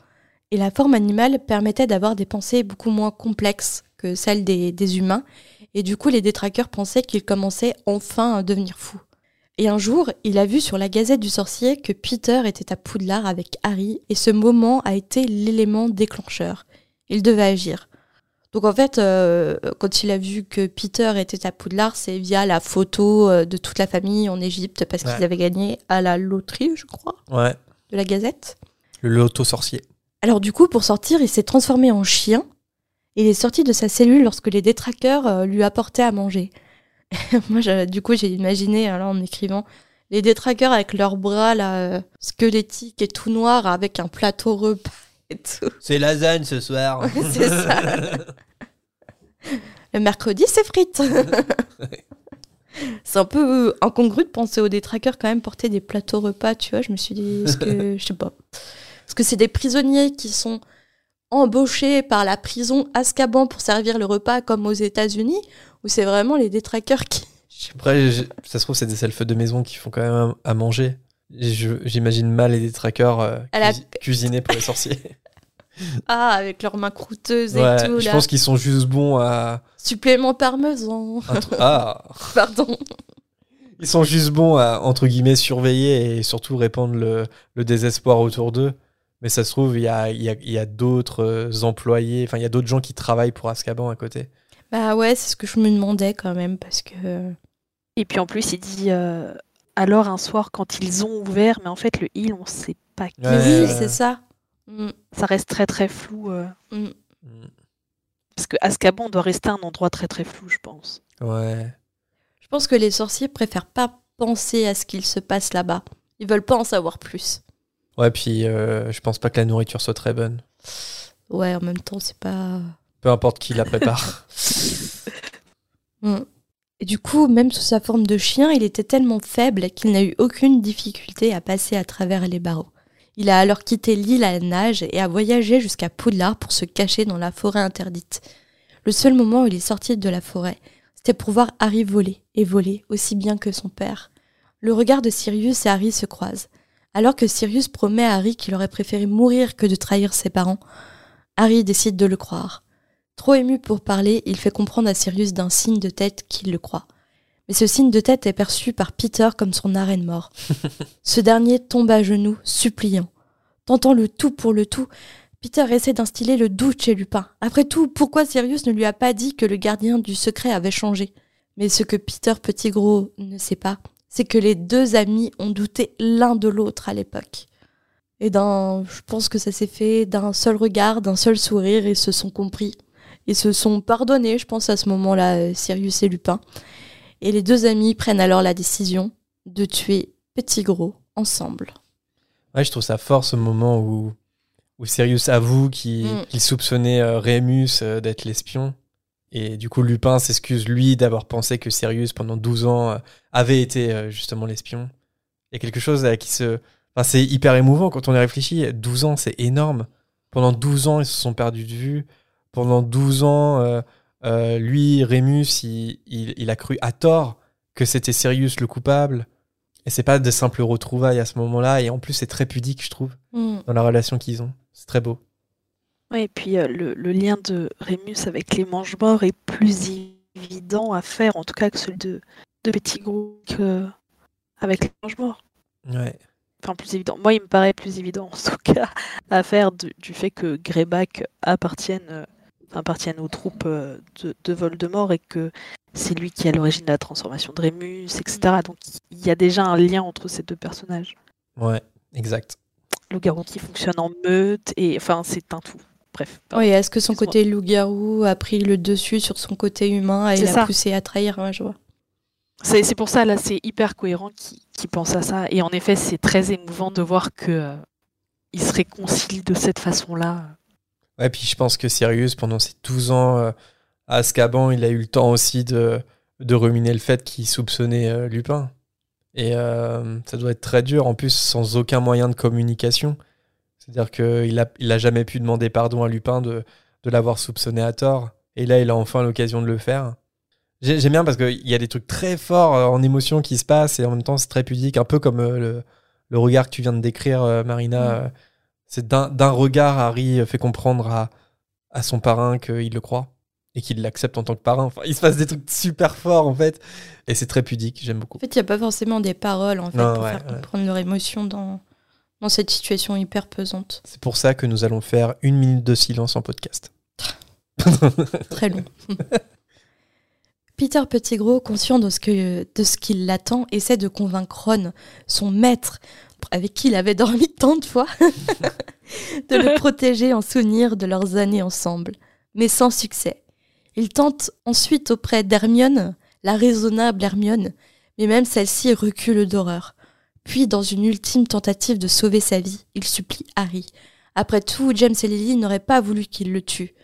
Et la forme animale permettait d'avoir des pensées beaucoup moins complexes que celles des, des humains, et du coup, les détraqueurs pensaient qu'il commençait enfin à devenir fou. Et un jour, il a vu sur la Gazette du Sorcier que Peter était à Poudlard avec Harry, et ce moment a été l'élément déclencheur. Il devait agir. Donc en fait, euh, quand il a vu que Peter était à Poudlard, c'est via la photo euh, de toute la famille en Égypte parce Ouais. qu'ils avaient gagné à la loterie, je crois, Ouais. de la Gazette. Le loto sorcier. Alors du coup, pour sortir, il s'est transformé en chien. Il est sorti de sa cellule lorsque les détraqueurs euh, lui apportaient à manger. [LAUGHS] Moi, je- du coup, j'ai imaginé, alors, en écrivant, les détraqueurs avec leurs bras là, euh, squelettiques et tout noirs avec un plateau repas et tout. C'est lasagne ce soir. [LAUGHS] C'est ça. Le mercredi, c'est frites. [LAUGHS] c'est un peu euh, incongru de penser aux détraqueurs quand même porter des plateaux repas, tu vois. Je me suis dit, est-ce que, je sais pas. Est-ce que c'est des prisonniers qui sont embauchés par la prison Azkaban pour servir le repas comme aux États-Unis ou c'est vraiment les détraqueurs qui. Après, ça se trouve, c'est des selfs de maison qui font quand même à manger. J'imagine mal les détraqueurs euh, À la- cuisi- cuisiner pour les sorciers. [LAUGHS] Ah, avec leurs mains croûteuses Ouais, et tout, je là. pense qu'ils sont juste bons à. Supplément parmesan. ah [LAUGHS] Pardon. Ils sont juste bons à, entre guillemets, surveiller et surtout répandre le, le désespoir autour d'eux. Mais ça se trouve, il y a, il y a, il y a d'autres euh, employés, enfin, il y a d'autres gens qui travaillent pour Azkaban à côté. Bah ouais, c'est ce que je me demandais quand même parce que. Et puis en plus, il dit euh, alors un soir quand ils ont ouvert, mais en fait, le il, on sait pas qui. Ouais, oui, c'est ça. Mm, Ça reste très très flou. euh, mm. Mm. parce que Azkaban doit rester un endroit très très flou, je pense. Ouais. Je pense que les sorciers préfèrent pas penser à ce qu'il se passe là-bas. Ils veulent pas en savoir plus. Ouais, puis euh, je pense pas que la nourriture soit très bonne. Ouais, en même temps, c'est pas. Peu importe qui la prépare. Mm. [LAUGHS] [LAUGHS] Et du coup, même sous sa forme de chien, il était tellement faible qu'il n'a eu aucune difficulté à passer à travers les barreaux. Il a alors quitté l'île à la nage et a voyagé jusqu'à Poudlard pour se cacher dans la forêt interdite. Le seul moment où il est sorti de la forêt, c'était pour voir Harry voler, et voler aussi bien que son père. Le regard de Sirius et Harry se croisent. Alors que Sirius promet à Harry qu'il aurait préféré mourir que de trahir ses parents, Harry décide de le croire. Trop ému pour parler, il fait comprendre à Sirius d'un signe de tête qu'il le croit. Mais ce signe de tête est perçu par Peter comme son arrêt de mort. [LAUGHS] ce dernier tombe à genoux, suppliant. Tentant le tout pour le tout, Peter essaie d'instiller le doute chez Lupin. Après tout, pourquoi Sirius ne lui a pas dit que le gardien du secret avait changé? Mais ce que Peter Petit Gros ne sait pas, c'est que les deux amis ont douté l'un de l'autre à l'époque. Et d'un, je pense que ça s'est fait d'un seul regard, d'un seul sourire, et se sont compris. Ils se sont pardonnés, je pense, à ce moment-là, euh, Sirius et Lupin. Et les deux amis prennent alors la décision de tuer Petit Gros ensemble. Ouais, je trouve ça fort ce moment où, où Sirius avoue qu'il Mm. soupçonnait euh, Rémus euh, d'être l'espion. Et du coup, Lupin s'excuse, lui, d'avoir pensé que Sirius, pendant 12 ans, euh, avait été euh, justement l'espion. Il y a quelque chose euh, qui se. Enfin, c'est hyper émouvant quand on y réfléchit. 12 ans, c'est énorme. Pendant 12 ans, ils se sont perdus de vue. Pendant 12 ans, euh, euh, lui, Rémus, il, il- il a cru à tort que c'était Sirius le coupable. Et c'est pas de simples retrouvailles à ce moment-là. Et en plus, c'est très pudique, je trouve, Hmm. dans la relation qu'ils ont. C'est très beau. Et puis euh, le, le lien de Rémus avec les mange-morts est plus évident à faire, en tout cas, que celui de, de Petit Gros que avec les mange-morts. Ouais. Enfin, plus évident. Moi, il me paraît plus évident, en tout cas, à faire du, du fait que Greyback appartienne, euh, appartienne aux troupes euh, de, de Voldemort et que c'est lui qui est à l'origine de la transformation de Rémus, etc. Donc, il y a déjà un lien entre ces deux personnages. Ouais, exact. Le garou qui fonctionne en meute, et enfin, c'est un tout. Bref. pardon. Oui, est-ce que son côté loup-garou a pris le dessus sur son côté humain et l'a poussé à trahir Ouais, je vois. C'est c'est pour ça, là, c'est hyper cohérent qu'il qu'il pense à ça. Et en effet, c'est très émouvant de voir que euh, il se réconcilie de cette façon-là. Ouais, puis je pense que Sirius, pendant ses 12 ans euh, à Azkaban, il a eu le temps aussi de, de ruminer le fait qu'il soupçonnait euh, Lupin. Et euh, ça doit être très dur, en plus, sans aucun moyen de communication. C'est-à-dire qu'il a, il a jamais pu demander pardon à Lupin de, de l'avoir soupçonné à tort. Et là, il a enfin l'occasion de le faire. J'ai- J'aime bien parce qu'il y a des trucs très forts euh, en émotion qui se passent et en même temps, c'est très pudique, un peu comme euh, le, le regard que tu viens de décrire, euh, Marina. Mm. c'est d'un regard, Harry fait comprendre à, à son parrain qu'il le croit et qu'il l'accepte en tant que parrain. Enfin, il se passe des trucs super forts en fait, et c'est très pudique. J'aime beaucoup. En fait, il n'y a pas forcément des paroles en fait, Non, pour ouais, faire ouais. comprendre leur émotion dans, dans cette situation hyper pesante. C'est pour ça que nous allons faire une minute de silence en podcast. [LAUGHS] Très long. [LAUGHS] Peter Pettigrew, conscient de ce, que, de ce qui l'attend, essaie de convaincre Ron, son maître, avec qui il avait dormi tant de fois, [LAUGHS] de le protéger en souvenir de leurs années ensemble, mais sans succès. Il tente ensuite auprès d'Hermione, la raisonnable Hermione, mais même celle-ci recule d'horreur. Puis, dans une ultime tentative de sauver sa vie, il supplie Harry. Après tout, James et Lily n'auraient pas voulu qu'il le tue.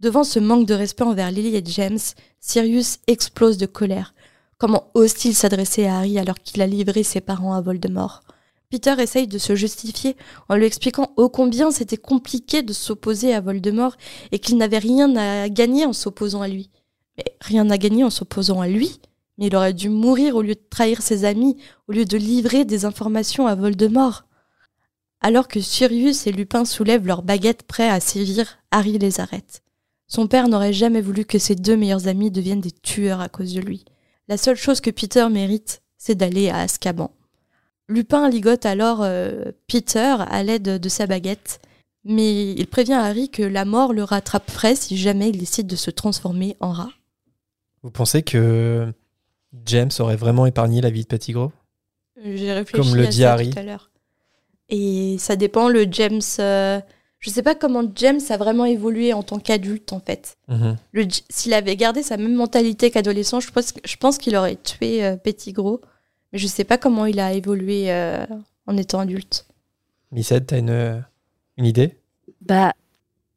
Devant ce manque de respect envers Lily et James, Sirius explose de colère. Comment ose-t-il s'adresser à Harry alors qu'il a livré ses parents à Voldemort? Peter essaye de se justifier en lui expliquant ô combien c'était compliqué de s'opposer à Voldemort et qu'il n'avait rien à gagner en s'opposant à lui. Mais rien à gagner en s'opposant à lui? Mais il aurait dû mourir au lieu de trahir ses amis, au lieu de livrer des informations à Voldemort. Alors que Sirius et Lupin soulèvent leurs baguettes prêts à sévir, Harry les arrête. Son père n'aurait jamais voulu que ses deux meilleurs amis deviennent des tueurs à cause de lui. La seule chose que Peter mérite, c'est d'aller à Azkaban. Lupin ligote alors euh, Peter à l'aide de sa baguette, mais il prévient Harry que la mort le rattraperait si jamais il décide de se transformer en rat. Vous pensez que James aurait vraiment épargné la vie de Pettigrew J'ai réfléchi Comme le à dit ça Harry. tout à l'heure. Et ça dépend, le James... euh, Je sais pas comment James a vraiment évolué en tant qu'adulte, en fait. Mhm. Le J- S'il avait gardé sa même mentalité qu'adolescent, je pense, je pense qu'il aurait tué euh, Pettigrew. Mais je sais pas comment il a évolué euh, en étant adulte. Missette, t'as une, une idée? Bah,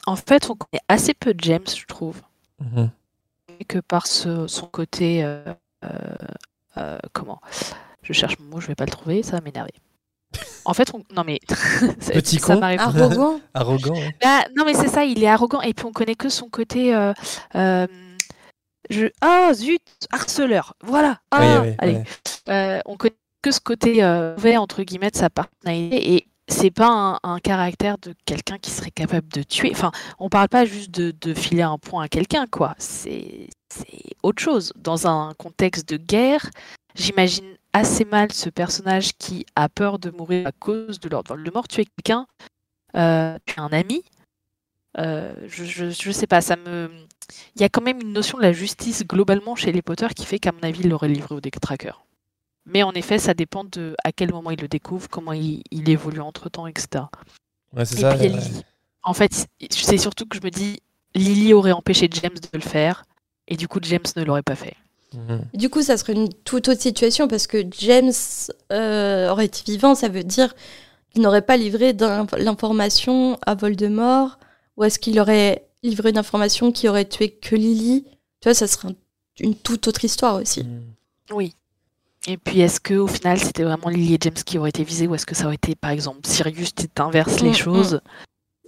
en fait, on connaît assez peu de James, je trouve. Mhm. Et que par ce- son côté. euh, euh, euh, comment? Je cherche mon mot, je vais pas le trouver, ça va m'énerver. En fait, on... non mais. [LAUGHS] ça- Petit ça con. m'arrive Arrogant. [LAUGHS] Arrogant, hein. Bah, non, mais c'est ça, il est arrogant. Et puis on connaît que son côté. euh, euh, je... Ah, zut, harceleur. Voilà. Ah, Oui, oui, allez. ouais. Euh, on connaît que ce côté euh, mauvais, entre guillemets, de sa personnalité. Et c'est pas un, un caractère de quelqu'un qui serait capable de tuer. Enfin, on parle pas juste de, de filer un point à quelqu'un, quoi. C'est c'est autre chose. Dans un contexte de guerre, j'imagine assez mal ce personnage qui a peur de mourir à cause de l'ordre de mort, tuer quelqu'un, euh, tuer un ami. Euh, je, je, je sais pas, ça me. Il y a quand même une notion de la justice globalement chez les Potter qui fait qu'à mon avis, il l'aurait livré au détraqueur. Mais en effet, ça dépend de à quel moment il le découvre, comment il, il évolue entre temps, etc. Ouais, c'est Et ça. puis il y a ouais. Lily. En fait, c'est surtout que je me dis, Lily aurait empêché James de le faire, et du coup, James ne l'aurait pas fait. Mhm. Du coup, ça serait une toute autre situation parce que James euh, aurait été vivant, ça veut dire qu'il n'aurait pas livré l'information à Voldemort ou est-ce qu'il aurait livré une information qui aurait tué que Lily Tu vois, ça serait un- une toute autre histoire aussi. Mhm. Oui. Et puis, est-ce que au final, c'était vraiment Lily et James qui auraient été visés, ou est-ce que ça aurait été, par exemple, Sirius qui inverse les Mm, choses?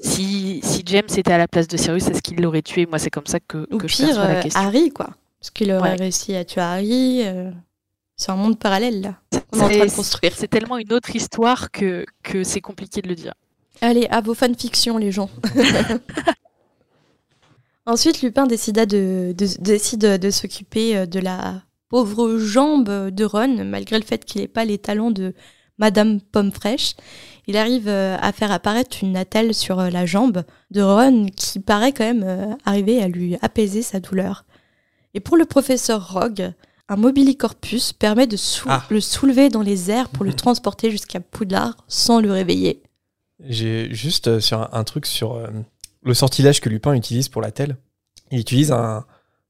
Si, si James était à la place de Sirius, est-ce qu'il l'aurait tué? Moi, c'est comme ça que, Ou que je pire, perçois la euh, question. Harry, quoi. Parce qu'il aurait Ouais. réussi à tuer Harry. euh, C'est un monde parallèle, là, est en train de construire. C'est tellement une autre histoire que, que c'est compliqué de le dire. Allez, à vos fanfictions, les gens. [LAUGHS] Ensuite, Lupin décida de, de- décide de s'occuper euh, de la pauvre jambe de Ron, malgré le fait qu'il n'ait pas les talents de Madame Pomme Fraîche. Il arrive euh, à faire apparaître une attelle sur euh, la jambe de Ron qui paraît quand même euh, arriver à lui apaiser sa douleur. Et pour le professeur Rogue, un mobilicorpus permet de sou- Ah. le soulever dans les airs pour le [LAUGHS] transporter jusqu'à Poudlard sans le réveiller. J'ai juste euh, sur un, un truc sur euh, le sortilège que Lupin utilise pour la telle. Il utilise un.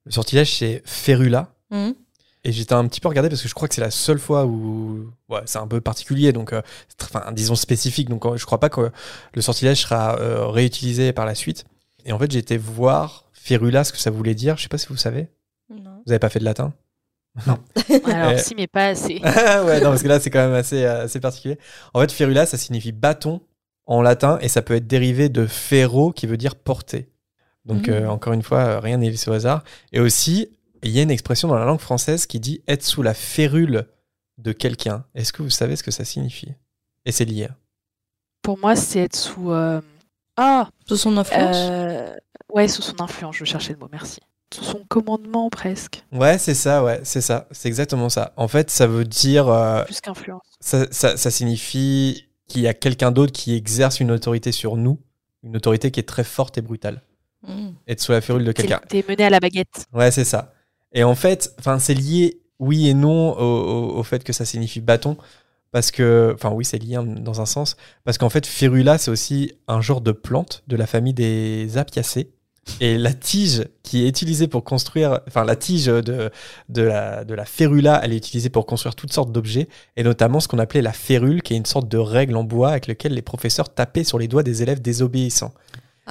Le sortilège, c'est Ferula. Mhm. Et j'étais un petit peu regardé parce que je crois que c'est la seule fois où. Ouais, c'est un peu particulier, donc. euh, Enfin, disons spécifique. Donc, euh, je crois pas que le sortilège sera euh, réutilisé par la suite. Et en fait, j'ai été voir Ferula, ce que ça voulait dire. Je sais pas si vous savez. Non. Vous avez pas fait de latin? [LAUGHS] Alors, Euh, si, mais pas assez. [LAUGHS] ouais, non, parce que là, c'est quand même assez, assez particulier. En fait, ferula, ça signifie bâton en latin et ça peut être dérivé de ferro qui veut dire porter. Donc, euh, encore une fois, rien n'est laissé au hasard. Et aussi, il y a une expression dans la langue française qui dit être sous la férule de quelqu'un. Est-ce que vous savez ce que ça signifie? Et c'est lié. Pour moi, c'est être sous. euh, Ah Sous son influence? euh, Ouais, sous son influence, je cherchais le mot, merci. Sous son commandement, presque. Ouais, c'est ça, ouais, c'est ça. C'est exactement ça. En fait, ça veut dire. euh, Plus qu'influence. ça, ça- ça signifie qu'il y a quelqu'un d'autre qui exerce une autorité sur nous, une autorité qui est très forte et brutale. Mhm. Être sous la férule de quelqu'un. T'es mené à la baguette. Ouais, c'est ça. Et en fait, c'est lié, oui et non, au, fait que ça signifie bâton. Parce que, enfin, oui, c'est lié dans un sens. Parce qu'en fait, Férula, c'est aussi un genre de plante de la famille des apiacées. Et la tige qui est utilisée pour construire, enfin, la tige de, de, la, de la férula, elle est utilisée pour construire toutes sortes d'objets, et notamment ce qu'on appelait la férule, qui est une sorte de règle en bois avec laquelle les professeurs tapaient sur les doigts des élèves désobéissants.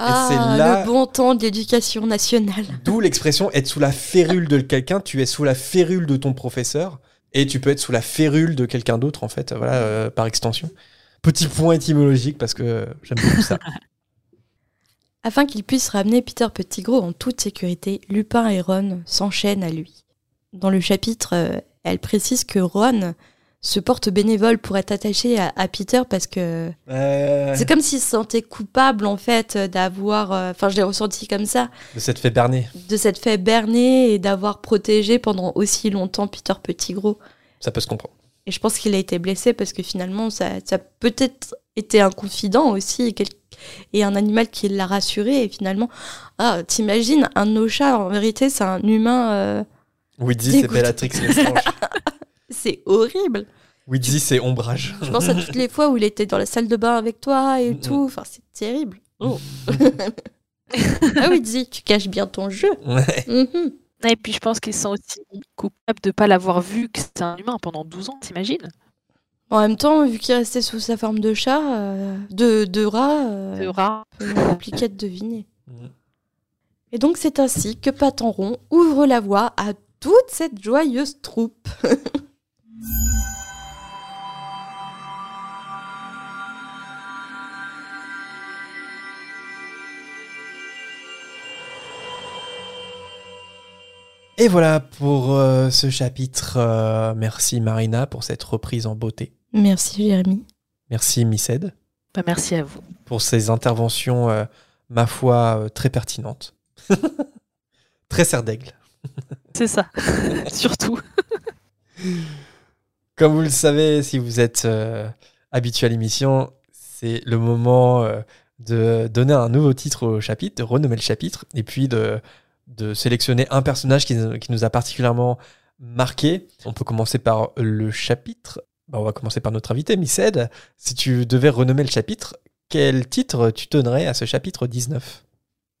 Ah, c'est là- le bon temps de l'éducation nationale. D'où l'expression être sous la férule de quelqu'un. Tu es sous la férule de ton professeur et tu peux être sous la férule de quelqu'un d'autre, en fait, voilà, euh, par extension. Petit point étymologique parce que j'aime beaucoup ça. [LAUGHS] Afin qu'il puisse ramener Peter Pettigrew en toute sécurité, Lupin et Ron s'enchaînent à lui. Dans le chapitre, euh, elle précise que Ron se porte bénévole pour être attaché à, à Peter parce que Euh, c'est comme s'il se sentait coupable en fait d'avoir, euh, enfin je l'ai ressenti comme ça, de cette fait berner. de s'être fait berner et d'avoir protégé pendant aussi longtemps Peter Pettigrew. Ça peut se comprendre. Et je pense qu'il a été blessé parce que finalement, ça, ça a peut-être été un confident aussi et, quel- et un animal qui l'a rassuré. Et finalement, ah, t'imagines, un Ocha, en vérité, c'est un humain. euh, Widzi, c'est Dégoûté. Bellatrix Lestrange. [LAUGHS] c'est horrible. Widzi, c'est ombrage. Je pense à toutes les fois où il était dans la salle de bain avec toi et tout. Enfin, c'est terrible. Oh. [LAUGHS] ah oui, dis, tu caches bien ton jeu. Ouais. Mhm. Et puis je pense qu'il se sent aussi coupable de pas l'avoir vu que c'est un humain pendant 12 ans, t'imagines? En même temps, vu qu'il restait sous sa forme de chat, euh, de, de rat, euh, De rat. c'est compliqué de deviner. Et donc c'est ainsi que Patenron ouvre la voie à toute cette joyeuse troupe. [LAUGHS] Et voilà pour euh, ce chapitre. Euh, merci Marina pour cette reprise en beauté. Merci Jérémy. Merci Missed Bah, merci à vous. pour ces interventions, euh, ma foi, euh, très pertinentes. [LAUGHS] très serre d'aigle. C'est ça. [LAUGHS] Surtout. [LAUGHS] Comme vous le savez, si vous êtes euh, habitué à l'émission, c'est le moment euh, de donner un nouveau titre au chapitre, de renommer le chapitre, et puis de, sélectionner un personnage qui, nous- a particulièrement marqué. On peut commencer par le chapitre. Bah, on va commencer par notre invité, Missed. Si tu devais renommer le chapitre, quel titre tu donnerais à ce chapitre 19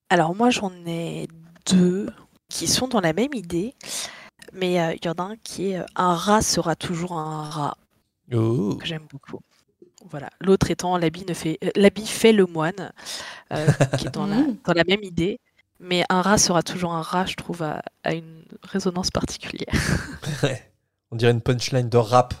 Alors moi j'en ai deux qui sont dans la même idée, mais euh, il y en a un qui est euh, un rat sera toujours un rat Oh. que j'aime beaucoup. Voilà. L'autre étant l'habit ne fait euh, l'habit fait le moine, euh, [LAUGHS] qui est dans la, Mm. dans la même idée. Mais un rat sera toujours un rat, je trouve, a, a une résonance particulière. [LAUGHS] Ouais. On dirait une punchline de rap.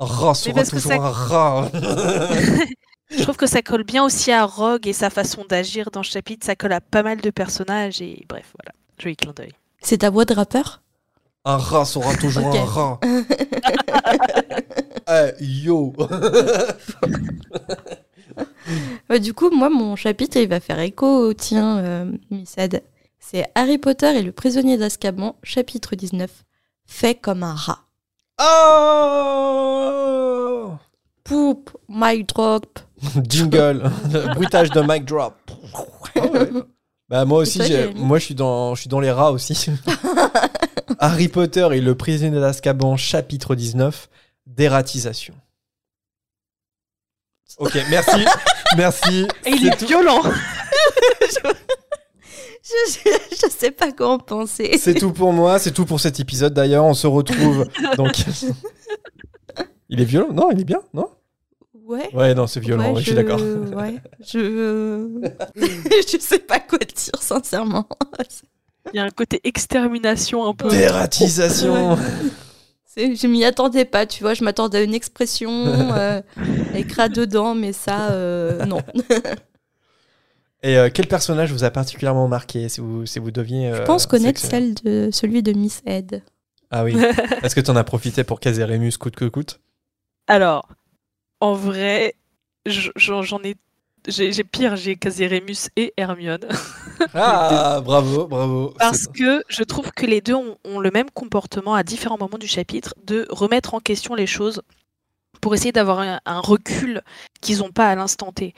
Un rat sera toujours ça- un rat. [LAUGHS] Je trouve que ça colle bien aussi à Rogue et sa façon d'agir dans ce chapitre. Ça colle à pas mal de personnages et bref, voilà. Joli clin d'œil. C'est ta voix de rappeur? Un rat sera toujours un rat. [LAUGHS] Eh, yo [LAUGHS] Bah, Du coup, moi, mon chapitre, il va faire écho au tien, euh, Missad. C'est Harry Potter et le prisonnier d'Azkaban, chapitre 19. Fait comme un rat. Oh Poop, my drop. [LAUGHS] Jingle, le bruitage de mic drop. Ah ouais. Bah moi aussi, toi, moi je suis dans, je suis dans les rats aussi. [LAUGHS] Harry Potter et le prisonnier d'Azkaban, chapitre 19, dératisation. Ok, merci, [LAUGHS] merci. Et il est violent [LAUGHS] Je, je, je sais pas quoi en penser. C'est tout pour moi, c'est tout pour cet épisode d'ailleurs. On se retrouve donc. Il est violent? Non, il est bien, non? Ouais. Ouais, non, c'est violent, Ouais, je suis d'accord. [LAUGHS] Ouais, je. [LAUGHS] je sais pas quoi dire, sincèrement. Il y a un côté extermination un peu. Dératisation Je m'y attendais pas, tu vois. Je m'attendais à une expression [LAUGHS] euh, rat dedans, mais ça, euh, non. Et euh, quel personnage vous a particulièrement marqué si vous, si vous deviez. Je euh, pense connaître celle de celui de Miss Ed. Ah oui. Est-ce que tu en as profité pour caser Rémus coûte que coûte? Alors, en vrai, j'en ai. J'ai pire, j'ai casé Rémus et Hermione. [LAUGHS] Ah, bravo, bravo. Parce que je trouve que les deux ont, ont le même comportement à différents moments du chapitre, de remettre en question les choses pour essayer d'avoir un, un recul qu'ils n'ont pas à l'instant T.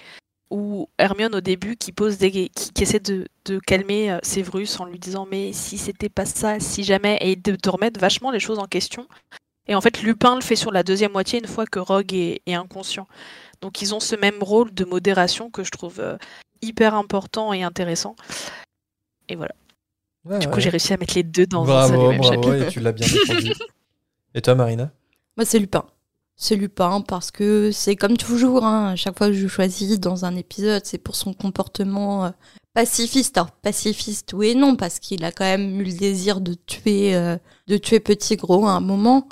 Ou Hermione au début qui pose des, qui, qui essaie de, de calmer euh, Séverus en lui disant mais si c'était pas ça, si jamais, et de, de remettre vachement les choses en question. Et en fait, Lupin le fait sur la deuxième moitié une fois que Rogue est, est inconscient. Donc ils ont ce même rôle de modération que je trouve euh, hyper important et intéressant. Et voilà. Ouais, Du coup, ouais. j'ai réussi à mettre les deux dans un seul et Bravo, même bravo, chapitre. et tu l'as bien défendu. [LAUGHS] et toi, Marina? Moi, c'est Lupin. C'est Lupin parce que c'est comme toujours, hein, à chaque fois que je choisis dans un épisode, c'est pour son comportement euh, pacifiste. Alors, pacifiste, oui et non, parce qu'il a quand même eu le désir de tuer, euh, de tuer Petit Gros à un moment.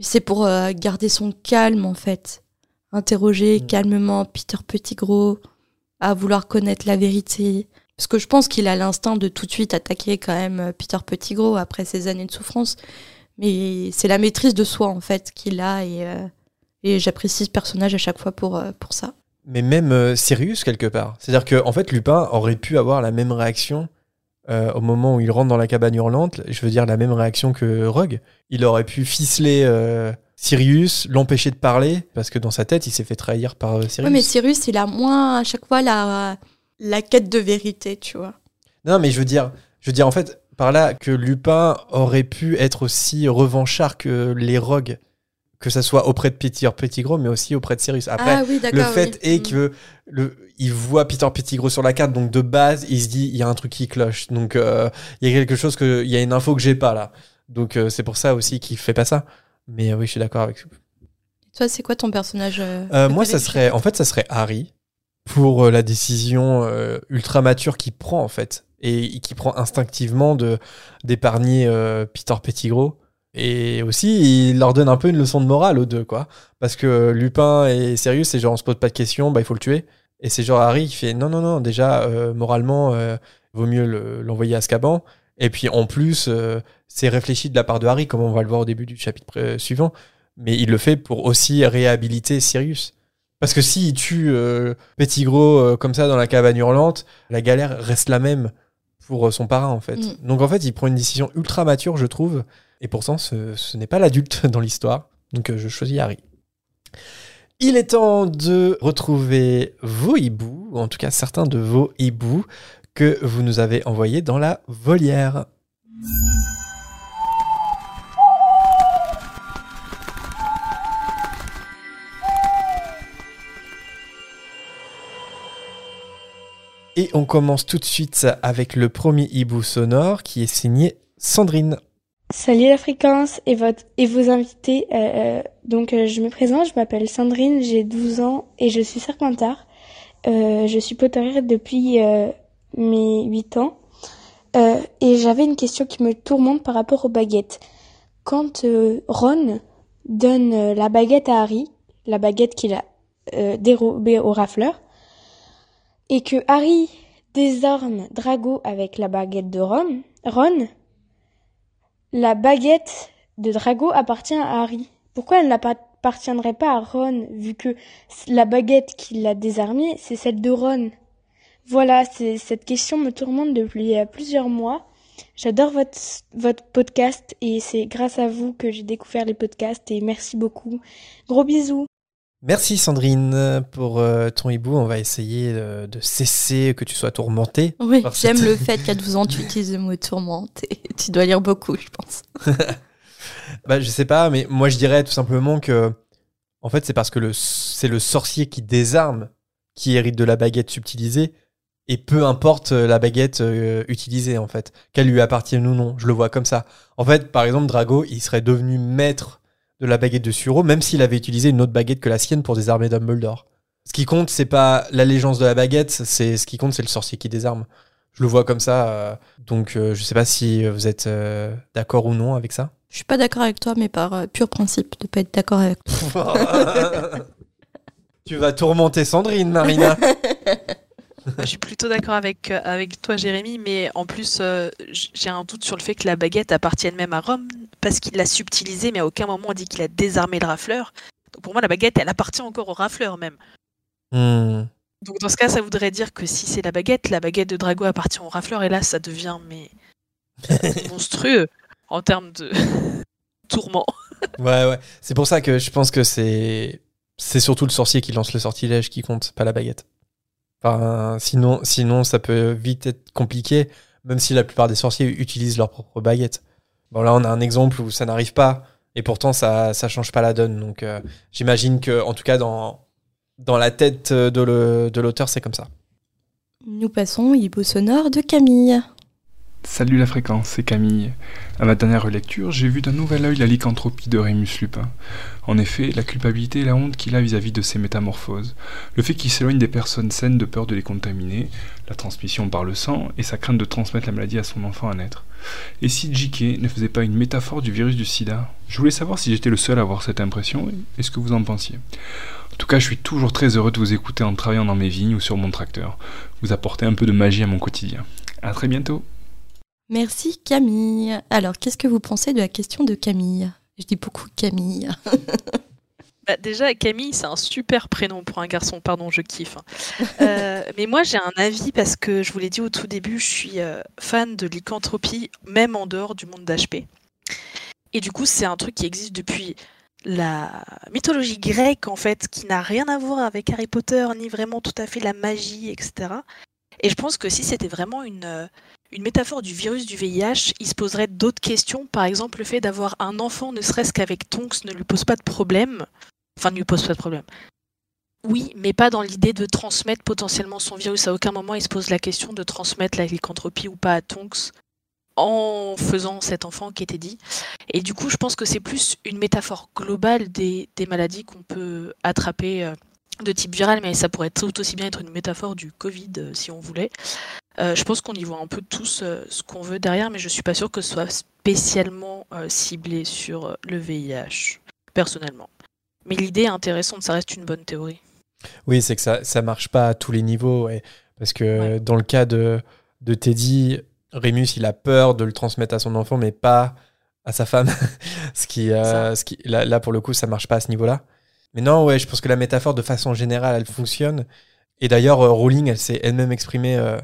C'est pour euh, garder son calme, en fait. Interroger Mm. calmement Peter Petit Gros, à vouloir connaître la vérité. Parce que je pense qu'il a l'instinct de tout de suite attaquer quand même euh, Peter Petit Gros après ces années de souffrance. Mais c'est la maîtrise de soi, en fait, qu'il a et, euh, et j'apprécie ce personnage à chaque fois pour, pour ça. Mais même euh, Sirius, quelque part. C'est-à-dire que en fait, Lupin aurait pu avoir la même réaction euh, au moment où il rentre dans la cabane hurlante. Je veux dire, la même réaction que Rogue. Il aurait pu ficeler euh, Sirius, l'empêcher de parler, parce que dans sa tête, il s'est fait trahir par Sirius. Ouais, mais Cyrus, il a moins à chaque fois la, la quête de vérité, tu vois. Non, mais je veux dire, je veux dire en fait par là que Lupin aurait pu être aussi revanchard que les rogues, que ça soit auprès de Peter Pettigrew, mais aussi auprès de Sirius. Après, ah oui, le fait oui. est que le, il voit Peter Pettigrew sur la carte, donc de base, il se dit il y a un truc qui cloche. Donc euh, il y a quelque chose que, il y a une info que j'ai pas là. Donc euh, c'est pour ça aussi qu'il fait pas ça. Mais euh, oui, je suis d'accord avec. Toi, c'est quoi ton personnage moi, ça serait, en fait, ça serait Harry pour la décision ultra mature qu'il prend en fait et qui prend instinctivement de d'épargner Peter Pettigrew. Et aussi, il leur donne un peu une leçon de morale aux deux, quoi. Parce que Lupin et Sirius, c'est genre on se pose pas de questions, bah il faut le tuer. Et c'est genre Harry qui fait non, non, non, déjà, euh, moralement, euh, vaut mieux le- l'envoyer à Azkaban. Et puis en plus, euh, c'est réfléchi de la part de Harry, comme on va le voir au début du chapitre euh, suivant. Mais il le fait pour aussi réhabiliter Sirius. Parce que s'il tue Pettigrew euh, comme ça dans la cabane hurlante, la galère reste la même pour son parrain en fait. Mm. Donc en fait, il prend une décision ultra mature, je trouve. Et pourtant, ce, n'est pas l'adulte [LAUGHS] dans l'histoire. Donc euh, je choisis Harry. Il est temps de retrouver vos hiboux, ou en tout cas certains de vos hiboux que vous nous avez envoyés dans la volière. Et on commence tout de suite avec le premier hibou sonore qui est signé Sandrine. Salut la fréquence et, votre, et vos invités. Euh, euh, donc euh, je me présente, je m'appelle Sandrine, j'ai 12 ans et je suis serpentard. Euh, je suis potterière depuis euh, mes 8 ans. Euh, et j'avais une question qui me tourmente par rapport aux baguettes. Quand Ron donne la baguette à Harry, la baguette qu'il a dérobée au rafleur, et que Harry désarme Drago avec la baguette de Ron, Ron la baguette de Drago appartient à Harry. Pourquoi elle n'appartiendrait pas à Ron, vu que la baguette qui l'a désarmée, c'est celle de Ron? Voilà, cette question me tourmente depuis euh, plusieurs mois. J'adore votre, votre podcast et c'est grâce à vous que j'ai découvert les podcasts et merci beaucoup. Gros bisous Merci Sandrine pour euh, ton hibou. On va essayer de cesser que tu sois tourmentée. Oui, j'aime cette- le fait qu'à 12 ans, tu utilises le mot tourmente. et [LAUGHS] tu dois lire beaucoup, je pense. [LAUGHS] Bah, je sais pas, mais moi je dirais tout simplement que, en fait, c'est parce que c'est le sorcier qui désarme qui hérite de la baguette subtilisée, et peu importe euh, la baguette euh, utilisée, en fait, qu'elle lui appartienne ou non. Je le vois comme ça. En fait, par exemple, Drago, il serait devenu maître de la baguette de Suro, même s'il avait utilisé une autre baguette que la sienne pour désarmer Dumbledore. Ce qui compte, c'est pas l'allégeance de la baguette, c'est ce qui compte, c'est le sorcier qui désarme. Je le vois comme ça, euh, donc euh, je sais pas si vous êtes euh, d'accord ou non avec ça. Je suis pas d'accord avec toi, mais par pur principe de pas être d'accord avec [LAUGHS] toi. tu vas tourmenter Sandrine, Marina. [LAUGHS] [LAUGHS] Je suis plutôt d'accord avec, euh, avec toi, Jérémy, mais en plus, euh, j'ai un doute sur le fait que la baguette appartienne même à Rome, parce qu'il l'a subtilisée, mais à aucun moment on dit qu'il a désarmé le rafleur. Donc pour moi, la baguette, elle appartient encore au rafleur même. Hmm. Donc dans ce cas, ça voudrait dire que si c'est la baguette, la baguette de Drago appartient au rafleur, et là, ça devient mais [LAUGHS] monstrueux en termes de [LAUGHS] tourment. Ouais, ouais. C'est pour ça que je pense que c'est c'est surtout le sorcier qui lance le sortilège qui compte, pas la baguette. Sinon, sinon, ça peut vite être compliqué, même si la plupart des sorciers utilisent leur propre baguette. Bon, là, on a un exemple où ça n'arrive pas, et pourtant, ça, ça change pas la donne. Donc, euh, j'imagine que, en tout cas, dans, dans la tête de le- de l'auteur, c'est comme ça. Nous passons au hibou sonore de Camille. Salut la fréquence, c'est Camille. À ma dernière lecture, j'ai vu d'un nouvel œil la lycanthropie de Rémus Lupin. En effet, la culpabilité et la honte qu'il a vis-à-vis de ses métamorphoses, le fait qu'il s'éloigne des personnes saines de peur de les contaminer, la transmission par le sang et sa crainte de transmettre la maladie à son enfant à naître. Et si JK ne faisait pas une métaphore du virus du sida? Je voulais savoir si j'étais le seul à avoir cette impression et ce que vous en pensiez? En tout cas, je suis toujours très heureux de vous écouter en travaillant dans mes vignes ou sur mon tracteur. Vous apportez un peu de magie à mon quotidien. À très bientôt Merci Camille. Alors, qu'est-ce que vous pensez de la question de Camille? Je dis beaucoup Camille. [LAUGHS] Bah, déjà, Camille, c'est un super prénom pour un garçon, pardon, je kiffe. hein. Euh, [LAUGHS] mais moi, j'ai un avis parce que je vous l'ai dit au tout début, je suis euh, fan de lycanthropie, même en dehors du monde d'HP. Et du coup, c'est un truc qui existe depuis la mythologie grecque, en fait, qui n'a rien à voir avec Harry Potter, ni vraiment tout à fait la magie, etc. Et je pense que si c'était vraiment une, euh, une métaphore du virus du VIH, il se poserait d'autres questions. Par exemple, le fait d'avoir un enfant, ne serait-ce qu'avec Tonks, ne lui pose pas de problème. Enfin, ne lui pose pas de problème. Oui, mais pas dans l'idée de transmettre potentiellement son virus. À aucun moment, il se pose la question de transmettre la lycanthropie ou pas à Tonks. en faisant cet enfant qui était dit. Et du coup, je pense que c'est plus une métaphore globale des, maladies qu'on peut attraper euh, de type viral, mais ça pourrait tout aussi bien être une métaphore du Covid euh, si on voulait. Euh, je pense qu'on y voit un peu tous euh, ce qu'on veut derrière, mais je suis pas sûre que ce soit spécialement ciblé sur le VIH, personnellement. Mais l'idée est intéressante, ça reste une bonne théorie. Oui, c'est que ça, ça marche pas à tous les niveaux. ouais. Parce que Ouais. dans le cas de, de Teddy, Rémus, il a peur de le transmettre à son enfant, mais pas à sa femme. [LAUGHS] ce qui, ce qui, là, là, pour le coup, ça marche pas à ce niveau-là. Mais non, ouais, je pense que la métaphore, de façon générale, elle fonctionne. Et d'ailleurs, euh, Rowling, elle s'est elle-même exprimée euh,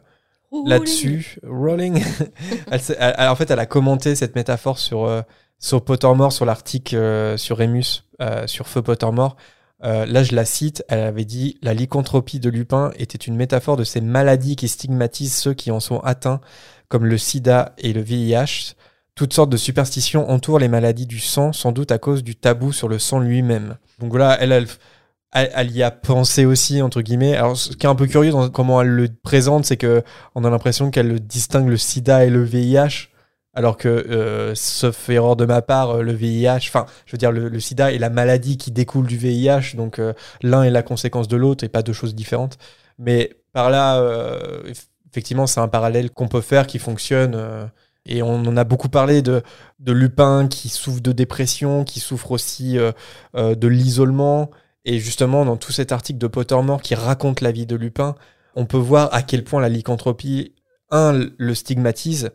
là-dessus. Rowling, [LAUGHS] elle, s'est- elle- elle- en fait, elle a commenté cette métaphore sur, euh, sur Pottermore, sur l'article sur Rémus, euh, sur Feu Pottermore. Là, je la cite, elle avait dit La lycanthropie de Lupin était une métaphore de ces maladies qui stigmatisent ceux qui en sont atteints, comme le sida et le VIH. Toutes sortes de superstitions entourent les maladies du sang, sans doute à cause du tabou sur le sang lui-même. Donc voilà, elle, elle, y a pensé aussi, entre guillemets. Alors, ce qui est un peu curieux dans comment elle le présente, c'est que on a l'impression qu'elle distingue le sida et le VIH. Alors que, euh, sauf erreur de ma part, euh, le VIH, enfin, je veux dire, le, sida est la maladie qui découle du VIH, donc euh, l'un est la conséquence de l'autre et pas deux choses différentes. Mais par là, eff- effectivement, c'est un parallèle qu'on peut faire qui fonctionne. Et on en a beaucoup parlé de, Lupin qui souffre de dépression, qui souffre aussi euh, euh, de l'isolement. Et justement, dans tout cet article de Pottermore qui raconte la vie de Lupin, on peut voir à quel point la lycanthropie, un, le stigmatise,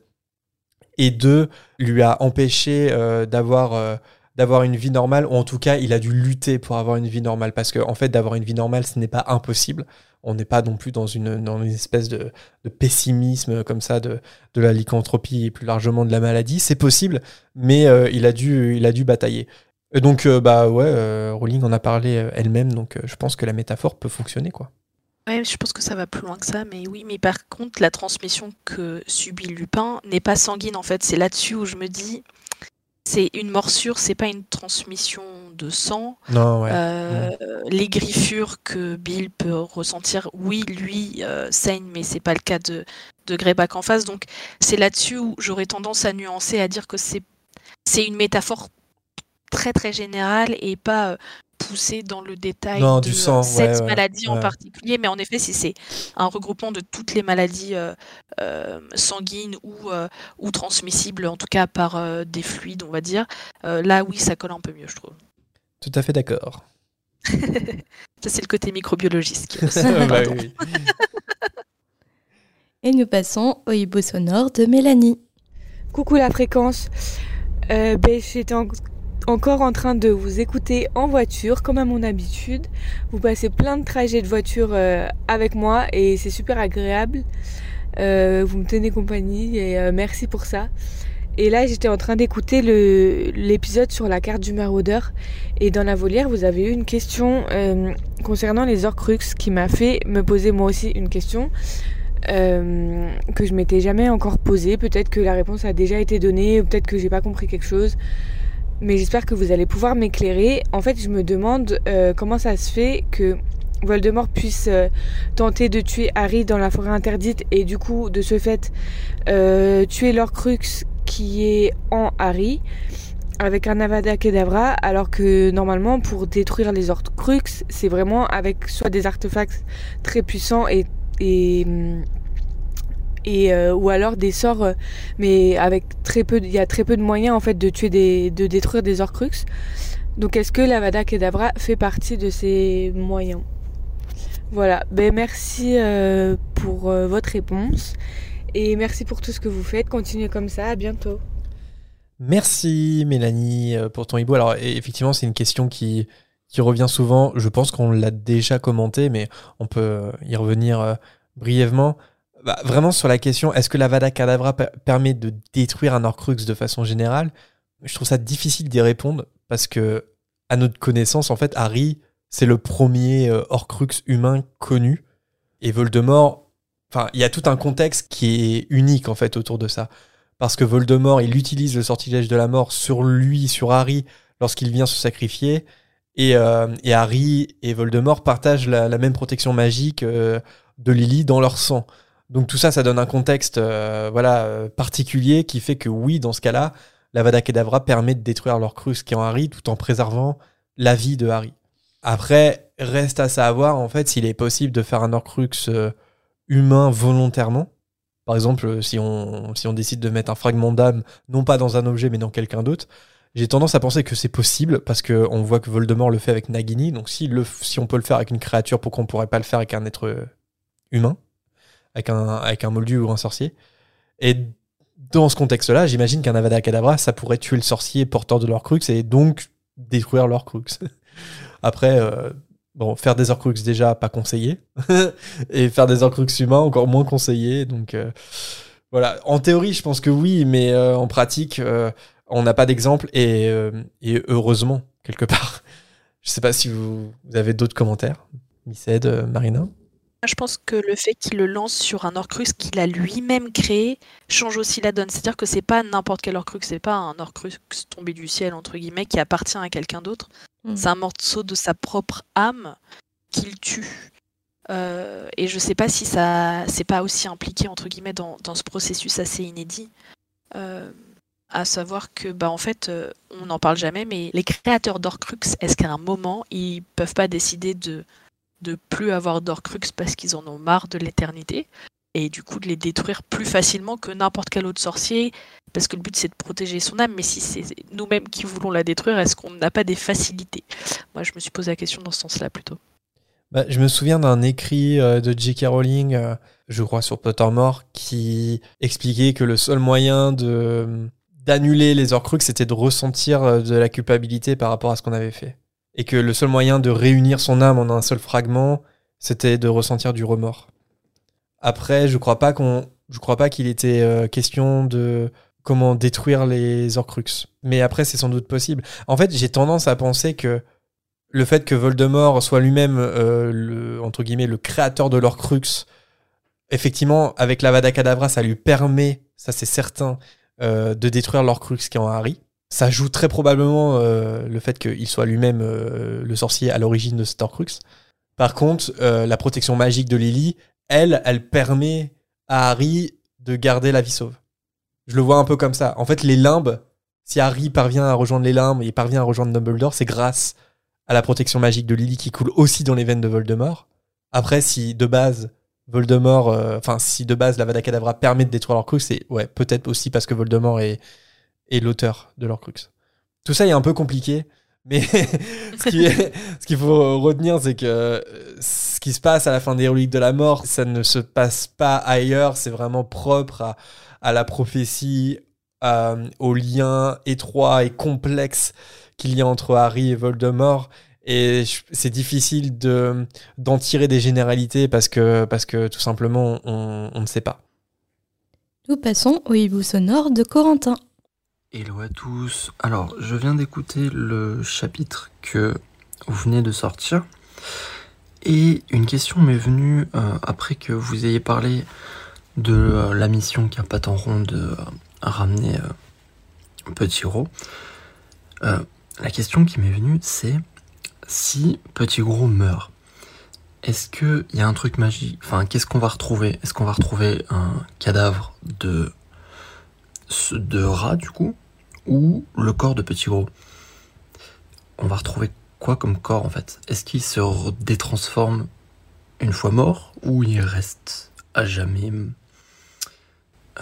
et deux, lui a empêché euh, d'avoir d'avoir une vie normale, ou en tout cas, il a dû lutter pour avoir une vie normale. Parce que, en fait, d'avoir une vie normale, ce n'est pas impossible. On n'est pas non plus dans une, dans une espèce de, pessimisme comme ça de, de la lycanthropie et plus largement de la maladie. C'est possible, mais euh, il, a dû, il a dû batailler. Et donc, euh, bah ouais, euh, Rowling en a parlé elle-même, donc je pense que la métaphore peut fonctionner, quoi. Ouais, je pense que ça va plus loin que ça, mais oui, mais par contre, la transmission que subit Lupin n'est pas sanguine en fait. C'est là-dessus où je me dis, c'est une morsure, c'est pas une transmission de sang. Non, ouais. Euh, Les griffures que Bill peut ressentir, oui, lui euh, saigne, mais c'est pas le cas de, de Greyback en face. Donc c'est là-dessus où j'aurais tendance à nuancer, à dire que c'est c'est une métaphore très très générale et pas euh, poussée dans le détail Non, de du sang, euh, cette ouais, ouais, maladie en particulier. Mais en effet, si c'est un regroupement de toutes les maladies euh, euh, sanguines ou, euh, ou transmissibles, en tout cas par euh, des fluides, on va dire, euh, là oui, ça colle un peu mieux, je trouve. Tout à fait d'accord. [LAUGHS] Ça, c'est le côté microbiologiste. [LAUGHS] Bah oui. [LAUGHS] Et nous passons au hibou sonore de Mélanie. Coucou la fréquence. Euh, ben, j'étais en- encore en train de vous écouter en voiture, comme à mon habitude. Vous passez plein de trajets de voiture euh, avec moi et c'est super agréable. Euh, vous me tenez compagnie et euh, merci pour ça. Et là, j'étais en train d'écouter l'épisode sur la carte du maraudeur. Et dans la volière, vous avez eu une question concernant les Horcruxes qui m'a fait me poser moi aussi une question que je m'étais jamais encore posée. Peut-être que la réponse a déjà été donnée, peut-être que j'ai pas compris quelque chose. Mais j'espère que vous allez pouvoir m'éclairer. En fait, je me demande euh, comment ça se fait que Voldemort puisse euh, tenter de tuer Harry dans la forêt interdite et du coup, de ce fait, euh, tuer l'Orcrux qui est en Harry avec un Avada Kedavra, alors que normalement, pour détruire les Horcruxes, c'est vraiment avec soit des artefacts très puissants et et et euh, ou alors des sorts euh, mais avec très peu il y a très peu de moyens en fait de tuer des de détruire des Horcruxes. Donc est-ce que l'Avada Kedavra fait partie de ces moyens? Voilà, ben merci euh, pour votre réponse et merci pour tout ce que vous faites. Continuez comme ça, à bientôt. Merci Mélanie pour ton hibou. Alors et- effectivement, c'est une question qui, qui revient souvent. Je pense qu'on l'a déjà commenté, mais on peut y revenir brièvement. Bah, vraiment sur la question, est-ce que la Vada Kedavra per- permet de détruire un Horcrux de façon générale? Je trouve ça difficile d'y répondre parce que, à notre connaissance, en fait, Harry, c'est le premier euh, Horcrux humain connu. Et Voldemort, enfin, il y a tout un contexte qui est unique en fait autour de ça parce que Voldemort, il utilise le sortilège de la mort sur lui, sur Harry, lorsqu'il vient se sacrifier. Et, euh, et Harry et Voldemort partagent la, la même protection magique euh, de Lily dans leur sang. Donc tout ça, ça donne un contexte euh, voilà, euh, particulier qui fait que oui, dans ce cas-là, l'Avada Kedavra permet de détruire l'Orcrux qui est en Harry tout en préservant la vie de Harry. Après, reste à savoir en fait s'il est possible de faire un Horcrux euh, humain volontairement. Par exemple, si on, si on décide de mettre un fragment d'âme, non pas dans un objet, mais dans quelqu'un d'autre, j'ai tendance à penser que c'est possible parce qu'on voit que Voldemort le fait avec Nagini. Donc si, le, si on peut le faire avec une créature, pourquoi on pourrait pas le faire avec un être euh, humain? Avec un, avec moldu ou un sorcier Et dans ce contexte-là, j'imagine qu'un Avada Kedavra, ça pourrait tuer le sorcier porteur de l'Orcrux et donc détruire l'Orcrux. [LAUGHS] Après, euh, bon, faire des Horcrux déjà pas conseillé [LAUGHS] et faire des Horcrux humains encore moins conseillé. Donc euh, voilà, en théorie, je pense que oui, mais euh, en pratique, on n'a pas d'exemple et, heureusement quelque part. [LAUGHS] Je sais pas si vous, vous avez d'autres commentaires, euh, Marina. Je pense que le fait qu'il le lance sur un Horcrux qu'il a lui-même créé change aussi la donne. C'est-à-dire que c'est pas n'importe quel Horcrux, c'est pas un Horcrux tombé du ciel entre guillemets qui appartient à quelqu'un d'autre. Mm. C'est un morceau de sa propre âme qu'il tue. Euh, et je sais pas si ça c'est pas aussi impliqué entre guillemets dans, dans ce processus assez inédit. Euh, à savoir que bah en fait euh, on n'en parle jamais mais les créateurs d'Orcrux est-ce qu'à un moment ils peuvent pas décider de de plus avoir d'Orcrux parce qu'ils en ont marre de l'éternité et du coup de les détruire plus facilement que n'importe quel autre sorcier parce que le but c'est de protéger son âme mais si c'est nous-mêmes qui voulons la détruire est-ce qu'on n'a pas des facilités? Moi je me suis posé la question dans ce sens-là plutôt Bah, je me souviens d'un écrit euh, de J.K. Rowling, euh, je crois sur Pottermore, qui expliquait que le seul moyen de d'annuler les Horcruxes, c'était de ressentir euh, de la culpabilité par rapport à ce qu'on avait fait. Et que le seul moyen de réunir son âme en un seul fragment, c'était de ressentir du remords. Après, je crois pas qu'on, je crois pas qu'il était euh, question de comment détruire les Horcruxes. Mais après, c'est sans doute possible. En fait, j'ai tendance à penser que le fait que Voldemort soit lui-même euh, le entre guillemets le créateur de l'Orcrux, effectivement, avec l'Avada Kedavra, ça lui permet, ça c'est certain, euh, de détruire l'Orcrux qui est en Harry. Ça joue très probablement euh, le fait qu'il soit lui-même euh, le sorcier à l'origine de cet Horcrux. Par contre, euh, la protection magique de Lily, elle, elle permet à Harry de garder la vie sauve. Je le vois un peu comme ça. En fait, les limbes, si Harry parvient à rejoindre les limbes et parvient à rejoindre Dumbledore, c'est grâce à la protection magique de Lily qui coule aussi dans les veines de Voldemort. Après, si de base Voldemort, enfin si de base l'Avada Kedavra permet de détruire l'Orcrux, c'est ouais peut-être aussi parce que Voldemort est, est l'auteur de l'Orcrux. Tout ça est un peu compliqué, mais [LAUGHS] ce qu'il faut retenir, c'est que euh, ce qui se passe à la fin des reliques de la mort, ça ne se passe pas ailleurs, c'est vraiment propre à, la prophétie, euh, au lien étroit et complexe qu'il y a entre Harry et Voldemort. Et c'est difficile de d'en tirer des généralités parce que, parce que tout simplement, on ne sait pas. Nous passons au hibou sonore de Corentin. Hello à tous. Alors, je viens d'écouter le chapitre que vous venez de sortir. Et une question m'est venue euh, après que vous ayez parlé de euh, la mission qui a pas tant rond de euh, ramener Petit Gros. La question qui m'est venue, c'est si Petit Gros meurt, est-ce qu'il y a un truc magique Enfin, qu'est-ce qu'on va retrouver? Est-ce qu'on va retrouver un cadavre de de rat du coup ou le corps de petit gros? On va retrouver quoi comme corps en fait? Est-ce qu'il se détransforme une fois mort ou il reste à jamais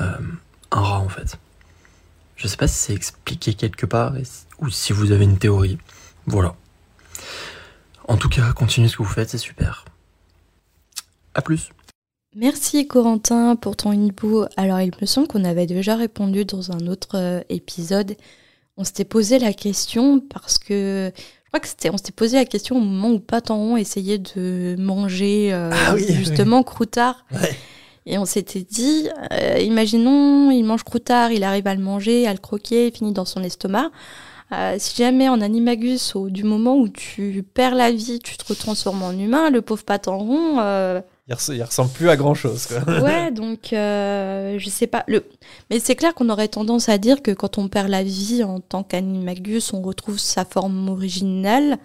euh, un rat en fait? Je sais pas si c'est expliqué quelque part ou si vous avez une théorie. Voilà. En tout cas, continuez ce que vous faites, c'est super. À plus. Merci Corentin pour ton hibou. Alors il me semble qu'on avait déjà répondu dans un autre euh, épisode. On s'était posé la question parce que je crois que c'était on s'était posé la question au moment où Patanron essayait de manger euh, Ah oui, justement Croutard. Ouais. Et on s'était dit, euh, imaginons, il mange Croutard, il arrive à le manger, à le croquer, il finit dans son estomac. Euh, si jamais en animagus, au, du moment où tu perds la vie, tu te retransformes en humain, le pauvre Patanron, euh, Il, il ressemble plus à grand chose. Quoi. Ouais, [LAUGHS] donc euh, je sais pas. Le... Mais c'est clair qu'on aurait tendance à dire que quand on perd la vie en tant qu'animagus, on retrouve sa forme originale,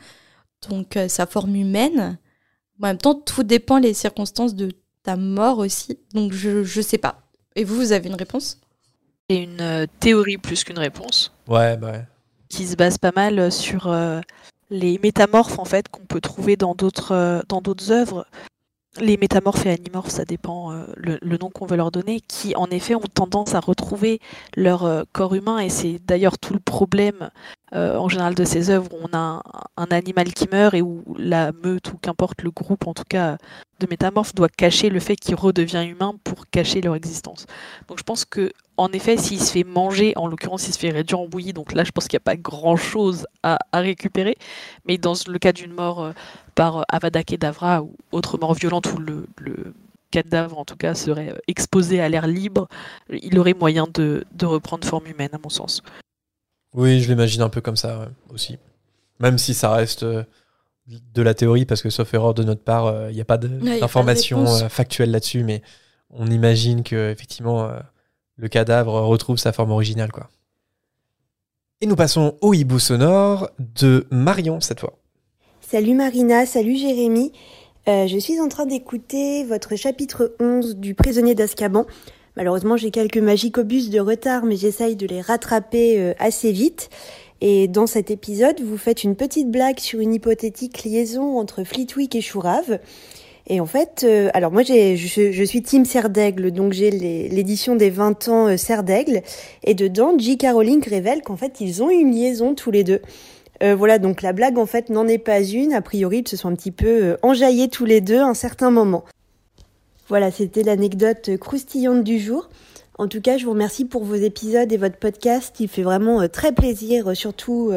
donc euh, sa forme humaine. En même temps, tout dépend des circonstances de à mort aussi. Donc je, je sais pas. Et vous, vous avez une réponse? C'est une euh, théorie plus qu'une réponse. Ouais, bah ouais. Qui se base pas mal sur euh, les métamorphes en fait qu'on peut trouver dans d'autres euh, dans d'autres œuvres. Les métamorphes et animorphes, ça dépend euh, le, nom qu'on veut leur donner, qui en effet ont tendance à retrouver leur euh, corps humain, et c'est d'ailleurs tout le problème euh, en général de ces œuvres où on a un, animal qui meurt et où la meute ou qu'importe le groupe en tout cas de métamorphes doit cacher le fait qu'il redevient humain pour cacher leur existence. Donc je pense que en effet, s'il se fait manger, en l'occurrence, il se fait réduire en bouillie, donc là, je pense qu'il n'y a pas grand-chose à, à, récupérer. Mais dans le cas d'une mort euh, par euh, Avada Kedavra ou autre mort violente où le, le, cadavre, en tout cas, serait exposé à l'air libre, il aurait moyen de, de, reprendre forme humaine, à mon sens. Oui, je l'imagine un peu comme ça ouais, aussi. Même si ça reste euh, de la théorie, parce que sauf erreur de notre part, il n'y a pas d'informations factuelles là-dessus, mais on imagine que effectivement le cadavre retrouve sa forme originale. Quoi. Et nous passons au hibou sonore de Marion cette fois. Salut Marina, salut Jérémy. Euh, je suis en train d'écouter votre chapitre 11 du prisonnier d'Azkaban. Malheureusement, j'ai quelques magicobus de retard, mais j'essaye de les rattraper euh, assez vite. Et dans cet épisode, vous faites une petite blague sur une hypothétique liaison entre Flitwick et Chourave. Et en fait, euh, alors moi je, je, suis team Serre d'Aigle, donc j'ai l'édition des 20 ans euh, Serre d'Aigle, et dedans, J. Rowling révèle qu'en fait ils ont une liaison tous les deux. Euh, voilà, donc la blague en fait n'en est pas une, a priori ils se sont un petit peu euh, enjaillés tous les deux à un certain moment. Voilà, c'était l'anecdote croustillante du jour. En tout cas, je vous remercie pour vos épisodes et votre podcast. Il fait vraiment très plaisir, surtout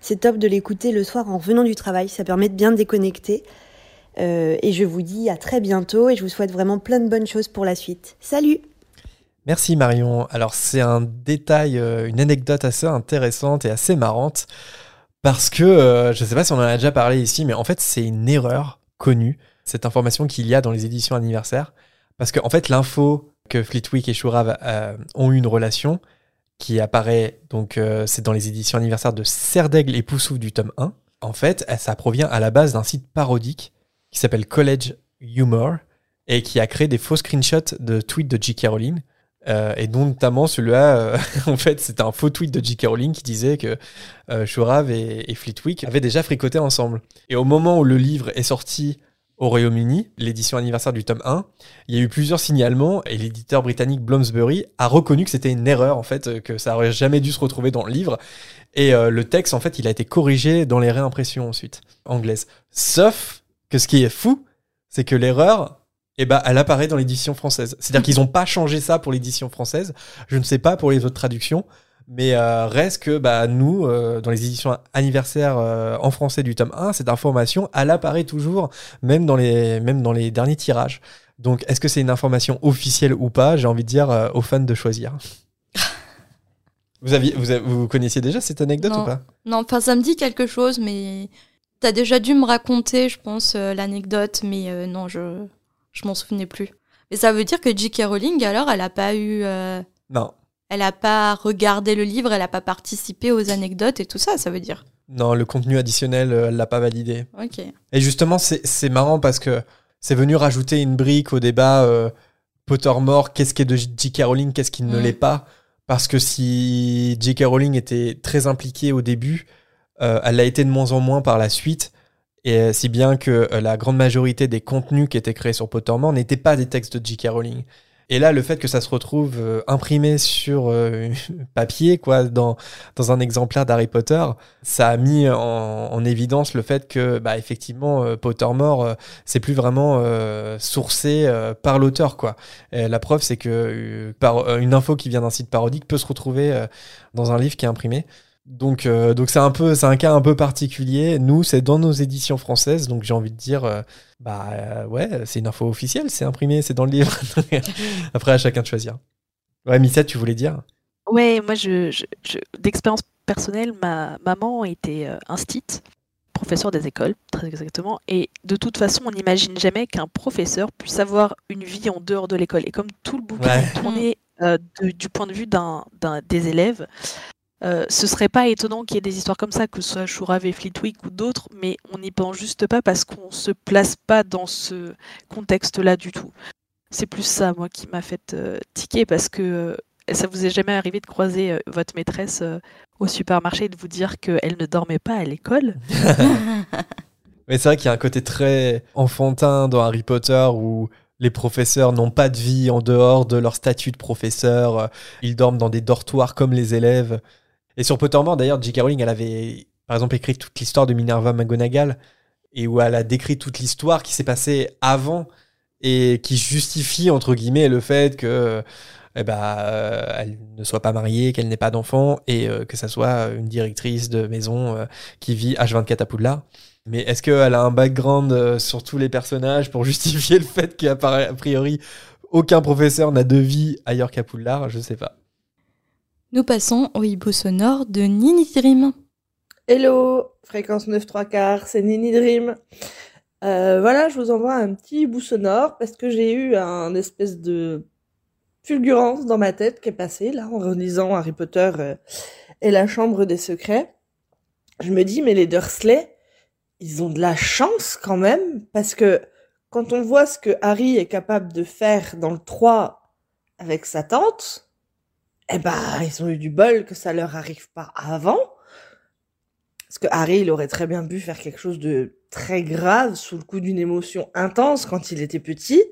c'est top de l'écouter le soir en revenant du travail, ça permet de bien déconnecter. Euh, et je vous dis à très bientôt et je vous souhaite vraiment plein de bonnes choses pour la suite. Salut Merci Marion. Alors c'est un détail, euh, une anecdote assez intéressante et assez marrante parce que euh, je ne sais pas si on en a déjà parlé ici, mais en fait c'est une erreur connue, cette information qu'il y a dans les éditions anniversaires. Parce qu'en en fait l'info que Fleetwick et Shurav ont eu une relation qui apparaît, donc c'est dans les éditions anniversaires de Serdaigle et Poussouf du tome 1. En fait, ça provient à la base d'un site parodique qui s'appelle College Humor et qui a créé des faux screenshots de tweets de J.K. Rowling. Euh, et dont notamment celui-là, euh, [LAUGHS] en fait, c'était un faux tweet de J.K. Rowling qui disait que euh, et, et Fleetwick avaient déjà fricoté ensemble. Et au moment où le livre est sorti au Royaume-Uni, l'édition anniversaire du tome 1, il y a eu plusieurs signalements et l'éditeur britannique Bloomsbury a reconnu que c'était une erreur, en fait, que ça aurait jamais dû se retrouver dans le livre. Et euh, le texte, en fait, il a été corrigé dans les réimpressions ensuite, anglaises. Sauf que ce qui est fou, c'est que l'erreur, eh ben, elle apparaît dans l'édition française. C'est-à-dire qu'ils n'ont pas changé ça pour l'édition française. Je ne sais pas pour les autres traductions, mais euh, reste que bah, nous, euh, dans les éditions anniversaires euh, en français du tome 1, cette information, elle apparaît toujours, même dans les, même dans les derniers tirages. Donc, est-ce que c'est une information officielle ou pas? J'ai envie de dire aux fans de choisir. [LAUGHS] vous, aviez, vous, vous connaissiez déjà cette anecdote non. ou pas? Non, enfin, ça me dit quelque chose, mais T'as déjà dû me raconter, je pense, euh, l'anecdote, mais euh, non, je je m'en souvenais plus. Mais ça veut dire que J.K. Rowling, alors, elle a pas eu. Euh, non. Elle a pas regardé le livre, elle a pas participé aux anecdotes et tout ça, ça veut dire? Non, le contenu additionnel, elle l'a pas validé. Ok. Et justement, c'est marrant parce que c'est venu rajouter une brique au débat euh, Pottermore, qu'est-ce qui est de J.K. Rowling, qu'est-ce qui ne Mm. l'est pas? Parce que si J.K. Rowling était très impliquée au début, elle l'a été de moins en moins par la suite. Et euh, si bien que euh, la grande majorité des contenus qui étaient créés sur Pottermore n'étaient pas des textes de J.K. Rowling. Et là, le fait que ça se retrouve euh, imprimé sur euh, [LAUGHS] papier, quoi, dans, dans un exemplaire d'Harry Potter, ça a mis en, en, évidence le fait que, bah, effectivement, euh, Pottermore, euh, c'est plus vraiment euh, sourcé euh, par l'auteur, quoi. La preuve, c'est que euh, par, une info qui vient d'un site parodique peut se retrouver euh, dans un livre qui est imprimé. Donc, euh, donc c'est un peu, c'est un cas un peu particulier. Nous, c'est dans nos éditions françaises, donc j'ai envie de dire, euh, bah euh, ouais, c'est une info officielle, c'est imprimé, c'est dans le livre. [LAUGHS] Après, à chacun de choisir. Ouais, Missa, tu voulais dire? Ouais, moi, je, je, je d'expérience personnelle, ma maman était instite, professeur des écoles, très exactement, et de toute façon, on n'imagine jamais qu'un professeur puisse avoir une vie en dehors de l'école. Et comme tout le bouquin Ouais. est tourné de- du point de vue d'un- des élèves, euh, ce serait pas étonnant qu'il y ait des histoires comme ça, que ce soit Chourave et Fleetwick ou d'autres, mais on n'y pense juste pas parce qu'on se place pas dans ce contexte-là du tout. C'est plus ça, moi, qui m'a fait euh, tiquer parce que euh, ça vous est jamais arrivé de croiser euh, votre maîtresse euh, au supermarché et de vous dire qu'elle ne dormait pas à l'école? [LAUGHS] [LAUGHS] Mais c'est vrai qu'il y a un côté très enfantin dans Harry Potter où les professeurs n'ont pas de vie en dehors de leur statut de professeur. Ils dorment dans des dortoirs comme les élèves. Et sur Pottermore, d'ailleurs, J.K. Rowling, elle avait, par exemple, écrit toute l'histoire de Minerva McGonagall et où elle a décrit toute l'histoire qui s'est passée avant et qui justifie, entre guillemets, le fait que eh ben, euh, elle ne soit pas mariée, qu'elle n'ait pas d'enfant et euh, que ça soit une directrice de maison euh, qui vit H24 à Poudlard. Mais est-ce qu'elle a un background sur tous les personnages pour [LAUGHS] justifier le fait qu'a priori aucun professeur n'a de vie ailleurs qu'à Poudlard? Je sais pas. Nous passons au hibou sonore de Nini Dream. Hello, fréquence 9 3 quarts, c'est Nini Dream. Euh, voilà, je vous envoie un petit bout sonore parce que j'ai eu un espèce de fulgurance dans ma tête qui est passée là en relisant Harry Potter euh, et la Chambre des Secrets. Je me dis, mais les Dursley, ils ont de la chance quand même parce que quand on voit ce que Harry est capable de faire dans le 3 avec sa tante, eh ben, ils ont eu du bol que ça leur arrive pas avant. Parce que Harry, il aurait très bien pu faire quelque chose de très grave sous le coup d'une émotion intense quand il était petit.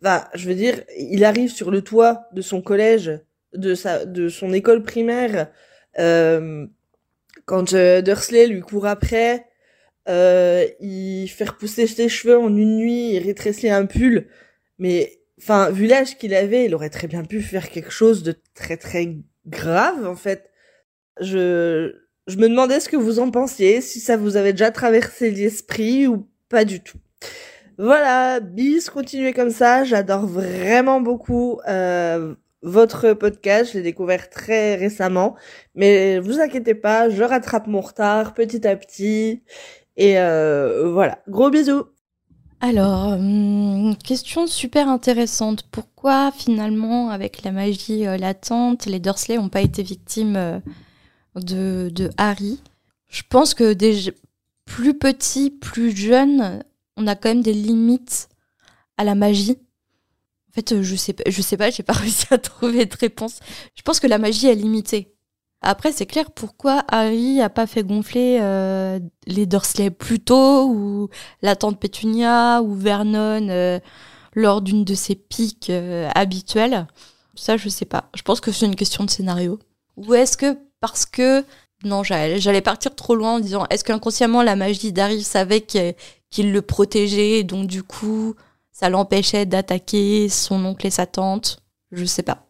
Enfin, je veux dire, il arrive sur le toit de son collège, de sa, de son école primaire, euh, quand euh, Dursley lui court après, euh, il fait repousser ses cheveux en une nuit, il rétrécit un pull, mais enfin, vu l'âge qu'il avait, il aurait très bien pu faire quelque chose de très très grave en fait. Je je me demandais ce que vous en pensiez, si ça vous avait déjà traversé l'esprit ou pas du tout. Voilà, bis, continuez comme ça. J'adore vraiment beaucoup euh, votre podcast. Je l'ai découvert très récemment, mais vous inquiétez pas, je rattrape mon retard petit à petit. Et euh, voilà, gros bisous. Alors, hum, question super intéressante. Pourquoi finalement, avec la magie euh, latente, les Dursley n'ont pas été victimes euh, de, Harry? Je pense que déjà plus petit, plus jeune, on a quand même des limites à la magie. En fait, euh, je sais, je sais pas, j'ai pas [LAUGHS] réussi à trouver de réponse. Je pense que la magie est limitée. Après, c'est clair pourquoi Harry a pas fait gonfler euh, les Dursley plus tôt ou la tante Pétunia ou Vernon euh, lors d'une de ses piques euh, habituelles? Ça, je sais pas. Je pense que c'est une question de scénario. Ou est-ce que parce que non, j'allais partir trop loin en disant est-ce qu'inconsciemment la magie d'Harry savait qu'il le protégeait, et donc du coup ça l'empêchait d'attaquer son oncle et sa tante? Je sais pas.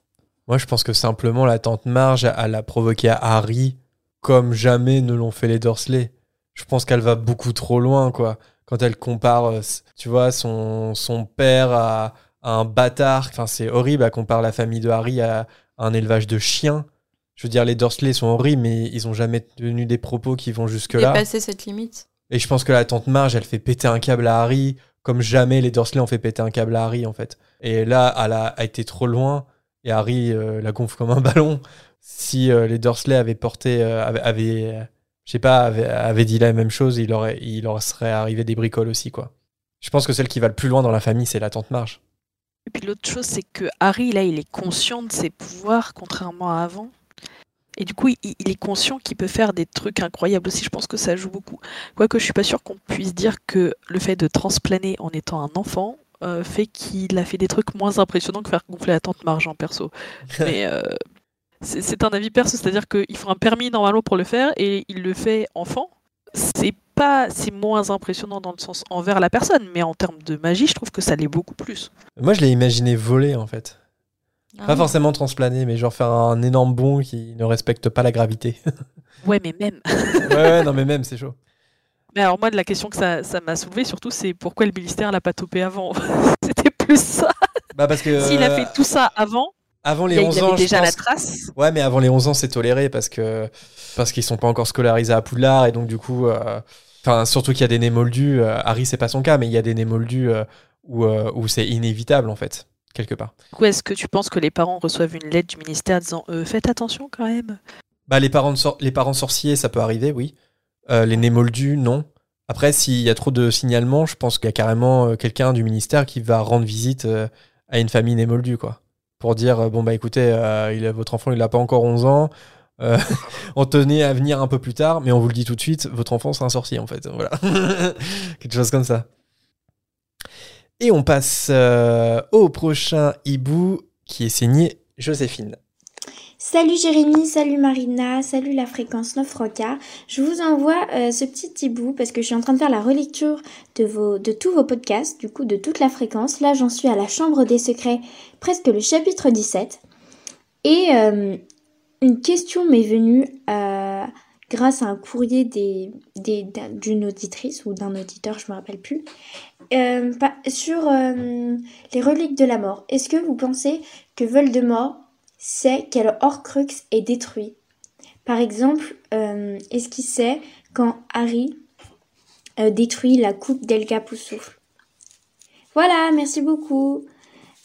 Moi, je pense que simplement la tante Marge, elle a provoqué à Harry comme jamais ne l'ont fait les Dursley. Je pense qu'elle va beaucoup trop loin, quoi. Quand elle compare, euh, tu vois, son, son père à, à un bâtard. Enfin, c'est horrible. Elle compare la famille de Harry à un élevage de chiens. Je veux dire, les Dursley sont horribles, mais ils ont jamais tenu des propos qui vont jusque-là. Dépasser cette limite. Et je pense que la tante Marge, elle fait péter un câble à Harry, comme jamais les Dursley ont fait péter un câble à Harry, en fait. Et là, elle a, a été trop loin, et Harry euh, la gonfle comme un [LAUGHS] ballon. Si euh, les Dursley avaient porté, euh, avaient, je sais pas, avaient, dit la même chose, il, il leur serait arrivé des bricoles aussi, quoi. Je pense que celle qui va le plus loin dans la famille, c'est la tante Marge. Et puis l'autre chose, c'est que Harry, là, il est conscient de ses pouvoirs, contrairement à avant. Et du coup, il, est conscient qu'il peut faire des trucs incroyables aussi. Je pense que ça joue beaucoup. Quoique je suis pas sûre qu'on puisse dire que le fait de transplaner en étant un enfant euh, fait qu'il a fait des trucs moins impressionnants que faire gonfler la tante Marge en perso. [LAUGHS] Mais euh, c'est c'est un avis perso, c'est-à-dire qu'il faut un permis normalement pour le faire et il le fait enfant. C'est pas, c'est moins impressionnant dans le sens envers la personne, mais en termes de magie, je trouve que ça l'est beaucoup plus. Moi, je l'ai imaginé voler, en fait. Ah. Pas forcément transplaner, mais genre faire un énorme bond qui ne respecte pas la gravité. [LAUGHS] Ouais, mais même. ouais, ouais, non, mais même, c'est chaud. Mais alors moi, la question que ça ça m'a soulevé surtout, c'est pourquoi le ministère l'a pas topé avant? [LAUGHS] C'était plus ça. Bah, parce que. S'il a fait tout ça avant, Avant les il y a- 11 il ans, avait je déjà la trace. Ouais, mais avant les 11 ans, c'est toléré parce que parce qu'ils sont pas encore scolarisés à Poudlard et donc du coup, euh, enfin surtout qu'il y a des nés moldus. euh, Harry, c'est pas son cas, mais il y a des nés moldus euh, où euh, où c'est inévitable en fait quelque part. Du coup, est-ce que tu penses que les parents reçoivent une lettre du ministère disant faites attention quand même? Bah les parents de sor- les parents sorciers, ça peut arriver, oui. Euh, les nés moldus, non. Après, s'il y a trop de signalements, je pense qu'il y a carrément euh, quelqu'un du ministère qui va rendre visite euh, à une famille émoldue, quoi. Pour dire, bon, bah écoutez, votre enfant, il n'a pas encore 11 ans. [LAUGHS] on tenait à venir un peu plus tard, mais on vous le dit tout de suite, votre enfant, c'est un sorcier, en fait. Voilà. [LAUGHS] Quelque chose comme ça. Et on passe au prochain hibou qui est signé Joséphine. Salut Jérémy, salut Marina, salut la fréquence 9 Roca. Je vous envoie euh, ce petit hibou parce que je suis en train de faire la relecture de, tous vos podcasts, du coup de toute la fréquence. Là j'en suis à la chambre des secrets, presque le chapitre 17. Et euh, une question m'est venue euh, grâce à un courrier d'une auditrice ou d'un auditeur, je me rappelle plus, sur les reliques de la mort. Est-ce que vous pensez que Voldemort sait quel Horcrux est détruit. Par exemple, euh, est-ce qu'il sait quand Harry euh, détruit la coupe d'Elga Poussoufle Voilà, merci beaucoup.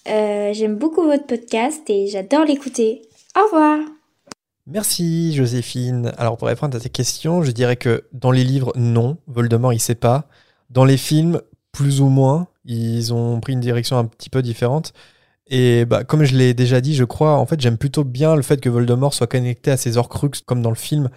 Euh, J'aime beaucoup votre podcast et j'adore l'écouter. Au revoir Merci Joséphine. Alors pour répondre à tes questions, je dirais que dans les livres, non, Voldemort il sait pas. Dans les films, plus ou moins, ils ont pris une direction un petit peu différente. Et bah, comme je l'ai déjà dit, je crois, en fait, j'aime plutôt bien le fait que Voldemort soit connecté à ses Horcrux comme dans le film.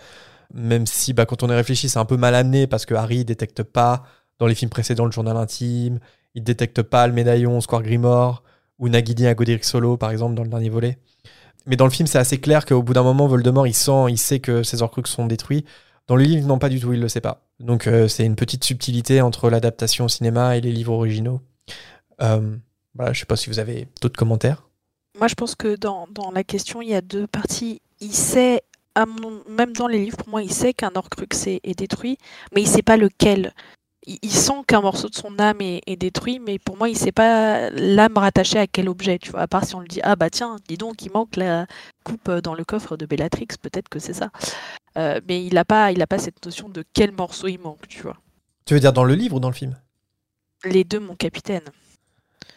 Même si bah, quand on y réfléchit, c'est un peu mal amené parce que Harry détecte pas dans les films précédents le journal intime, il détecte pas le médaillon Square Grimoire ou Nagini à Godric Solo par exemple dans le dernier volet. Mais dans le film, c'est assez clair qu'au bout d'un moment, Voldemort, il sent, il sait que ses Horcruxes sont détruits. Dans le livre, non, pas du tout, il le sait pas. Donc, euh, c'est une petite subtilité entre l'adaptation au cinéma et les livres originaux. Euh, voilà, je sais pas si vous avez d'autres commentaires. Moi, je pense que dans, dans la question, il y a deux parties. Il sait, à mon- même dans les livres, pour moi, il sait qu'un Horcrux est, est détruit, mais il sait pas lequel. Il, il sent qu'un morceau de son âme est, est détruit, mais pour moi, il sait pas l'âme rattachée à quel objet, tu vois. À part si on lui dit, ah bah tiens, dis donc, il manque la coupe dans le coffre de Bellatrix, peut-être que c'est ça. Euh, mais il a pas, il a pas cette notion de quel morceau il manque, tu vois. Tu veux dire dans le livre ou dans le film? Les deux, mon capitaine.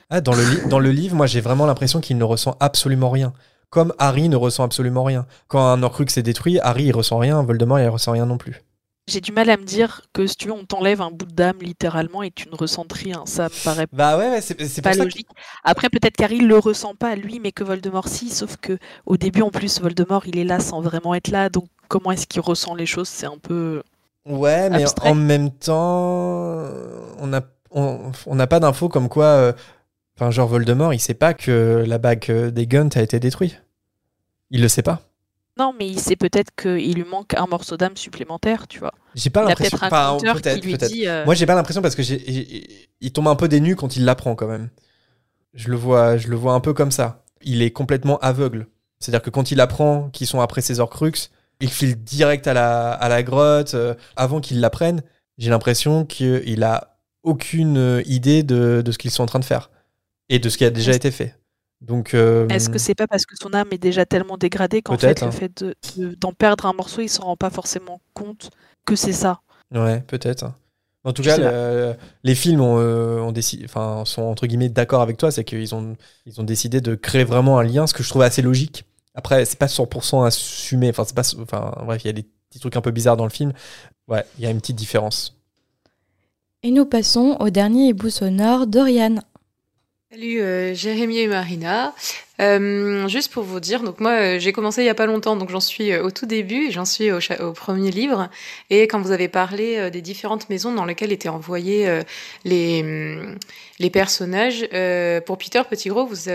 Ah, dans, le dans le livre, moi, j'ai vraiment l'impression qu'il ne ressent absolument rien. Comme Harry ne ressent absolument rien. Quand un Horcrux est détruit, Harry, il ressent rien, Voldemort, il ressent rien non plus. J'ai du mal à me dire que si tu veux, on t'enlève un bout d'âme littéralement et tu ne ressens rien. Ça me paraît Bah ouais, ouais, c'est c'est pas que- logique. Après, peut-être qu'Harry le ressent pas lui, mais que Voldemort si. Sauf que au début, en plus, Voldemort il est là sans vraiment être là. Donc, comment est-ce qu'il ressent les choses? C'est un peu. Ouais, mais abstrait. en même temps, on n'a on, on n'a pas d'infos comme quoi. euh, Enfin, genre Voldemort, il sait pas que la bague euh, des Gunt a été détruite. Il le sait pas. Non, mais il sait peut-être qu'il lui manque un morceau d'âme supplémentaire, tu vois. J'ai pas l'impression. enfin, euh, Moi, j'ai pas l'impression parce que j'ai, il tombe un peu des nues quand il l'apprend quand même. Je le vois, je le vois un peu comme ça. Il est complètement aveugle. C'est-à-dire que quand il apprend qu'ils sont après ses Horcruxes, il file direct à la, à la grotte. euh, avant qu'il l'apprenne, j'ai l'impression qu'il a aucune idée de, de ce qu'ils sont en train de faire et de ce qui a déjà Est-ce- été fait. Donc, euh, Est-ce que c'est pas parce que son âme est déjà tellement dégradée qu'en fait, le hein. fait de- de- d'en perdre un morceau, il s'en rend pas forcément compte que c'est ça? Ouais, peut-être. En tout Je cas, le- les films ont, euh, ont décidé, enfin, sont entre guillemets d'accord avec toi, c'est qu'ils ont, ils ont décidé de créer vraiment un lien, ce que je trouve assez logique. Après, c'est pas 100% assumé, enfin, c'est pas, enfin, bref, il y a des petits trucs un peu bizarres dans le film. Ouais, il y a une petite différence. Et nous passons au dernier hibou sonore d'Oriane. Salut euh, Jérémy et Marina. Euh, juste pour vous dire, donc moi euh, j'ai commencé il y a pas longtemps, donc j'en suis euh, au tout début, j'en suis au, premier livre. Et quand vous avez parlé des différentes maisons dans lesquelles étaient envoyés euh, les personnages, pour Peter Pettigrew, vous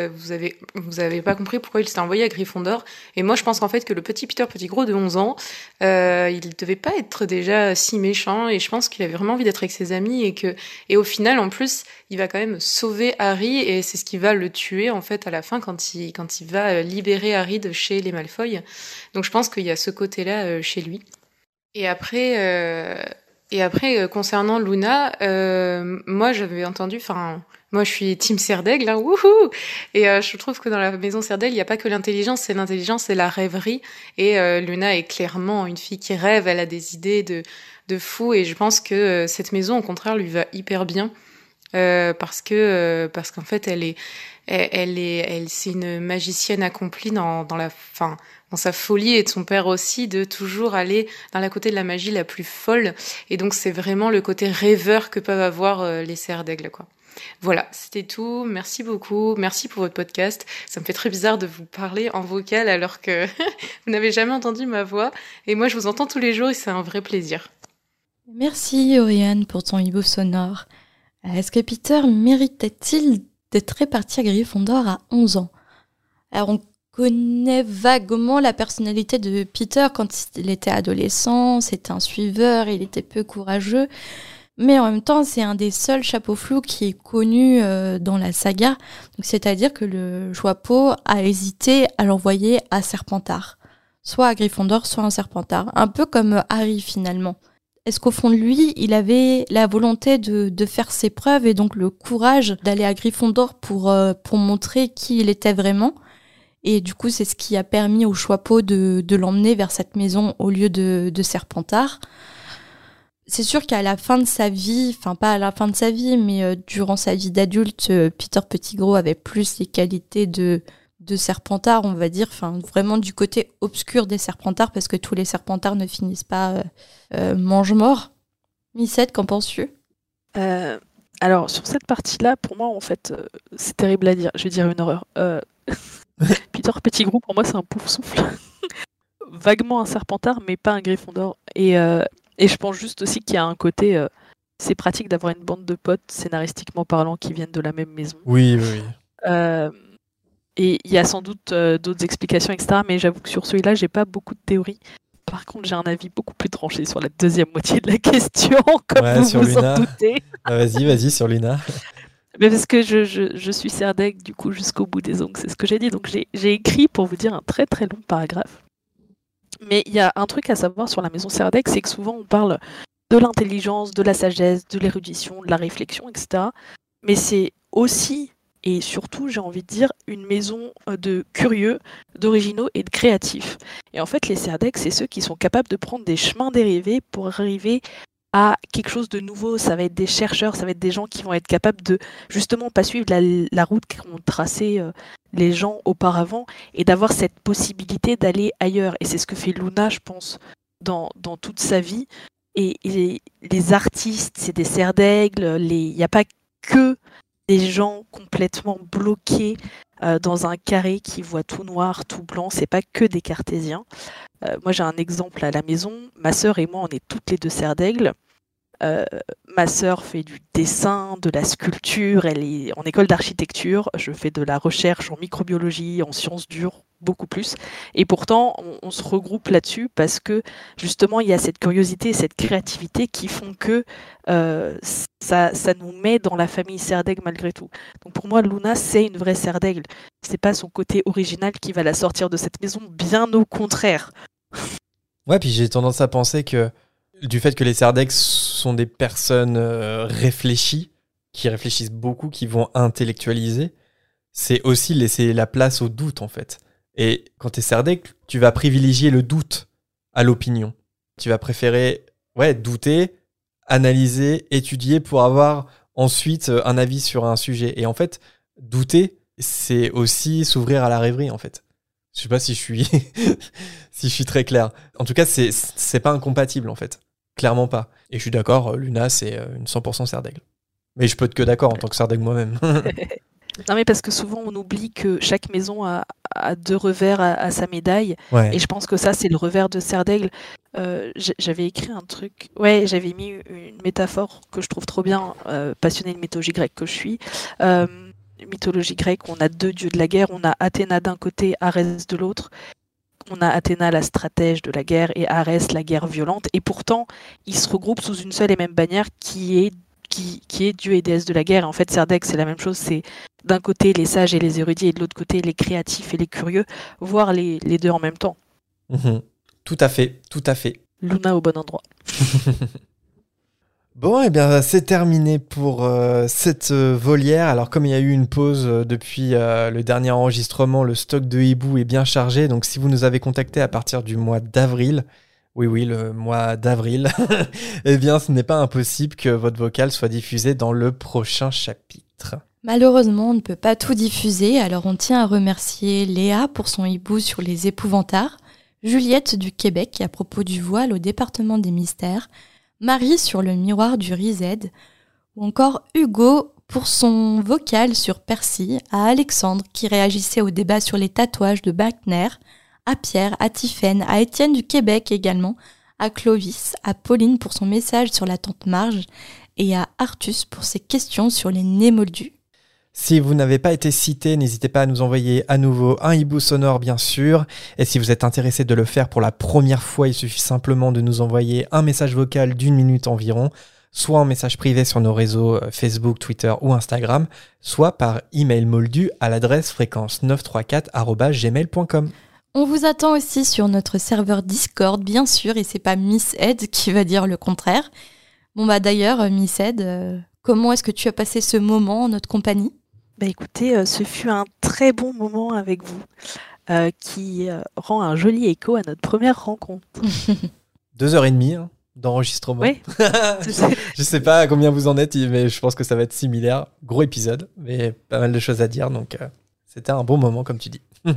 vous avez pas compris pourquoi il s'était envoyé à Gryffondor. Et moi je pense qu'en fait que le petit Peter Pettigrew de 11 ans, euh, il devait pas être déjà si méchant. Et je pense qu'il avait vraiment envie d'être avec ses amis et que et au final en plus il va quand même sauver Harry et c'est ce qui va le tuer en fait à la fin quand il quand il va euh, libérer Harry de chez les Malfoy. Donc je pense qu'il y a ce côté-là euh, chez lui. Et après euh, et après concernant Luna, moi j'avais entendu enfin moi je suis team Serdaigle là, wouhou Et je trouve que dans la maison Serdaigle, il n'y a pas que l'intelligence, c'est l'intelligence, c'est la rêverie et Luna est clairement une fille qui rêve, elle a des idées de de fou et je pense que cette maison au contraire lui va hyper bien. Parce que parce qu'en fait elle est elle, est elle c'est une magicienne accomplie dans dans la fin dans sa folie et de son père aussi de toujours aller dans la côté de la magie la plus folle et donc c'est vraiment le côté rêveur que peuvent avoir euh, les serres d'aigle quoi Voilà, c'était tout. Merci beaucoup. Merci pour votre podcast. Ça me fait très bizarre de vous parler en vocal alors que [LAUGHS] vous n'avez jamais entendu ma voix. Et moi, je vous entends tous les jours et c'est un vrai plaisir. Merci Oriane pour ton hibou sonore. Est-ce que Peter méritait-il d'être réparti à Gryffondor à 11 ans. Alors on connaît vaguement la personnalité de Peter quand il était adolescent, c'était un suiveur, il était peu courageux, mais en même temps c'est un des seuls chapeaux flous qui est connu euh, dans la saga, c'est-à-dire que le Joipeau a hésité à l'envoyer à Serpentard, soit à Gryffondor, soit à Serpentard, un peu comme Harry finalement. Est-ce qu'au fond de lui, il avait la volonté de, de, faire ses preuves et donc le courage d'aller à Gryffondor pour, euh, pour montrer qui il était vraiment? Et du coup, c'est ce qui a permis au Choixpeau de, de l'emmener vers cette maison au lieu de, de Serpentard. C'est sûr qu'à la fin de sa vie, enfin pas à la fin de sa vie, mais euh, durant sa vie d'adulte, euh, Peter Pettigrew avait plus les qualités de, de Serpentard, on va dire, enfin vraiment du côté obscur des Serpentards, parce que tous les Serpentards ne finissent pas euh, euh, mange-mort. Missette, qu'en penses-tu? Euh, Alors, sur cette partie-là, pour moi, en fait, euh, c'est terrible à dire, je vais dire une horreur. Euh, [LAUGHS] Peter Pettigrew, pour moi, c'est un pouf souffle. [LAUGHS] Vaguement un Serpentard, mais pas un Gryffondor. Et, euh, et je pense juste aussi qu'il y a un côté... euh, c'est pratique d'avoir une bande de potes, scénaristiquement parlant, qui viennent de la même maison. Oui, oui, oui. Euh, et il y a sans doute euh, d'autres explications, etc. Mais j'avoue que sur celui-là, j'ai pas beaucoup de théories. Par contre, j'ai un avis beaucoup plus tranché sur la deuxième moitié de la [LAUGHS] question, comme Ouais, vous sur vous Luna. en doutez. Ah, vas-y, vas-y, sur Luna. [LAUGHS] Mais parce que je, je, je suis Serdec, du coup, jusqu'au bout des ongles, c'est ce que j'ai dit. Donc j'ai écrit pour vous dire un très très long paragraphe. Mais il y a un truc à savoir sur la maison Serdec, c'est que souvent on parle de l'intelligence, de la sagesse, de l'érudition, de la réflexion, etc. Mais c'est aussi et surtout, j'ai envie de dire, une maison euh, de curieux, d'originaux et de créatifs. Et en fait, les Serdec, c'est ceux qui sont capables de prendre des chemins dérivés pour arriver à quelque chose de nouveau. Ça va être des chercheurs, ça va être des gens qui vont être capables de justement pas suivre la, route qu'ont tracée euh, les gens auparavant et d'avoir cette possibilité d'aller ailleurs. Et c'est ce que fait Luna, je pense, dans, dans toute sa vie. Et, les artistes, c'est des serres d'aigle, il n'y a pas que gens complètement bloqués euh, dans un carré qui voit tout noir, tout blanc, c'est pas que des cartésiens. Euh, moi j'ai un exemple à la maison, ma sœur et moi on est toutes les deux serres d'aigle. Euh, ma sœur fait du dessin, de la sculpture, elle est en école d'architecture, je fais de la recherche en microbiologie, en sciences dures, beaucoup plus. Et pourtant, on, se regroupe là-dessus parce que justement, il y a cette curiosité, cette créativité qui font que euh, ça, ça nous met dans la famille Serdaigle malgré tout. Donc pour moi, Luna, c'est une vraie Serdaigle. C'est pas son côté original qui va la sortir de cette maison, bien au contraire. Ouais, puis j'ai tendance à penser que du fait que les Serdex sont des personnes euh, réfléchies, qui réfléchissent beaucoup, qui vont intellectualiser, c'est aussi laisser la place au doute en fait. Et quand t'es Serdec, tu vas privilégier le doute à l'opinion. Tu vas préférer ouais, douter, analyser, étudier pour avoir ensuite euh, un avis sur un sujet. Et en fait, douter, c'est aussi s'ouvrir à la rêverie en fait. Je sais pas si je suis [LAUGHS] si je suis très clair. En tout cas, c'est pas incompatible en fait. Clairement pas. Et je suis d'accord, Luna c'est euh, une 100% Serdaigle. Mais je peux être que d'accord en tant que Serdaigle moi-même. [LAUGHS] [LAUGHS] Non mais parce que souvent on oublie que chaque maison a, a deux revers à, à sa médaille Ouais. et je pense que ça c'est le revers de Serdaigle. Euh, j'avais écrit un truc, ouais j'avais mis une métaphore que je trouve trop bien, euh, passionnée de mythologie grecque que je suis. Euh, mythologie grecque, on a deux dieux de la guerre, on a Athéna d'un côté, Arès de l'autre. On a Athéna la stratège de la guerre et Arès la guerre violente et pourtant ils se regroupent sous une seule et même bannière qui est qui, qui est dieu et déesse de la guerre. En fait, Serdaigle, c'est la même chose. C'est d'un côté les sages et les érudits et de l'autre côté les créatifs et les curieux, voire les, les deux en même temps. Mhm. Tout à fait, tout à fait. Luna au bon endroit. [LAUGHS] Bon, et bien c'est terminé pour euh, cette euh, volière. Alors comme il y a eu une pause euh, depuis le dernier enregistrement, le stock de hibou est bien chargé. Donc si vous nous avez contacté à partir du mois d'avril, oui oui le mois d'avril, [LAUGHS] eh bien ce n'est pas impossible que votre vocal soit diffusé dans le prochain chapitre. Malheureusement, on ne peut pas tout diffuser, alors on tient à remercier Léa pour son hibou sur les épouvantards, Juliette du Québec à propos du voile au département des mystères, Marie sur le miroir du Rized, ou encore Hugo pour son vocal sur Percy, à Alexandre qui réagissait au débat sur les tatouages de Wagner, à Pierre, à Tiffaine, à Étienne du Québec également, à Clovis, à Pauline pour son message sur la tante Marge et à Artus pour ses questions sur les nez moldus. Si vous n'avez pas été cité, n'hésitez pas à nous envoyer à nouveau un hibou sonore, bien sûr. Et si vous êtes intéressé de le faire pour la première fois, il suffit simplement de nous envoyer un message vocal d'une minute environ, soit en message privé sur nos réseaux euh, Facebook, Twitter ou Instagram, soit par email moldu à l'adresse fréquence934@gmail.com. On vous attend aussi sur notre serveur Discord, bien sûr, et c'est pas Miss Ed qui va dire le contraire. Bon bah d'ailleurs, Miss Ed, euh, comment est-ce que tu as passé ce moment en notre compagnie? Bah écoutez, euh, ce fut un très bon moment avec vous, euh, qui euh, rend un joli écho à notre première rencontre. [LAUGHS] Deux heures et demie hein, d'enregistrement. Oui. [LAUGHS] je sais pas combien vous en êtes, mais je pense que ça va être similaire. Gros épisode, mais pas mal de choses à dire, donc euh, c'était un bon moment, comme tu dis. [LAUGHS]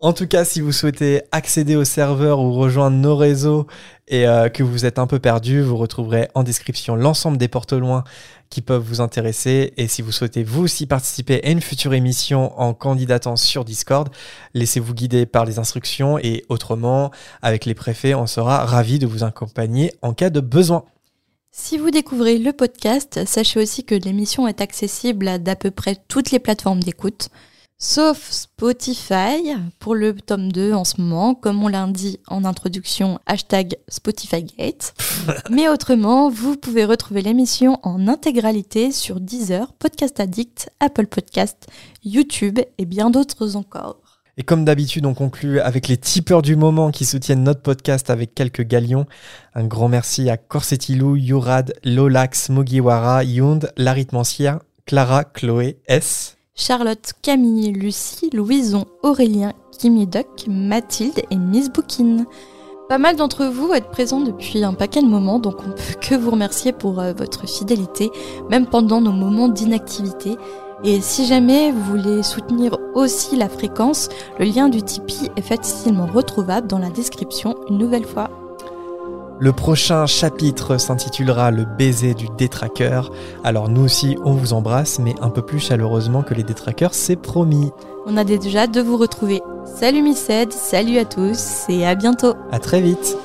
En tout cas, si vous souhaitez accéder au serveur ou rejoindre nos réseaux et euh, que vous êtes un peu perdu, vous retrouverez en description l'ensemble des portes loin qui peuvent vous intéresser. Et si vous souhaitez vous aussi participer à une future émission en candidatant sur Discord, laissez-vous guider par les instructions et autrement, avec les préfets, on sera ravis de vous accompagner en cas de besoin. Si vous découvrez le podcast, sachez aussi que l'émission est accessible d'à peu près toutes les plateformes d'écoute, sauf Spotify pour le tome 2 en ce moment, comme on l'a dit en introduction, hashtag SpotifyGate. [LAUGHS] Mais autrement, vous pouvez retrouver l'émission en intégralité sur Deezer, Podcast Addict, Apple Podcast, YouTube et bien d'autres encore. Et comme d'habitude, on conclut avec les tipeurs du moment qui soutiennent notre podcast avec quelques galions. Un grand merci à Corsetilou, Yurad, Lolax, Mugiwara, Yund, Laritmancière, Clara, Chloé, S. Charlotte, Camille, Lucie, Louison, Aurélien, Kimi Duck, Mathilde et Miss Boukine. Pas mal d'entre vous êtes présents depuis un paquet de moments, donc on peut que vous remercier pour euh, votre fidélité, même pendant nos moments d'inactivité. Et si jamais vous voulez soutenir aussi la fréquence, le lien du Tipeee est facilement retrouvable dans la description une nouvelle fois. Le prochain chapitre s'intitulera Le baiser du détraqueur. Alors nous aussi, on vous embrasse, mais un peu plus chaleureusement que les détraqueurs, c'est promis. On a déjà de vous retrouver. Salut Miced, salut à tous et à bientôt. À très vite.